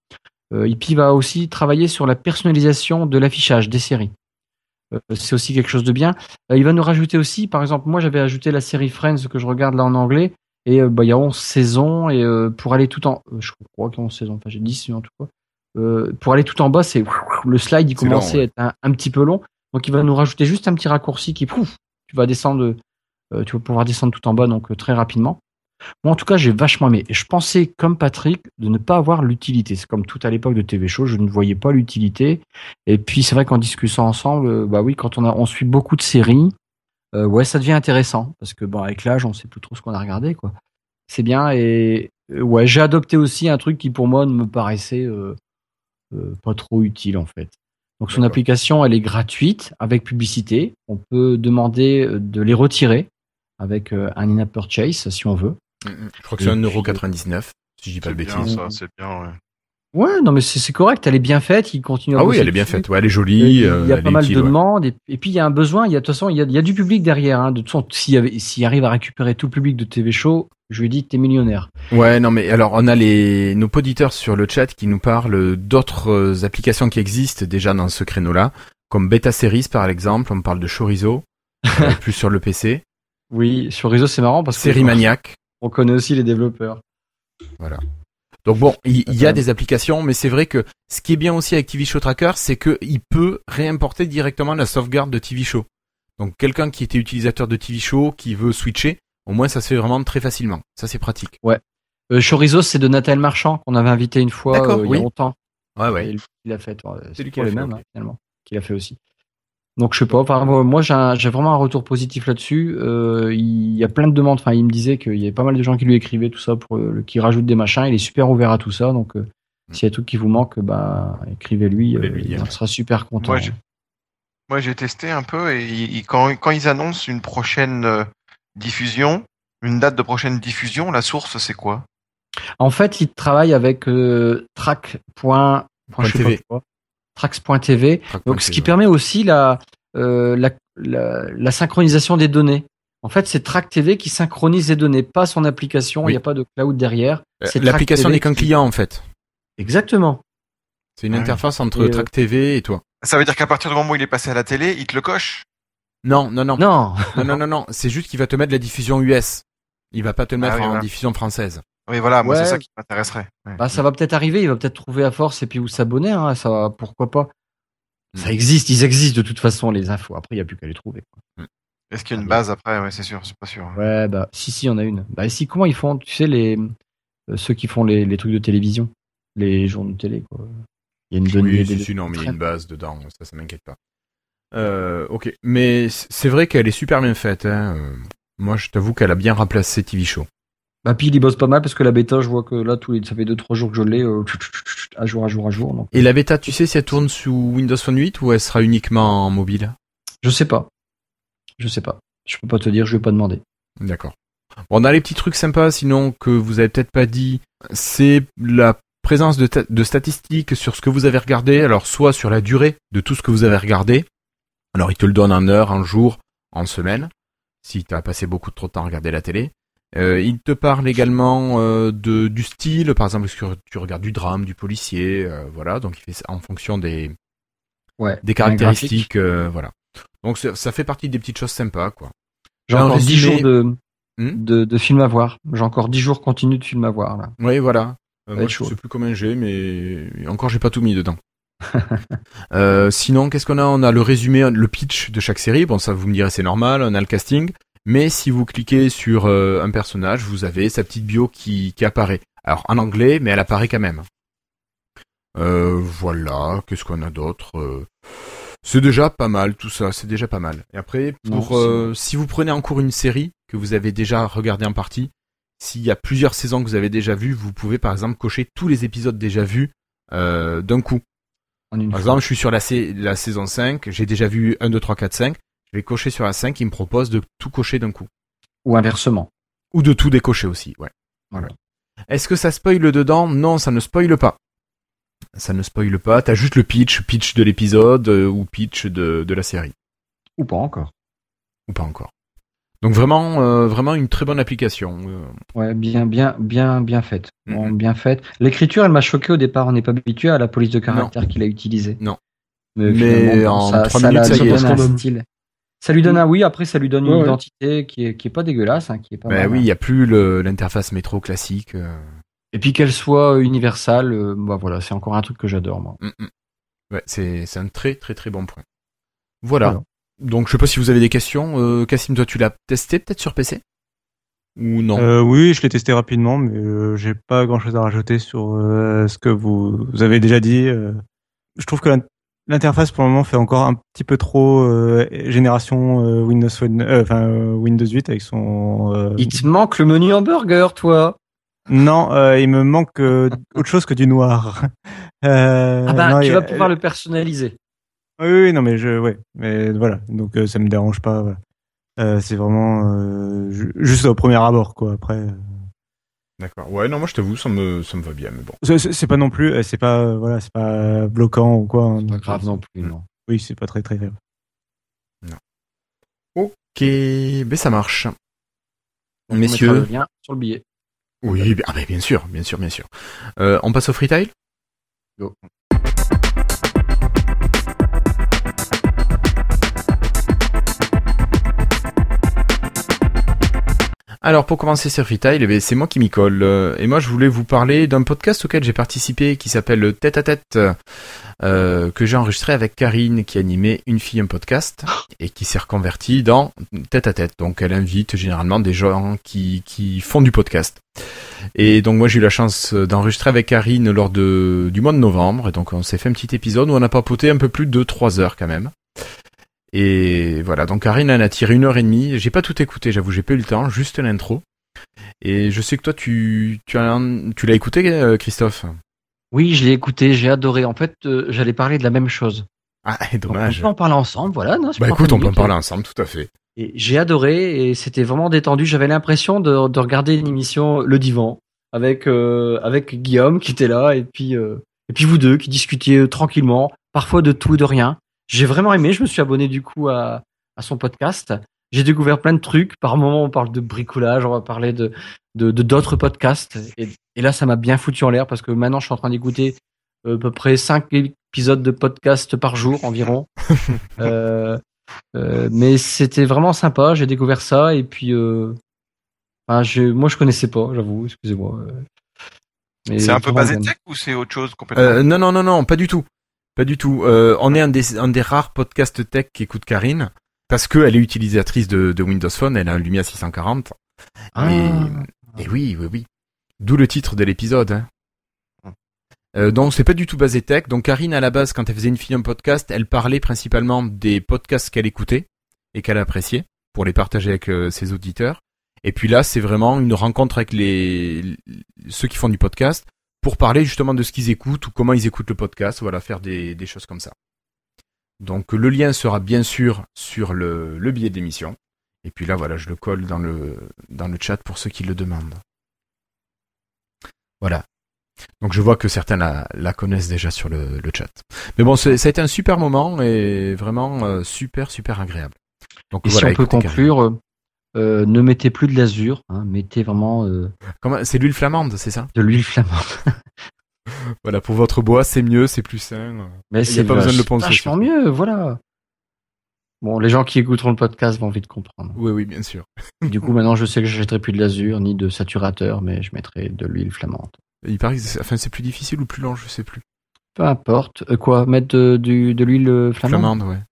Euh, il va aussi travailler sur la personnalisation de l'affichage des séries. Euh, c'est aussi quelque chose de bien. Euh, il va nous rajouter aussi, par exemple, moi j'avais ajouté la série Friends que je regarde là en anglais, et euh, bah, il y a 11 saisons, et euh, pour aller tout en... euh, je crois qu'il y a 11 saisons, enfin j'ai 10 en tout cas. Euh, pour aller tout en bas, c'est le slide il long, commençait ouais. à être un, un petit peu long. Donc il va nous rajouter juste un petit raccourci qui pouf, tu vas descendre, euh, tu vas pouvoir descendre tout en bas donc euh, très rapidement. Moi, en tout cas, j'ai vachement aimé. Et je pensais, comme Patrick, de ne pas avoir l'utilité. C'est comme tout à l'époque de TV Show, je ne voyais pas l'utilité. Et puis, c'est vrai qu'en discutant ensemble, bah oui, quand on a, on suit beaucoup de séries, euh, ouais, ça devient intéressant. Parce que, bon, avec l'âge, on sait plus trop ce qu'on a regardé, quoi. C'est bien. Et, ouais, j'ai adopté aussi un truc qui, pour moi, ne me paraissait euh, pas trop utile, en fait. Donc, son application, elle est gratuite, avec publicité. On peut demander euh, de les retirer avec euh, un in-app purchase, si on veut. Je crois que c'est Et 1,99€, si je dis pas C'est de bien bêtises. ça, c'est bien, ouais. Ouais, non, mais c'est correct, elle est bien faite, il continue à Ah oui, elle est bien faite. Ouais, elle est Euh, jolie. Il y a, euh, il y a elle pas mal utile, de ouais. demandes, et, et puis il y a un besoin, il y a, de toute façon, il y a, il y a du public derrière. Hein. De toute façon, s'il arrive à récupérer tout le public de TV Show, je lui dis, t'es millionnaire. Ouais, non, mais alors on a les nos auditeurs sur le chat qui nous parlent d'autres euh, applications qui existent déjà dans ce créneau-là, comme Beta Series par exemple. On parle de Chorizo, euh, plus sur le PC. Oui, réseau, c'est marrant parce que Série Maniac. on connaît aussi les développeurs. Donc bon, il y a des applications, mais c'est vrai que ce qui est bien aussi avec TV Show Tracker, c'est qu'il peut réimporter directement la sauvegarde de TV Show. Donc quelqu'un qui était utilisateur de TV Show, qui veut switcher, au moins ça se fait vraiment très facilement. Ça c'est pratique. Euh, Chorizo, c'est de Nathalie Marchand qu'on avait invité une fois euh, il y oui. a longtemps. Ouais, ouais. lui qui l'a fait. ouais, C'est lui qui l'a le fait, même, hein, finalement, qui l'a fait aussi. Donc je sais pas. Enfin, moi, j'ai vraiment un retour positif là-dessus. Euh, il y a plein de demandes. Enfin, il me disait qu'il y avait pas mal de gens qui lui écrivaient tout ça pour euh, qui rajoutent des machins. Il est super ouvert à tout ça. Donc euh, s'il y a tout qui vous manque, bah écrivez-lui. Euh, lui il sera super content. Moi, j'ai- Moi, j'ai testé un peu et ils- ils- quand, quand ils annoncent une prochaine diffusion, une date de prochaine diffusion, la source, c'est quoi? En fait, il travaille avec euh, Trax.tv. Donc, ce qui permet aussi la, euh, la, la, la synchronisation des données. En fait, c'est Track TV qui synchronise les données, pas son application. Il Oui. n'y a pas de cloud derrière. Euh, C'est L'application n'est qu'un client en fait. Exactement. C'est une Ouais. interface entre Et, euh, Track TV et toi. Ça veut dire qu'à partir du moment où il est passé à la télé, il te le coche Non, non, non. Non. Non, non, non, non. C'est juste qu'il va te mettre la diffusion US. Il va pas te le Ah mettre oui, en voilà. diffusion française. Oui, voilà, moi, Ouais. c'est ça qui m'intéresserait. Ouais. Bah, ça va peut-être arriver. Il va peut-être trouver à force et puis où s'abonner. Hein, ça, va- pourquoi pas. Mm. Ça existe. Ils existent de toute façon les infos. Après, il n'y a plus qu'à les trouver. quoi. Est-ce qu'il y a une Ah, base après? Ouais, c'est sûr, c'est pas sûr. Ouais, bah si, si, on a une. Bah si, comment ils font Tu sais les euh, ceux qui font les, les trucs de télévision, les journaux de télé quoi. Il y a une donnée. Oui, des- si, si, non, mais il y a une base dedans. Ça, ça m'inquiète pas. Euh, ok. Mais c'est vrai qu'elle est super bien faite. Hein. Euh, Moi, je t'avoue qu'elle a bien remplacé TV Show. Bah puis il y bosse pas mal parce que la bêta, je vois que là tous les, ça fait 2-3 jours que je l'ai, euh, à jour, à jour, à jour. Donc Et la bêta, tu sais si elle tourne sous Windows Phone 8 ou elle sera uniquement en mobile? Je sais pas, je sais pas. Je peux pas te dire, je vais pas demander. D'accord. Bon, on a les petits trucs sympas, sinon que vous avez peut-être pas dit. C'est la présence de, de, statistiques sur ce que vous avez regardé. Alors, soit sur la durée de tout ce que vous avez regardé. Alors, il te le donne en heure, en jour, en semaine, si tu as passé beaucoup trop de temps à regarder la télé. Euh, il te parle également euh, de, du style, par exemple, que tu regardes du drame, du policier, euh, voilà. Donc, il fait ça en fonction des, ouais, des caractéristiques, euh, voilà. Donc, ça fait partie des petites choses sympas, quoi. J'ai encore 10 jours de, hmm de, de film à voir. J'ai encore 10 jours continu de film à voir, là. Oui, voilà. Euh, moi, je sais plus combien j'ai, mais encore, j'ai pas tout mis dedans. euh, sinon, qu'est-ce qu'on a? On a le résumé, le pitch de chaque série. Bon, ça, vous me direz, c'est normal. On a le casting. Mais si vous cliquez sur euh, un personnage, vous avez sa petite bio qui, qui apparaît. Alors, en anglais, mais elle apparaît quand même. Euh, voilà. Qu'est-ce qu'on a d'autre euh, C'est déjà pas mal, tout ça. C'est déjà pas mal. Et après, pour si vous prenez en cours une série que vous avez déjà regardé en partie, s'il y a plusieurs saisons que vous avez déjà vues, vous pouvez par exemple cocher tous les épisodes déjà vus euh, d'un coup. Par exemple, je suis sur la, la saison 5, j'ai déjà vu 1, 2, 3, 4, 5. Je vais cocher sur la 5, il me propose de tout cocher d'un coup. Ou inversement. Ou de tout décocher aussi, ouais. Voilà. Est-ce que ça spoile dedans? Non, ça ne spoile pas. Ça ne spoile pas, t'as juste le pitch, pitch de l'épisode euh, ou pitch de, de la série. Ou pas encore. Ou pas encore. Donc vraiment, euh, vraiment une très bonne application. Euh. Ouais, bien, bien, bien, bien faite. Bon, bien faite. L'écriture, elle m'a choqué au départ. On n'est pas habitué à la police de caractère qu'il a utilisée. Non. Mais, Mais en ça, 3 minutes, ça, ça, un style. Ça lui donne un oui. Après, ça lui donne une identité qui est qui est pas dégueulasse, hein, qui est pas. Ben oui, il y a plus l'interface métro classique. Euh. Et puis qu'elle soit universelle, bah voilà, c'est encore un truc que j'adore moi. Ouais, c'est c'est un très très très bon point. Voilà. Donc je sais pas si vous avez des questions. Euh, Cassim, toi tu l'as testé peut-être sur PC ou non? Euh, Oui, je l'ai testé rapidement, mais euh, j'ai pas grand-chose à rajouter sur euh, ce que vous, vous, avez déjà dit. Euh. je trouve que l'interface pour le moment fait encore un petit peu trop génération Windows, enfin Windows 8 avec son. Il te manque le menu hamburger, toi. Non, il me manque autre chose que du noir. ah bah, non, tu vas pouvoir le personnaliser. Oui, oui, non, mais je, ouais, mais voilà, donc euh, ça me dérange pas. Euh, c'est vraiment euh, juste au premier abord, quoi. Après. Euh. D'accord. Ouais, non, moi je t'avoue, ça me, ça me va bien, mais bon. C'est pas non plus, c'est pas, voilà, c'est pas bloquant ou quoi. Hein, pas grave non plus, non. Oui, c'est pas très très grave. Non. Ok, ben ça marche. Donc, Messieurs. On sur le billet. Oui, ah, ben, bien sûr, bien sûr, bien sûr. on passe au freetail Go. Alors pour commencer sur Freetail, eh c'est moi qui m'y colle. Euh, et moi je voulais vous parler d'un podcast auquel j'ai participé qui s'appelle Tête à Tête, euh, que j'ai enregistré avec Karine qui animait Une fille un podcast et qui s'est reconvertie dans Tête à Tête. Donc elle invite généralement des gens qui, qui font du podcast. Et donc moi j'ai eu la chance d'enregistrer avec Karine lors de, du mois de novembre. Et donc on s'est fait un petit épisode où on a papoté un peu plus de 3 heures quand même. Et voilà, donc Karine en a tiré une heure et demie. J'ai pas tout écouté, j'avoue, j'ai pas eu le temps, juste l'intro. Et je sais que toi, tu, tu, as, tu l'as écouté, euh, Christophe? Oui, je l'ai écouté, j'ai adoré. En fait, euh, j'allais parler de la même chose. Ah, dommage. on peut en parler ensemble, voilà. Non, bah écoute, on peut en parler ensemble, tout à fait. Et j'ai adoré et c'était vraiment détendu. J'avais l'impression de, de, regarder une émission Le Divan avec euh, avec Guillaume qui était là et puis et puis vous deux qui discutiez tranquillement, parfois de tout et de rien. J'ai vraiment aimé. Je me suis abonné du coup à, à son podcast. J'ai découvert plein de trucs. Par moment, on parle de bricolage, on va parler de de d'autres podcasts. Et, et, là, ça m'a bien foutu en l'air parce que maintenant, je suis en train d'écouter euh, à peu près cinq épisodes de podcast par jour environ. euh, euh, mais c'était vraiment sympa. J'ai découvert ça et puis, euh, je, moi, je connaissais pas. J'avoue, excusez-moi. C'est un peu basé tech ou c'est autre chose complètement? Non, non, non, non, pas du tout. Pas du tout. Euh, on est un des, un des rares podcasts tech qui écoute Karine parce qu'elle est utilisatrice de, de, Windows Phone, elle a un Lumia 640. Ah. Et, oui, oui, oui. D'où le titre de l'épisode. Hein. Euh, donc c'est pas du tout basé tech. Donc Karine à la base quand elle faisait une film podcast, elle parlait principalement des podcasts qu'elle écoutait et qu'elle appréciait pour les partager avec euh, ses auditeurs. Et puis là c'est vraiment une rencontre avec les ceux qui font du podcast pour parler justement de ce qu'ils écoutent ou comment ils écoutent le podcast, voilà, faire des, des choses comme ça. Donc le lien sera bien sûr sur le, le billet d'émission. Et puis là, voilà, je le colle dans le, dans le chat pour ceux qui le demandent. Voilà. Donc je vois que certains la, connaissent déjà sur le, chat. Mais bon, ça a été un super moment et vraiment euh, super, super agréable. Donc, et si on peut conclure, euh, euh, ne mettez plus de l'azur, hein, mettez vraiment... C'est l'huile flamande, c'est ça? De l'huile flamande. voilà, pour votre bois, c'est mieux, c'est plus sain. Mais c'est pas besoin de le penser. vachement mieux, voilà. Bon, les gens qui écouteront le podcast vont vite comprendre. Oui, oui, bien sûr. du coup, maintenant, je sais que je n'achèterai plus de l'azur ni de saturateur, mais je mettrai de l'huile flamande. Il paraît que enfin, c'est plus difficile ou plus lent, je sais plus. Peu importe. Euh, quoi Mettre de, de l'huile euh, flamande? Flamande, ouais.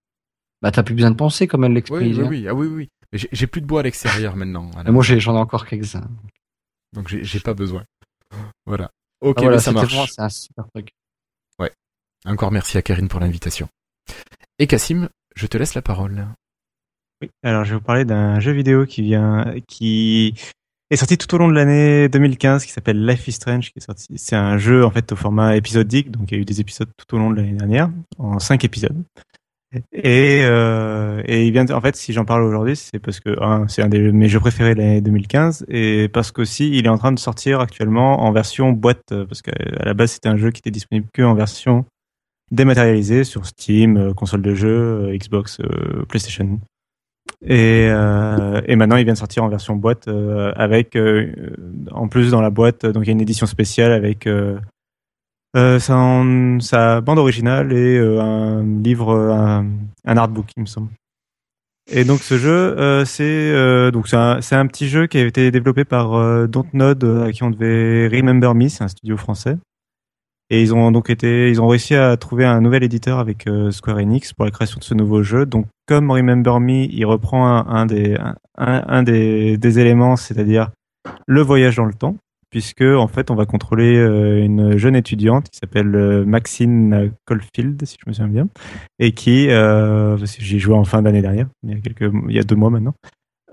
Bah, t'as plus besoin de penser comme elle l'explique. Oui, oui, oui. Ah, oui, oui. J'ai plus de bois à l'extérieur maintenant. moi, j'en ai encore quelques-uns. Donc, j'ai pas besoin. Voilà. Ok, ah, ça marche. C'est un super truc. Ouais. Encore merci à Karine pour l'invitation. Et Cassim, je te laisse la parole. Oui, alors je vais vous parler d'un jeu vidéo qui vient, qui est sorti tout au long de l'année 2015, qui s'appelle Life is Strange, qui est sorti. C'est un jeu en fait au format épisodique, donc il y a eu des épisodes tout au long de l'année dernière, en cinq épisodes. Et, euh, et il vient, en fait, si j'en parle aujourd'hui, c'est parce que c'est un de mes jeux préférés de l'année 2015, et parce qu'aussi il est en train de sortir actuellement en version boîte, parce qu'à la base c'était un jeu qui était disponible que en version dématérialisé sur Steam, euh, console de jeu, euh, Xbox, euh, PlayStation. Et, et maintenant, il vient de sortir en version boîte avec, en plus dans la boîte, donc il y a une édition spéciale avec euh, sa, sa, bande originale et un livre, un, un, artbook, il me semble. Et donc ce jeu, euh, c'est donc c'est un, petit jeu qui a été développé par Dontnod, à qui on devait Remember Me, c'est un studio français. Et ils ont donc été, ils ont réussi à trouver un nouvel éditeur avec euh, Square Enix pour la création de ce nouveau jeu. Donc, comme Remember Me, il reprend un, des, un, des, éléments, c'est-à-dire le voyage dans le temps, puisque en fait, on va contrôler euh, une jeune étudiante qui s'appelle euh, Maxine Caulfield, si je me souviens bien, et qui, euh, j'ai joué en fin d'année dernière, il y a quelques, il y a deux mois maintenant.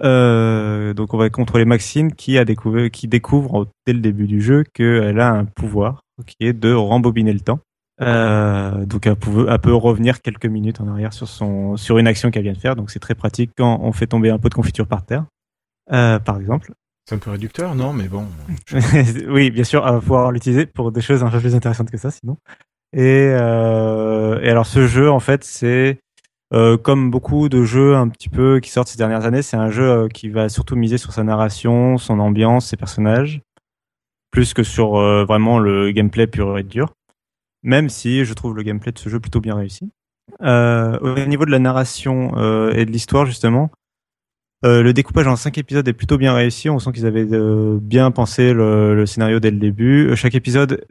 Euh, donc on va contrôler Maxine qui a découvert, qui découvre dès le début du jeu qu'elle a un pouvoir qui est de rembobiner le temps. Donc elle peut, elle peut, revenir quelques minutes en arrière sur son sur une action qu'elle vient de faire. Donc c'est très pratique quand on fait tomber un pot de confiture par terre, par exemple. C'est un peu réducteur, non Mais bon. oui, bien sûr, on va pouvoir l'utiliser pour des choses un peu plus intéressantes que ça, sinon. Et, euh, et alors ce jeu, en fait, c'est euh, comme beaucoup de jeux un petit peu qui sortent ces dernières années, c'est un jeu euh, qui va surtout miser sur sa narration, son ambiance, ses personnages plus que sur euh, vraiment le gameplay pur et dur. Même si je trouve le gameplay de ce jeu plutôt bien réussi. Euh, au niveau de la narration euh, et de l'histoire justement, le découpage en cinq épisodes est plutôt bien réussi. On sent qu'ils avaient bien pensé le, scénario dès le début. Chaque épisode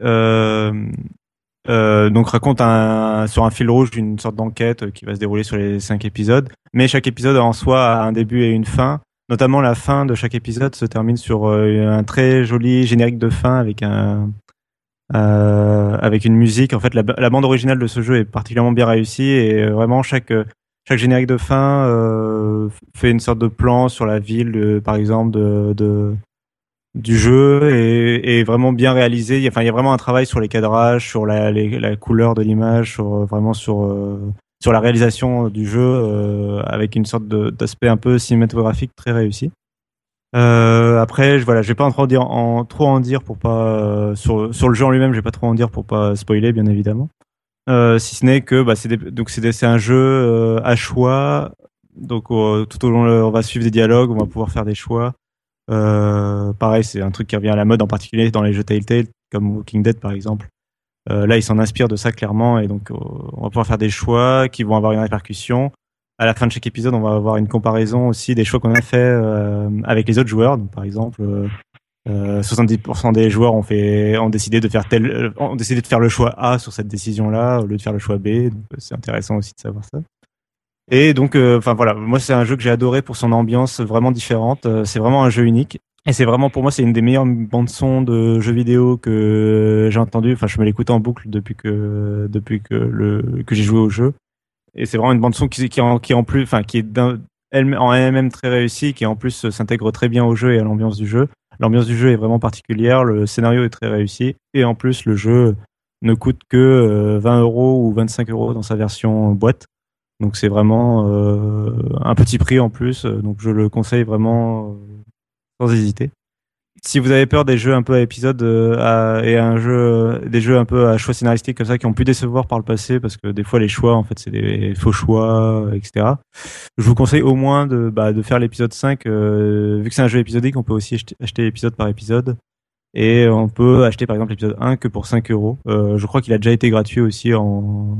donc raconte un, sur un fil rouge une sorte d'enquête qui va se dérouler sur les cinq épisodes. Mais chaque épisode en soi a un début et une fin Notamment la fin de chaque épisode se termine sur euh, un très joli générique de fin avec un euh, avec une musique. En fait, la, bande originale de ce jeu est particulièrement bien réussie et euh, vraiment chaque chaque générique de fin euh, fait une sorte de plan sur la ville, par exemple, de, du jeu et est vraiment bien réalisé. Enfin, il y a vraiment un travail sur les cadrages, sur la, couleur de l'image, sur vraiment sur sur la réalisation du jeu euh, avec une sorte d'aspect un peu cinématographique très réussi. Euh, après, je, voilà, je vais pas trop en dire, en, trop en dire pour pas euh, sur sur le jeu en lui-même, je vais pas trop en dire pour pas spoiler, bien évidemment. Euh, si ce n'est que bah, c'est un jeu euh, à choix. Donc tout au long, on va suivre des dialogues, on va pouvoir faire des choix. pareil, c'est un truc qui revient à la mode, en particulier dans les jeux Telltale, comme Walking Dead par exemple. Euh, là, ils s'en inspirent de ça clairement, et donc euh, on va pouvoir faire des choix qui vont avoir une répercussion. À la fin de chaque épisode, on va avoir une comparaison aussi des choix qu'on a fait euh, avec les autres joueurs. Par exemple, 70% des joueurs ont fait, ont décidé de faire tel, ont décidé de faire le choix A sur cette décision-là au lieu de faire le choix B. Donc, c'est intéressant aussi de savoir ça. Et donc, enfin voilà, moi c'est un jeu que j'ai adoré pour son ambiance vraiment différente. c'est vraiment un jeu unique. Et c'est vraiment pour moi c'est une des meilleures bandes son de jeux vidéo que j'ai entendu. Enfin, je me l'écoute en boucle depuis que depuis que le que j'ai joué au jeu. Et c'est vraiment une bande son qui qui en, qui en plus, enfin qui est elle en elle-même très réussie, qui en plus s'intègre très bien au jeu et à l'ambiance du jeu. L'ambiance du jeu est vraiment particulière, le scénario est très réussi et en plus le jeu ne coûte que 20 euh, euros ou 25 euros dans sa version boîte. Donc c'est vraiment euh, un petit prix en plus, donc je le conseille vraiment sans hésiter. Si vous avez peur des jeux un peu à épisode et un jeu, des jeux un peu à choix scénaristique comme ça qui ont pu décevoir par le passé, parce que des fois les choix en fait c'est des faux choix, etc. Je vous conseille au moins de, bah, de faire l'épisode 5. vu que c'est un jeu épisodique, on peut aussi acheter épisode par épisode. Et on peut acheter par exemple l'épisode 1 que pour 5 euros. Euh, je crois qu'il a déjà été gratuit aussi en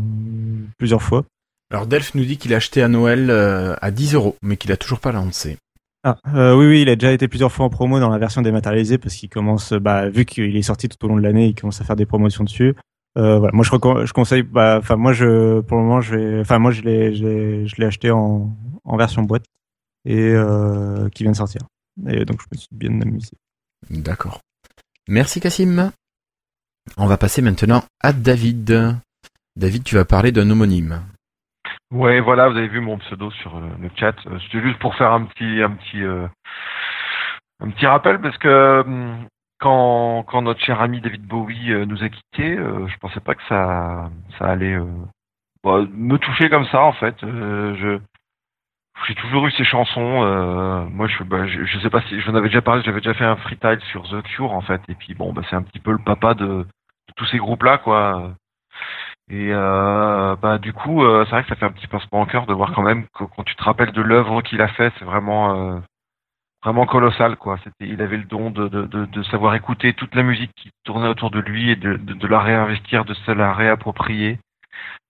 plusieurs fois. Alors Delph nous dit qu'il a acheté à Noël euh, à 10 euros, mais qu'il a toujours pas lancé. Ah, euh, oui, oui, il a déjà été plusieurs fois en promo dans la version dématérialisée parce qu'il commence, bah, vu qu'il est sorti tout au long de l'année, il commence à faire des promotions dessus. Euh, voilà, moi je, je conseille, bah, enfin moi je, pour le moment je enfin moi je l'ai, je l'ai acheté en, en version boîte et euh, qui vient de sortir. Et donc je me suis bien amusé. D'accord. Merci Cassim. On va passer maintenant à David. David, tu vas parler d'un homonyme. Ouais, voilà, vous avez vu mon pseudo sur euh, le chat. Euh, c'était juste pour faire un petit, un petit, euh, un petit rappel parce que hum, quand, quand notre cher ami David Bowie nous a quittés, je pensais pas que ça, ça allait bah, me toucher comme ça en fait. je, j'ai toujours eu ces chansons. Euh, moi, je, bah, je, sais pas si j'en avais déjà parlé. J'avais déjà fait un freestyle sur The Cure en fait. Et puis bon, bah, c'est un petit peu le papa de, tous ces groupes-là, quoi. Et euh, bah du coup, euh, c'est vrai que ça fait un petit pincement en cœur de voir quand même que quand tu te rappelles de l'œuvre qu'il a fait, c'est vraiment euh, vraiment colossal, quoi. C'était, il avait le don de, de, de, de, savoir écouter toute la musique qui tournait autour de lui et de, de, la réinvestir, de se la réapproprier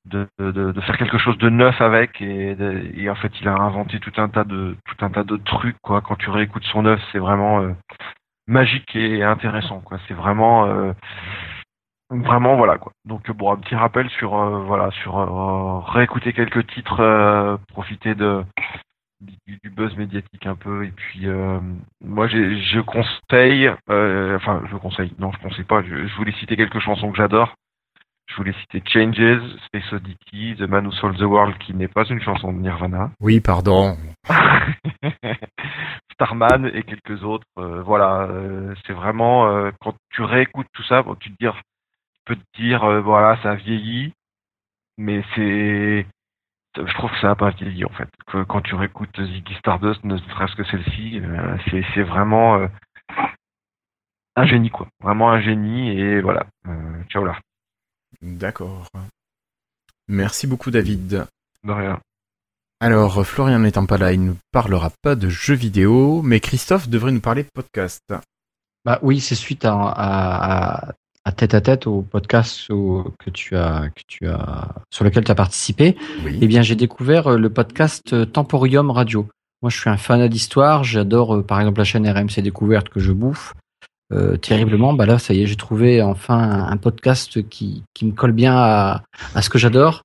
de, de, de, faire quelque chose de neuf avec et, et, en fait il a inventé tout un tas de tout un tas de trucs quoi quand tu réécoutes son œuvre c'est vraiment euh, magique et intéressant quoi c'est vraiment euh, vraiment voilà quoi donc bon un petit rappel sur euh, voilà sur réécouter quelques titres profiter de du, buzz médiatique un peu et puis moi je conseille enfin je conseille non je conseille pas je, je voulais citer quelques chansons que j'adore je voulais citer Changes, Space Oddity, The Man Who Sold the World, qui n'est pas une chanson de Nirvana. Oui, pardon. Starman et quelques autres. Euh, voilà, euh, c'est vraiment euh, quand tu réécoutes tout ça, tu te dire, tu peux te dire, voilà, ça a vieilli, mais c'est, je trouve que ça n'a pas vieilli en fait. Que, quand tu réécoutes Ziggy Stardust, ne serait-ce que celle-ci, c'est, c'est vraiment un génie quoi, vraiment un génie et voilà. ciao là. D'accord. Merci beaucoup David. De rien. Alors, Florian n'étant pas là, il ne parlera pas de jeux vidéo, mais Christophe devrait nous parler de podcast. Bah oui, c'est suite à, à, tête à tête au podcast que tu as, que tu as, sur lequel tu as participé. Oui. Eh bien, j'ai découvert le podcast Temporium Radio. Moi, je suis un fan d'histoire. J'adore, euh, par exemple, la chaîne RMC Découverte que je bouffe. Euh, terriblement, bah là, ça y est, j'ai trouvé enfin un, podcast qui, qui me colle bien à, à ce que j'adore.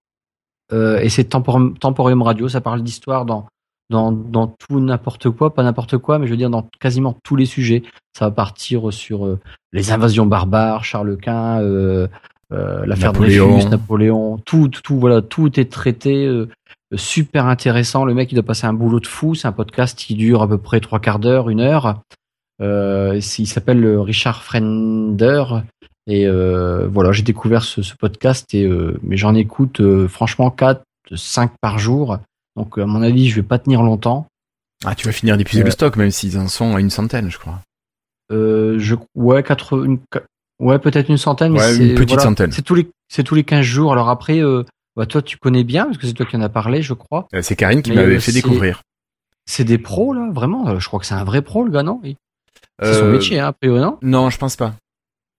Euh, et c'est Temporium, Radio, ça parle d'histoire dans, dans, dans tout n'importe quoi, pas n'importe quoi, mais je veux dire dans quasiment tous les sujets. Ça va partir sur euh, les invasions barbares, Charles Quint, euh, euh l'affaire Dreyfus, Napoléon, tout, tout, voilà, tout est traité super intéressant. Le mec, il doit passer un boulot de fou. C'est un podcast qui dure à peu près trois quarts d'heure, une heure. Euh, il s'appelle Richard Frender. Et euh, voilà, j'ai découvert ce, ce, podcast et euh, mais j'en écoute euh, franchement 4, 5 par jour. Donc à mon avis, je vais pas tenir longtemps. Ah, tu vas finir d'épuiser le stock, même s'ils en sont à une centaine, je crois. Euh, je ouais, quatre, une, ouais, peut-être une centaine. Ouais, mais une petite centaine. C'est tous les, c'est tous les 15 jours. Alors après, euh, bah, toi, tu connais bien parce que c'est toi qui en as parlé, je crois. C'est Karine qui m'avait fait découvrir. C'est des pros là, vraiment. Je crois que c'est un vrai pro, le gars, non? C'est son euh, métier, hein, PO, non? Non, je pense pas.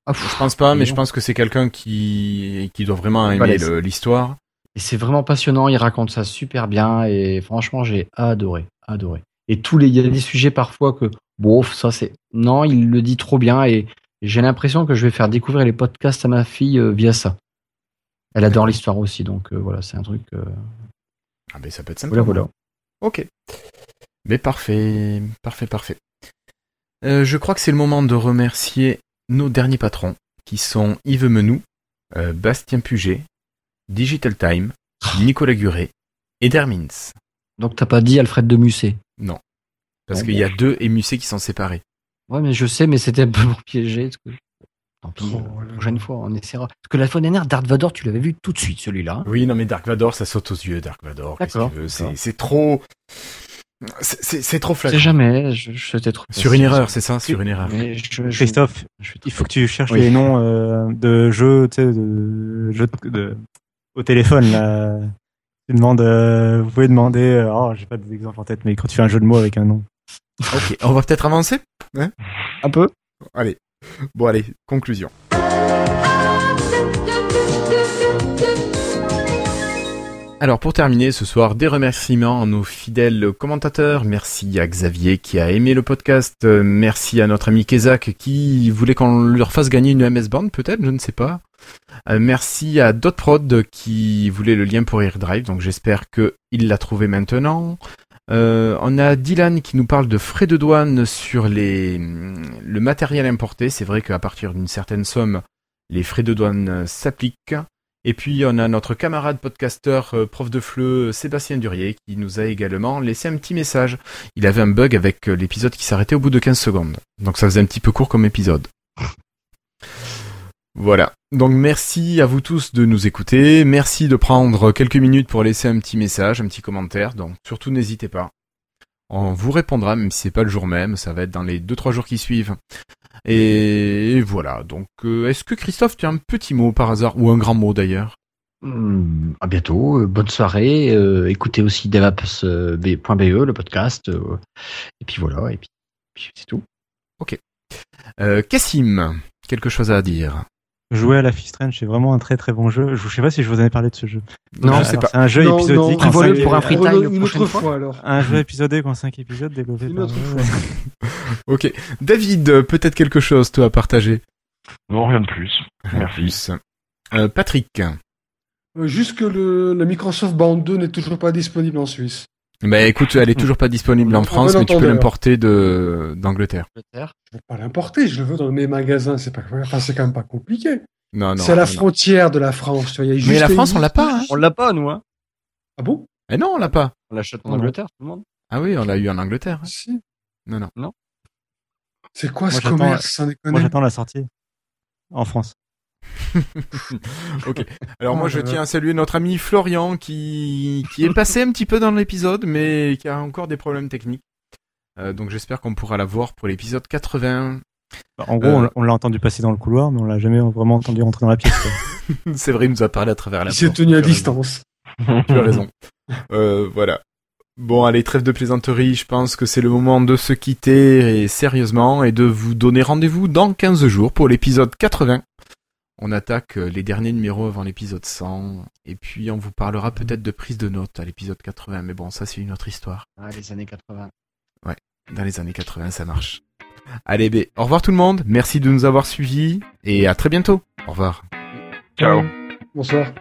Ah, je pense pas, mais je pense que c'est quelqu'un qui qui doit vraiment aimer l'histoire. Et c'est vraiment passionnant. Il raconte ça super bien et franchement, j'ai adoré, adoré. Et tous les, il y a des sujets parfois que, bof, ça c'est, non, il le dit trop bien et, j'ai l'impression que je vais faire découvrir les podcasts à ma fille euh, via ça. Elle adore l'histoire aussi, donc euh, voilà, c'est un truc. Ah ben ça peut être sympa. Voilà, voilà. Ok. Mais parfait, parfait, parfait. Euh, je crois que c'est le moment de remercier nos derniers patrons, qui sont Yves Menou, euh, Bastien Puget, Digital Time. Nicolas Guret et Dermins. Donc t'as pas dit Alfred de Musset? Non. Parce qu'il y a deux et Musset qui sont séparés. Ouais, mais je sais, mais c'était un peu pour piéger. Tant pis, Oh, euh, prochaine fois, on essaiera. Parce que la fois dernière, Darth Vader, tu l'avais vu tout de suite, celui-là. Oui, non, mais Dark Vador, ça saute aux yeux, Dark Vador. qu'est-ce D'accord, que tu veux, C'est trop. c'est- trop Je flagrant. sais jamais, je, je trop. Sur une erreur, c'est ça, sur une erreur. Mais je, je- Christophe, il faut que tu cherches Oui. les noms euh, de jeux, tu sais, de jeux de, de- au téléphone là. Tu demandes, euh, vous pouvez demander. euh, oh, j'ai pas d'exemple en tête, mais quand tu fais un jeu de mots avec un nom. Ok, on va peut-être avancer un peu. Allez. Bon, allez, conclusion. Alors pour terminer ce soir, des remerciements à nos fidèles commentateurs. Merci à Xavier qui a aimé le podcast. Euh, Merci à notre ami Kezak qui voulait qu'on leur fasse gagner une MS Band peut-être, je ne sais pas. Euh, merci à Dotprod qui voulait le lien pour AirDrive, donc j'espère que il l'a trouvé maintenant. Euh, on a Dylan qui nous parle de frais de douane sur les, le matériel importé. C'est vrai qu'à partir d'une certaine somme, les frais de douane euh, s'appliquent. Et puis on a notre camarade podcasteur prof de fleu Sébastien Durier qui nous a également laissé un petit message. Il avait un bug avec l'épisode qui s'arrêtait au bout de 15 secondes. Donc ça faisait un petit peu court comme épisode. Voilà. Donc merci à vous tous de nous écouter. Merci de prendre quelques minutes pour laisser un petit message, un petit commentaire. Donc surtout n'hésitez pas. On vous répondra même si c'est pas le jour même, ça va être dans les 2-3 jours qui suivent. Et voilà. Donc euh, est-ce que Christophe tu as un petit mot par hasard ou un grand mot d'ailleurs? Hmm, à bientôt, euh, bonne soirée. euh, écoutez aussi devaps.be, le podcast. euh, et puis voilà, et puis, puis c'est tout. euh, Cassim, quelque chose à dire? Jouer à la Strange, c'est vraiment un très très bon jeu. Je sais pas si je vous en ai parlé de ce jeu. Non, je sais pas. C'est un jeu Non, épisodique. non, en Prévois-le cinq- pour un free time Une autre fois. fois alors. Un jeu épisodique en 5 épisodes développé Une par. autre euh, fois. Ok. David, euh, peut-être quelque chose toi à partager? Non, rien de plus. Merci. Plus. Euh, Patrick. Euh, Juste que le, le Microsoft Band 2 n'est toujours pas disponible en Suisse. Bah écoute, elle est toujours pas disponible en France, mais tu peux l'importer de d'Angleterre. Je veux pas l'importer, je le veux dans mes magasins. C'est pas, enfin, c'est quand même pas compliqué. Non, non. c'est à la non, non. frontière de la France. Tu vois, il y a Mais la France, on l'a pas. Hein On l'a pas, nous, hein. Ah bon? Eh non, on l'a pas. On l'achète en Non. Angleterre, tout le monde. Ah oui, on l'a eu en Angleterre. hein. Si. Non, non. C'est quoi Moi, ce commerce sans Moi déconner? j'attends la sortie en France. ok. Alors moi, Oh je là là. tiens à saluer notre ami Florian qui qui est passé un petit peu dans l'épisode, mais qui a encore des problèmes techniques. Euh, donc j'espère qu'on pourra la voir pour l'épisode 80. En gros, Euh. on l'a- entendu passer dans le couloir, mais on l'a jamais vraiment entendu rentrer dans la pièce. C'est vrai, il nous a parlé à travers la Il s'est tenu à raison. distance. Tu as raison. Euh, voilà. Bon, allez, trêve de plaisanterie. Je pense que c'est le moment de se quitter et sérieusement et de vous donner rendez-vous dans 15 jours pour l'épisode 80. On attaque euh, les derniers numéros avant l'épisode 100 et puis on vous parlera peut-être de prise de notes à l'épisode 80. Mais bon, ça c'est une autre histoire. Ah, les années 80. Dans les années 80, ça marche. Allez, bé, au revoir tout le monde. Merci de nous avoir suivis et à très bientôt. Au revoir. Ciao. Bonsoir.